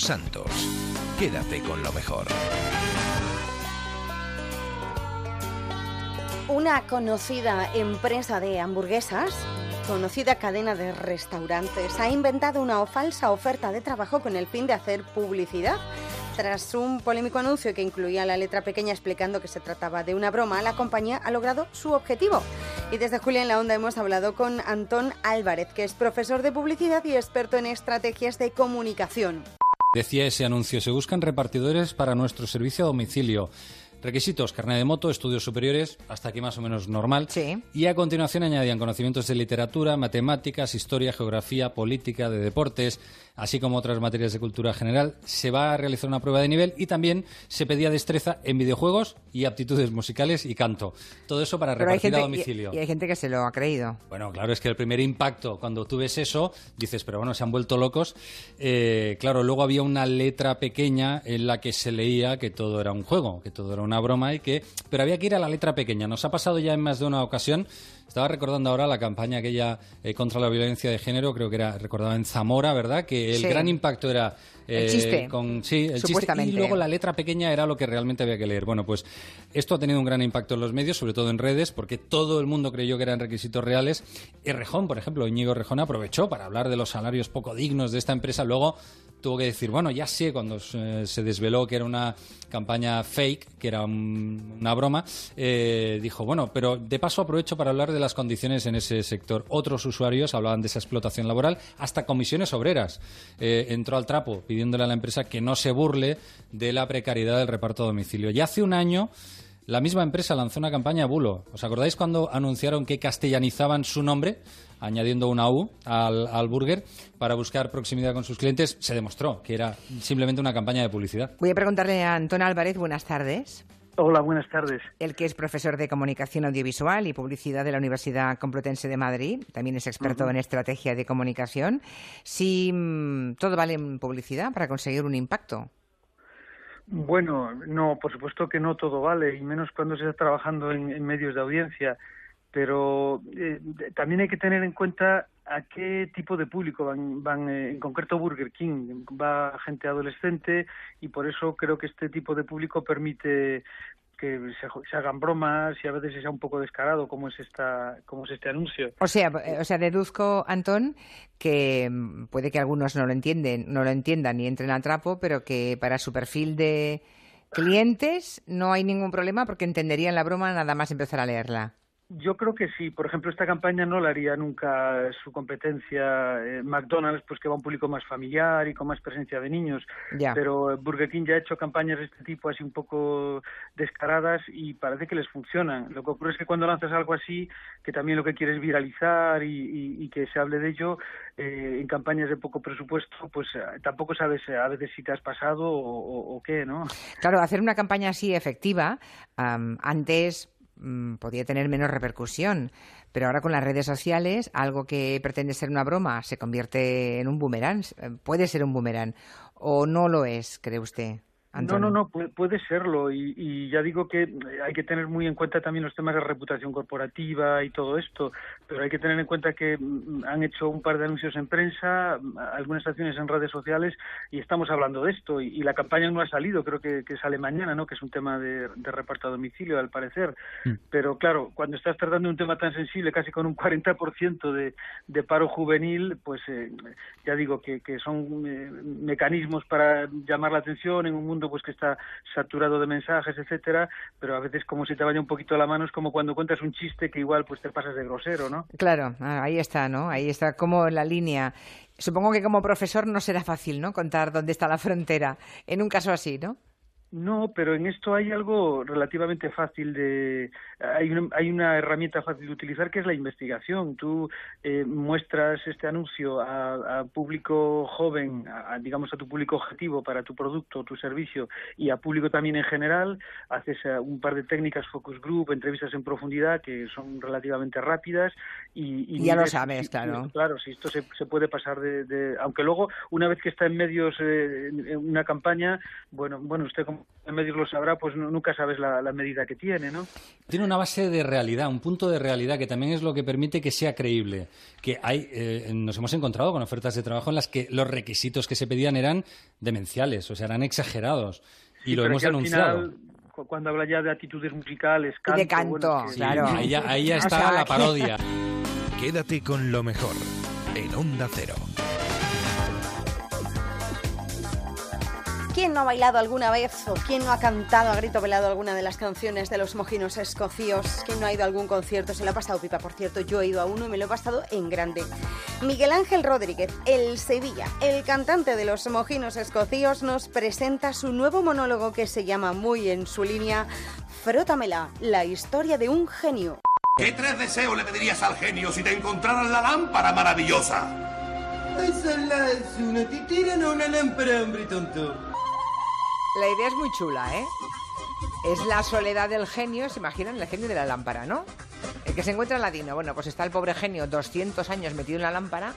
Speaker 1: Santos. Quédate con lo mejor.
Speaker 2: Una conocida empresa de hamburguesas, conocida cadena de restaurantes, ha inventado una falsa oferta de trabajo con el fin de hacer publicidad. Tras un polémico anuncio que incluía la letra pequeña explicando que se trataba de una broma, la compañía ha logrado su objetivo. Y desde Julia en la Onda hemos hablado con Antón Álvarez, que es profesor de publicidad y experto en estrategias de comunicación.
Speaker 39: Decía ese anuncio, se buscan repartidores para nuestro servicio a domicilio. Requisitos, carnet de moto, estudios superiores, hasta aquí más o menos normal. Y a continuación añadían conocimientos de literatura, matemáticas, historia, geografía, política, de deportes, así como otras materias de cultura general. Se va a realizar una prueba de nivel y también se pedía destreza en videojuegos y aptitudes musicales y canto. Todo eso para
Speaker 45: Pero
Speaker 39: repartir
Speaker 45: gente,
Speaker 39: a domicilio.
Speaker 45: Y, y hay gente que se lo ha creído.
Speaker 39: Bueno, claro, es que el primer impacto, cuando tú ves eso, dices, pero bueno, se han vuelto locos. Eh, claro, luego había una letra pequeña en la que se leía que todo era un juego, que todo era una broma y que... Pero había que ir a la letra pequeña. Nos ha pasado ya en más de una ocasión. Estaba recordando ahora la campaña aquella eh, contra la violencia de género, creo que era, recordaba en Zamora, ¿verdad? Que el
Speaker 45: Sí.
Speaker 39: gran impacto era...
Speaker 45: El
Speaker 39: eh,
Speaker 45: chiste,
Speaker 39: Con, sí, el chiste. Y luego la letra pequeña era lo que realmente había que leer. Bueno, pues esto ha tenido un gran impacto en los medios, sobre todo en redes, porque todo el mundo creyó que eran requisitos reales. Y Rejón, por ejemplo, Íñigo Rejón aprovechó para hablar de los salarios poco dignos de esta empresa. Luego tuvo que decir, bueno, ya sé, cuando se, desveló que era una campaña fake, que era un- una broma, eh, dijo, bueno, pero de paso aprovecho para hablar de las condiciones en ese sector. Otros usuarios hablaban de esa explotación laboral, hasta comisiones obreras. Eh, entró al trapo pidiéndole a la empresa que no se burle de la precariedad del reparto a domicilio. Y hace un año... La misma empresa lanzó una campaña bulo. ¿Os acordáis cuando anunciaron que castellanizaban su nombre, añadiendo una U al, al burger, para buscar proximidad con sus clientes? Se demostró que era simplemente una campaña de publicidad.
Speaker 45: Voy a preguntarle a Antón Álvarez, buenas tardes.
Speaker 46: Hola, buenas tardes.
Speaker 45: El que es profesor de comunicación audiovisual y publicidad de la Universidad Complutense de Madrid, también es experto en estrategia de comunicación. Si mm, todo vale en publicidad para conseguir un impacto.
Speaker 46: Bueno, no, por supuesto que no todo vale, y menos cuando se está trabajando en, en medios de audiencia, pero eh, también hay que tener en cuenta a qué tipo de público van, van eh, en concreto Burger King, va gente adolescente y por eso creo que este tipo de público permite que se, se hagan bromas y a veces sea un poco descarado como es esta como es este anuncio.
Speaker 45: O sea, eh, o sea, deduzco, Antón, que mm, puede que algunos no lo entienden, no lo entiendan y entren al trapo, pero que para su perfil de clientes no hay ningún problema porque entenderían la broma nada más empezar a leerla.
Speaker 46: Yo creo que sí. Por ejemplo, esta campaña no la haría nunca su competencia eh, McDonald's, pues que va a un público más familiar y con más presencia de niños.
Speaker 45: Ya.
Speaker 46: Pero Burger King ya ha hecho campañas de este tipo así un poco descaradas y parece que les funcionan. Lo que ocurre es que cuando lanzas algo así, que también lo que quieres viralizar y, y- y que se hable de ello, eh, en campañas de poco presupuesto, pues eh, tampoco sabes eh, a veces si te has pasado o, o- o qué, ¿no?
Speaker 45: Claro, hacer una campaña así efectiva, am, antes mm, podía tener menos repercusión, pero ahora con las redes sociales, algo que pretende ser una broma se convierte en un boomerang, eh, puede ser un boomerang, o no lo es, cree usted.
Speaker 46: No,
Speaker 45: Antonio?
Speaker 46: no, no, puede, puede serlo y, y ya digo que eh, hay que tener muy en cuenta también los temas de reputación corporativa y todo esto, pero hay que tener en cuenta que mm, han hecho un par de anuncios en prensa, mm, algunas acciones en redes sociales y estamos hablando de esto y, y la campaña no ha salido, creo que, que sale mañana, ¿no? Que es un tema de, de reparto a domicilio al parecer, pero claro, cuando estás tratando un tema tan sensible, casi con un 40% de, de paro juvenil, pues eh, ya digo que, que son eh, mecanismos para llamar la atención en un mundo pues que está saturado de mensajes, etcétera, pero a veces como si te vaya un poquito la mano es como cuando cuentas un chiste que igual pues te pasas de grosero, ¿no?
Speaker 45: Claro, ah, ahí está, ¿no? Ahí está como la línea. Supongo que como profesor no será fácil, ¿no? Contar dónde está la frontera en un caso así, ¿no?
Speaker 46: No, pero en esto hay algo relativamente fácil de... Hay una, hay una herramienta fácil de utilizar que es la investigación. Tú eh, muestras este anuncio a, a público joven, a- digamos a tu público objetivo para tu producto o tu servicio y a público también en general. Haces eh, un par de técnicas focus group, entrevistas en profundidad que son relativamente rápidas y...
Speaker 45: Y ya lo sabes, claro.
Speaker 46: Claro, si esto se, se puede pasar de, de- Aunque luego, una vez que está en medios eh, en una campaña, bueno, bueno, usted como lo sabrá, pues no- nunca sabes la, la medida que tiene, ¿no?
Speaker 39: Tiene una base de realidad, un punto de realidad que también es lo que permite que sea creíble. Que hay, eh, nos hemos encontrado con ofertas de trabajo en las que los requisitos que se pedían eran demenciales, o sea, eran exagerados. Y
Speaker 46: Sí,
Speaker 39: lo hemos
Speaker 46: final, cu- cuando habla ya de actitudes musicales, canto...
Speaker 45: de canto,
Speaker 46: bueno, que-
Speaker 45: claro.
Speaker 39: ahí ya- ahí ya [LAUGHS]
Speaker 45: O
Speaker 39: está
Speaker 45: sea,
Speaker 39: la parodia.
Speaker 1: Quédate con lo mejor en Onda Cero.
Speaker 2: ¿Quién no ha bailado alguna vez o quién no ha cantado a grito velado alguna de las canciones de los mojinos escocíos? ¿Quién no ha ido a algún concierto? Se lo ha pasado pipa, por cierto. Yo he ido a uno y me lo he pasado en grande. Miguel Ángel Rodríguez, el Sevilla, el cantante de los mojinos escocíos, nos presenta su nuevo monólogo que se llama muy en su línea Frótamela, la historia de un genio.
Speaker 47: ¿Qué tres deseos le pedirías al genio si te encontraras la lámpara maravillosa?
Speaker 48: Esa es una titira, no una lámpara, hombre tonto.
Speaker 45: La idea es muy chula, ¿eh? Es la soledad del genio, ¿se imaginan? El genio de la lámpara, ¿no? El que se encuentra en ladino. Bueno, pues está el pobre genio 200 años metido en la lámpara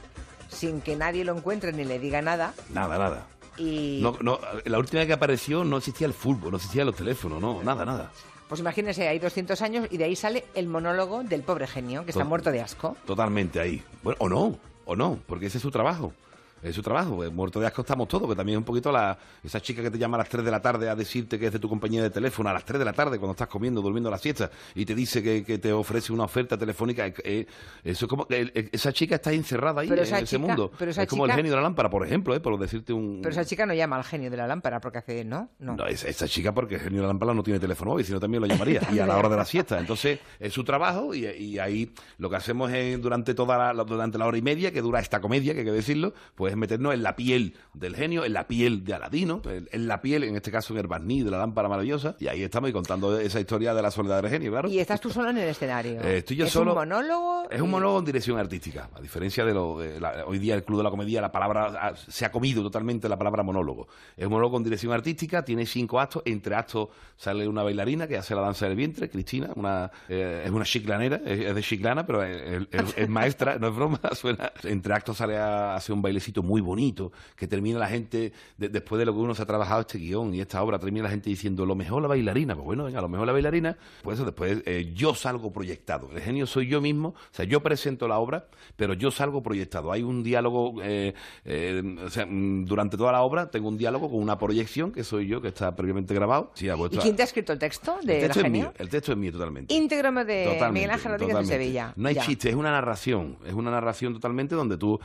Speaker 45: sin que nadie lo encuentre ni le diga nada.
Speaker 49: Nada, nada.
Speaker 45: Y
Speaker 49: No, no, la última vez que apareció no existía el fútbol, no existían los teléfonos, no, nada, nada.
Speaker 45: pues imagínense, hay 200 años y de ahí sale el monólogo del pobre genio, que está
Speaker 49: To-
Speaker 45: muerto de asco.
Speaker 49: Totalmente ahí. Bueno, o no, o no, porque ese es su trabajo. Es su trabajo. Eh, Muerto de asco estamos todos, que también es un poquito la, esa chica que te llama a las 3 de la tarde a decirte que es de tu compañía de teléfono a las 3 de la tarde cuando estás comiendo, durmiendo la siesta y te dice que, que te ofrece una oferta telefónica. eh, eso es como esa chica está encerrada ahí en ese
Speaker 45: chica-
Speaker 49: mundo.
Speaker 45: pero esa
Speaker 49: es como el genio de la lámpara, por ejemplo, eh, por decirte un...
Speaker 45: Pero esa chica no llama al genio de la lámpara porque hace, ¿no? No.
Speaker 49: No, esa, esa chica porque el genio de la lámpara no tiene teléfono móvil, sino también lo llamaría. y a la [LAUGHS] hora de la siesta. Entonces, es su trabajo y, y ahí lo que hacemos es durante toda la, durante la hora y media que dura esta comedia, que hay que decirlo, pues pues es meternos en la piel del genio, en la piel de Aladino, en, la piel, en este caso en el barniz de la lámpara maravillosa, y ahí estamos y contando esa historia de la soledad del genio, claro.
Speaker 45: Y estás tú solo en el escenario.
Speaker 49: Eh, estoy yo
Speaker 45: ¿Es
Speaker 49: solo.
Speaker 45: un monólogo?
Speaker 49: Es un monólogo en dirección artística, a diferencia de lo de la- hoy día el Club de la Comedia, la palabra ah, se ha comido totalmente la palabra monólogo. Es un monólogo con dirección artística, tiene cinco actos, entre actos sale una bailarina que hace la danza del vientre, Cristina, una eh, es una chiclanera, es, es de chiclana, pero es, es- es maestra, [LAUGHS] no es broma, suena. Entre actos sale a hacer un bailecito muy bonito, que termina la gente, de- después de lo que uno se ha trabajado este guion y esta obra, termina la gente diciendo, lo mejor la bailarina, pues bueno, venga, lo mejor la bailarina, pues eso después eh, yo salgo proyectado. El genio soy yo mismo, o sea, yo presento la obra, pero yo salgo proyectado. Hay un diálogo, eh, eh, o sea, mm, durante toda la obra tengo un diálogo con una proyección, que soy yo, que está previamente grabado. Sí,
Speaker 45: ¿Y quién te ha escrito el texto
Speaker 49: el
Speaker 45: de
Speaker 49: texto es mío, el texto es mío totalmente.
Speaker 45: Íntegro de
Speaker 49: Totalmente,
Speaker 45: Miguel Ángel Rodríguez de. Sevilla.
Speaker 49: No hay
Speaker 45: Ya.
Speaker 49: chiste, es una narración, es una narración totalmente donde tú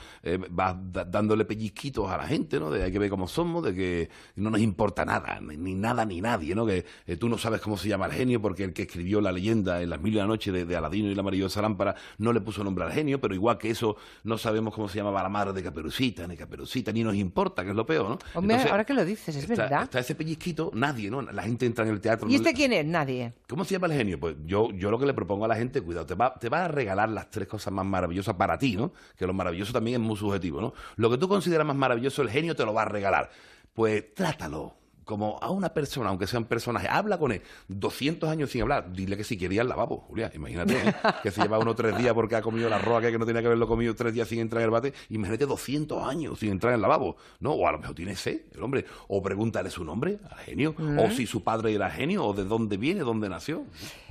Speaker 49: vas da- dándole pellizquitos a la gente, ¿no? De hay que ver cómo somos, de que no nos importa nada, ni, nada ni nadie, ¿no? Que eh, tú no sabes cómo se llama el genio porque el que escribió la leyenda en las mil y la noche de, de Aladino y la maravillosa lámpara no le puso nombre al genio, pero igual que eso no sabemos cómo se llamaba la madre de Caperucita, ni Caperucita, ni nos importa, que es lo peor, ¿no?
Speaker 45: Hombre,
Speaker 49: Entonces,
Speaker 45: ahora que lo dices, es
Speaker 49: está,
Speaker 45: verdad.
Speaker 49: está ese pellizquito, nadie, ¿no? La gente entra en el teatro.
Speaker 45: ¿Y
Speaker 49: no-
Speaker 45: este quién es? Nadie.
Speaker 49: ¿Cómo se llama el genio? Pues yo, yo lo que le propongo a la gente, cuidado, te va, te va a regalar las tres cosas más maravillosas para ti, ¿no? Que lo maravilloso también es muy subjetivo, ¿no? Lo que tú consideras más maravilloso, el genio te lo va a regalar. Pues trátalo como a una persona, aunque sea un personaje, habla con él 200 años sin hablar, dile que si quería el lavabo, Julia, imagínate, ¿eh? que se lleva uno tres días porque ha comido la roa que no tenía que haberlo comido tres días sin entrar en el bate, imagínate 200 años sin entrar en el lavabo, ¿no? O a lo mejor tiene sed, el hombre, o pregúntale su nombre al genio, o si su padre era genio, o de dónde viene, dónde nació.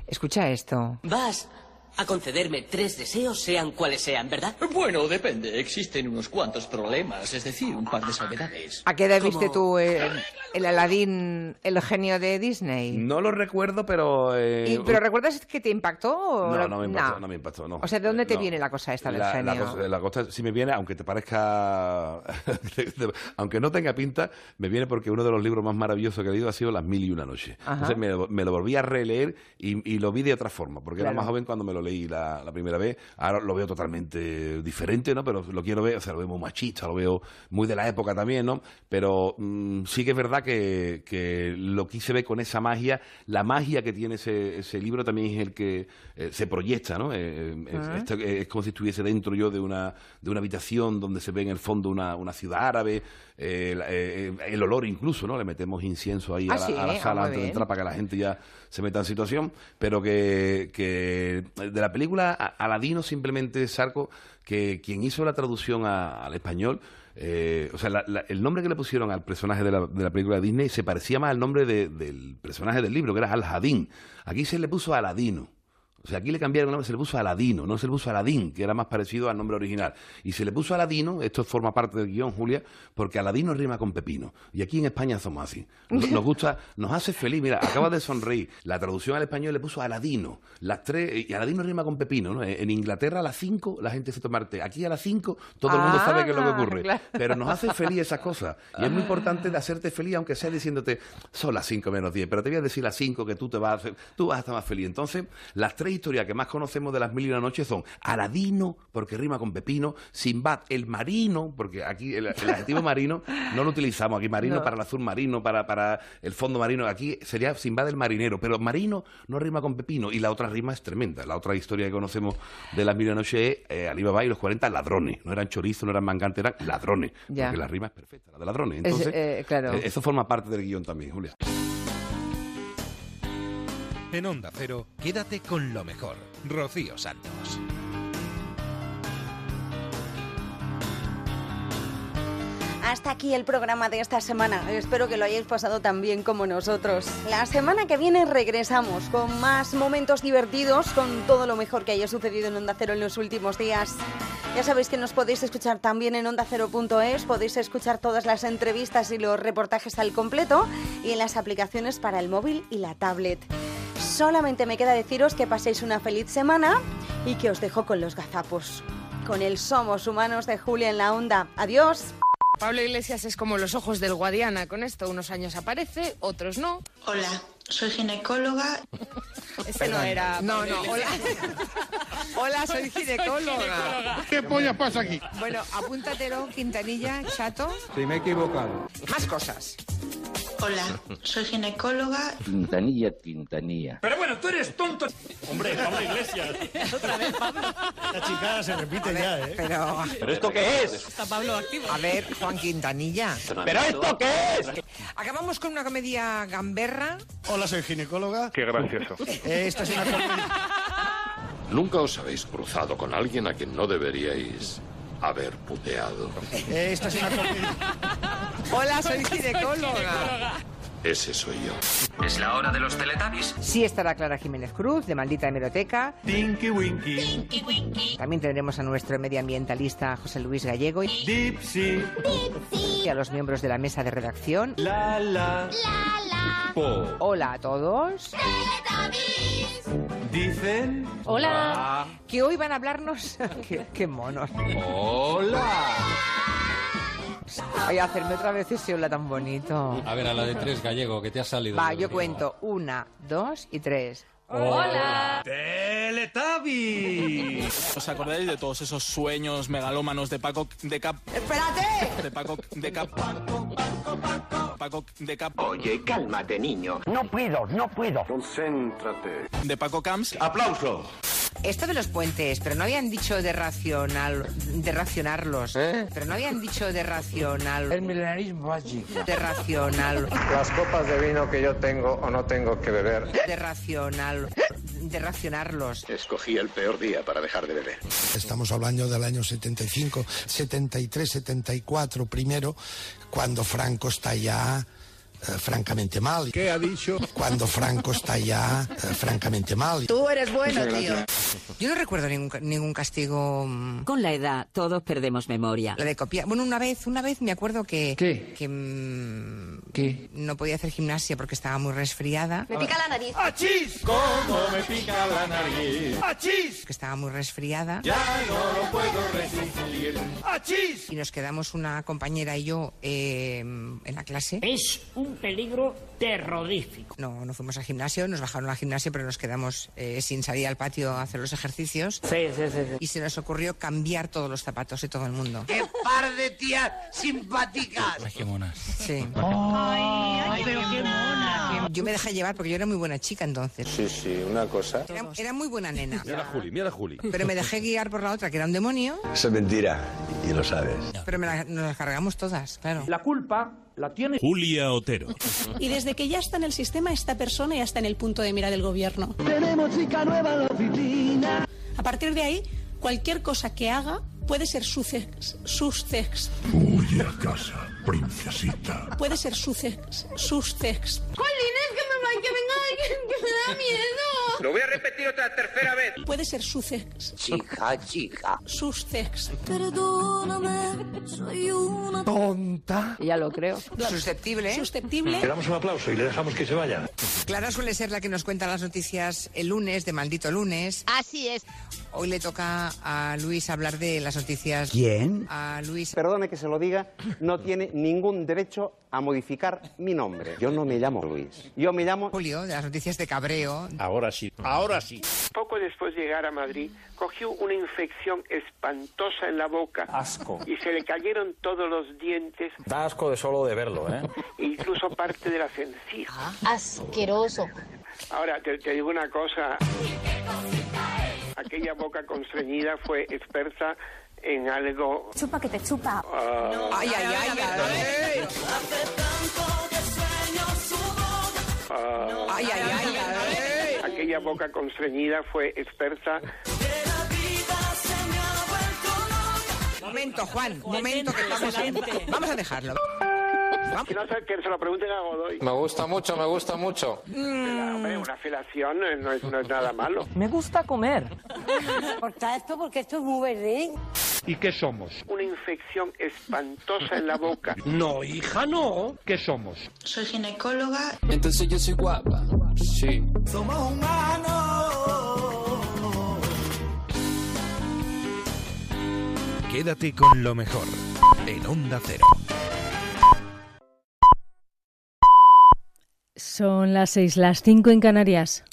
Speaker 45: Escucha esto.
Speaker 50: Vas a concederme tres deseos, sean cuales sean, ¿verdad?
Speaker 51: Bueno, depende. Existen unos cuantos problemas, es decir, un par de salvedades.
Speaker 45: ¿A qué edad
Speaker 50: ¿Cómo?
Speaker 45: viste tú eh, el Aladín, el genio de Disney?
Speaker 49: No lo recuerdo, pero... eh,
Speaker 45: Y- ¿Pero recuerdas que te impactó? o
Speaker 49: No, no me impactó,
Speaker 45: No.
Speaker 49: no me impactó, no.
Speaker 45: O sea, ¿de dónde te
Speaker 49: No.
Speaker 45: viene la cosa esta del
Speaker 49: La, la
Speaker 45: genio?
Speaker 49: cosa, la cosa, si me viene, aunque te parezca, [LAUGHS] aunque no tenga pinta, me viene porque uno de los libros más maravillosos que he leído ha sido Las Mil y Una Noches.
Speaker 45: Ajá.
Speaker 49: Entonces me, lo- me lo volví a releer y, y lo vi de otra forma, porque era
Speaker 45: Claro.
Speaker 49: más joven cuando me lo leí la, la primera vez. Ahora lo veo totalmente diferente, ¿no? Pero lo quiero ver, o sea, lo veo muy machista, lo veo muy de la época también, ¿no? Pero mm, sí que es verdad que, que lo quise ver con esa magia. La magia que tiene ese, ese libro también es el que eh, se proyecta, ¿no? Eh, eh, es-
Speaker 45: Ah.
Speaker 49: es como si estuviese dentro yo de una, de una habitación donde se ve en el fondo una, una ciudad árabe, eh, la- eh, el olor incluso, ¿no? Le metemos incienso ahí
Speaker 45: Ah,
Speaker 49: a, la,
Speaker 45: sí,
Speaker 49: a la sala antes de entrar para que la gente ya se meta en situación, pero que, que de la película Aladino simplemente Sarco, que quien hizo la traducción a- al español, eh, o sea, la- la- el nombre que le pusieron al personaje de la, de la película de Disney se parecía más al nombre de- del personaje del libro, que era Al-Hadín. Aquí se le puso Aladino. O sea, aquí le cambiaron el nombre, se le puso Aladino, no se le puso Aladín, que era más parecido al nombre original. Y se le puso Aladino, esto forma parte del guion, Julia, porque Aladino rima con pepino. Y aquí en España somos así. Nos, nos gusta, nos hace feliz. Mira, acaba de sonreír. La traducción al español le puso Aladino. Las tres, y Aladino rima con pepino, ¿no? En Inglaterra a las 5 la gente se toma el té. Aquí a las 5 todo el mundo
Speaker 45: Ah,
Speaker 49: sabe qué es lo que ocurre.
Speaker 45: claro.
Speaker 49: Pero nos hace feliz esas cosas. Y es muy importante de hacerte feliz, aunque sea diciéndote, son las 5 menos 10, pero te voy a decir las 5 que tú te vas a hacer, tú vas a estar más feliz. Entonces, las tres historias que más conocemos de las mil y una noches son Aladino, porque rima con pepino, Simbad, el marino, porque aquí el, el adjetivo marino no lo utilizamos aquí, marino
Speaker 45: No.
Speaker 49: para el azul marino, para, para el fondo marino, aquí sería Simbad el marinero, pero marino no rima con pepino, y la otra rima es tremenda. La otra historia que conocemos de las mil y una noches es eh, Alibaba y los 40 ladrones, no eran chorizos, no eran mangantes, eran ladrones,
Speaker 45: Ya.
Speaker 49: porque la rima es perfecta, la de ladrones.
Speaker 45: Es,
Speaker 49: Entonces,
Speaker 45: eh, claro.
Speaker 49: eh, eso forma parte del guion también, Julia.
Speaker 1: En Onda Cero, quédate con lo mejor. Rocío Santos.
Speaker 2: Hasta aquí el programa de esta semana. Espero que lo hayáis pasado tan bien como nosotros. La semana que viene regresamos con más momentos divertidos, con todo lo mejor que haya sucedido en Onda Cero en los últimos días. Ya sabéis que nos podéis escuchar también en ondacero.es, podéis escuchar todas las entrevistas y los reportajes al completo y en las aplicaciones para el móvil y la tablet. Solamente me queda deciros que paséis una feliz semana y que os dejo con los gazapos. Con el Somos Humanos de Julia en la Onda. Adiós.
Speaker 52: Pablo Iglesias es como los ojos del Guadiana. Con esto unos años aparece, otros no.
Speaker 53: Hola, soy ginecóloga.
Speaker 52: Ese no era. No, no, hola. [LAUGHS]
Speaker 53: Hola,
Speaker 45: soy ginecóloga.
Speaker 53: ¿Qué pollas pasa aquí?
Speaker 45: Bueno, apúntatelo, Quintanilla, chato.
Speaker 37: Sí, me he equivocado.
Speaker 45: Más cosas.
Speaker 54: Hola, soy ginecóloga.
Speaker 55: Quintanilla, Quintanilla.
Speaker 53: Pero bueno, tú eres tonto.
Speaker 56: Hombre, Pablo Iglesias.
Speaker 45: Otra vez, Pablo.
Speaker 56: La chica se repite ya, ¿eh?
Speaker 45: Pero...
Speaker 55: ¿Pero esto qué es?
Speaker 45: Está Pablo activo. A ver, Juan Quintanilla.
Speaker 55: ¿Pero esto qué es?
Speaker 45: Acabamos con una comedia gamberra.
Speaker 56: Hola, soy ginecóloga.
Speaker 53: Qué gracioso.
Speaker 56: Eh, Esta es una.
Speaker 57: Nunca os habéis cruzado con alguien a quien no deberíais haber puteado.
Speaker 56: Eh, Esta es una comedia.
Speaker 45: Hola, soy ginecóloga.
Speaker 57: Ese soy yo.
Speaker 58: Es la hora de los Teletubbies.
Speaker 45: Sí estará Clara Jiménez Cruz, de Maldita Hemeroteca.
Speaker 56: Tinky Winky.
Speaker 45: También tendremos a nuestro medioambientalista José Luis Gallego y
Speaker 56: Dipsy.
Speaker 45: y a los miembros de la mesa de redacción.
Speaker 56: La la. Po.
Speaker 45: Hola a todos.
Speaker 56: Dicen.
Speaker 45: Hola. Que hoy van a hablarnos. [LAUGHS] qué, qué monos.
Speaker 56: Hola.
Speaker 45: Ay, hacerme otra vez ese hola tan bonito.
Speaker 39: A ver, a la de tres, gallego, que te ha salido.
Speaker 45: Va, yo cuento. Una, dos y tres.
Speaker 39: Hola.
Speaker 56: Teletubbies.
Speaker 59: ¿Os acordáis de todos esos sueños megalómanos de Paco de Cap?
Speaker 45: ¡Espérate!
Speaker 59: De Paco de Cap. Paco de Cap.
Speaker 55: Oye, cálmate, niño. No puedo, no puedo. Concéntrate.
Speaker 59: De Paco Camps.
Speaker 56: Aplauso.
Speaker 45: Esto de los puentes, pero no habían dicho de racional, de racionarlos. Pero no habían dicho de racional.
Speaker 55: El milenarismo mágico.
Speaker 45: De racional.
Speaker 60: Las copas de vino que yo tengo o no tengo que beber.
Speaker 45: De racional. De racionarlos.
Speaker 57: Escogí el peor día para dejar de beber.
Speaker 53: Estamos hablando del año 75, 73, 74 primero, cuando Franco está ya eh, francamente mal.
Speaker 56: ¿Qué ha dicho?
Speaker 53: Cuando Franco está ya eh, francamente mal.
Speaker 45: Tú eres bueno, tío. Yo no recuerdo ningún, ningún castigo. mm,
Speaker 61: Con la edad todos perdemos memoria.
Speaker 45: La de copiar. Bueno, una vez, una vez me acuerdo que.
Speaker 55: ¿Qué?
Speaker 45: Que. mm,
Speaker 55: ¿Qué?
Speaker 45: No podía hacer gimnasia porque estaba muy resfriada.
Speaker 2: Me pica la nariz.
Speaker 56: ¡Achís! ¿Cómo me pica la nariz? ¡Achís!
Speaker 45: Que estaba muy resfriada.
Speaker 56: Ya no lo puedo resistir. ¡Achís!
Speaker 45: Y nos quedamos una compañera y yo eh, en la clase.
Speaker 61: Es un peligro terrorífico.
Speaker 45: No, no fuimos al gimnasio, nos bajaron al gimnasio, pero nos quedamos eh, sin salir al patio a hacer los ejercicios.
Speaker 61: Sí, sí, sí. sí.
Speaker 45: Y se nos ocurrió cambiar todos los zapatos de todo el mundo.
Speaker 55: ¡Qué par de tías simpáticas!
Speaker 39: Ay, qué monas.
Speaker 45: Sí.
Speaker 61: Ay, pero qué mona.
Speaker 45: Yo me dejé llevar porque yo era muy buena chica entonces.
Speaker 60: Sí, sí, una cosa.
Speaker 45: Era, era muy buena nena.
Speaker 57: Mira Juli, mira Juli.
Speaker 45: Pero me dejé guiar por la otra, que era un demonio.
Speaker 60: Eso es mentira y lo sabes.
Speaker 45: Pero me la- nos las cargamos todas, claro.
Speaker 55: La culpa la tiene
Speaker 57: Julia Otero.
Speaker 62: Y desde que ya está en el sistema, esta persona ya está en el punto de mira del gobierno.
Speaker 55: Tenemos chica nueva en la oficina.
Speaker 62: A partir de ahí, cualquier cosa que haga puede ser sucex, suscex,
Speaker 57: Huye a casa, princesita.
Speaker 62: puede ser sucex, suscex.
Speaker 54: Jolín, es que me, va- que venga, que, que me da miedo.
Speaker 55: Lo voy a repetir otra tercera vez.
Speaker 62: Puede ser sucex,
Speaker 55: Chica, chica.
Speaker 62: suscex.
Speaker 54: Perdóname, soy una
Speaker 53: Tonta.
Speaker 61: Ya lo creo.
Speaker 45: Susceptible.
Speaker 62: Susceptible.
Speaker 60: Le damos un aplauso y le dejamos que se vaya.
Speaker 45: Clara suele ser la que nos cuenta las noticias el lunes, de maldito lunes.
Speaker 2: Así es.
Speaker 45: Hoy le toca a Luis hablar de las noticias.
Speaker 55: ¿Quién?
Speaker 45: A Luis.
Speaker 60: Perdone que se lo diga, no tiene ningún derecho a modificar mi nombre. Yo no me llamo Luis. Yo me llamo...
Speaker 45: Julio, de las noticias de cabreo.
Speaker 57: Ahora sí, ahora sí.
Speaker 60: Poco después de llegar a Madrid, cogió una infección espantosa en la boca.
Speaker 59: Asco.
Speaker 60: Y se le cayeron todos los dientes,
Speaker 59: Da asco de solo de verlo, ¿eh?
Speaker 60: incluso parte de las encías.
Speaker 2: Asqueroso.
Speaker 60: Ahora, te, te digo una cosa. Aquella boca constreñida fue experta en algo...
Speaker 54: Chupa que te chupa.
Speaker 60: ah,
Speaker 45: Ay, ay, ay, ay. Ay, ay, ay, ay.
Speaker 60: aquella boca constreñida fue experta...
Speaker 45: Momento, Juan, momento que vamos a, vamos a dejarlo.
Speaker 60: Que, no sé, que se lo pregunten a Godoy. Me gusta mucho, me gusta mucho.
Speaker 45: Mm.
Speaker 60: Hombre, una felación eh, no es, no es nada malo.
Speaker 61: Me gusta comer.
Speaker 54: Corta esto porque esto es muy verde.
Speaker 60: ¿Y qué somos? Una infección espantosa en la boca. [LAUGHS]
Speaker 57: No, hija, no.
Speaker 60: ¿Qué somos?
Speaker 54: Soy ginecóloga.
Speaker 61: Entonces yo soy guapa. Sí.
Speaker 55: Somos humanos.
Speaker 1: Quédate con lo mejor en Onda Cero.
Speaker 63: Son las seis, las cinco en Canarias.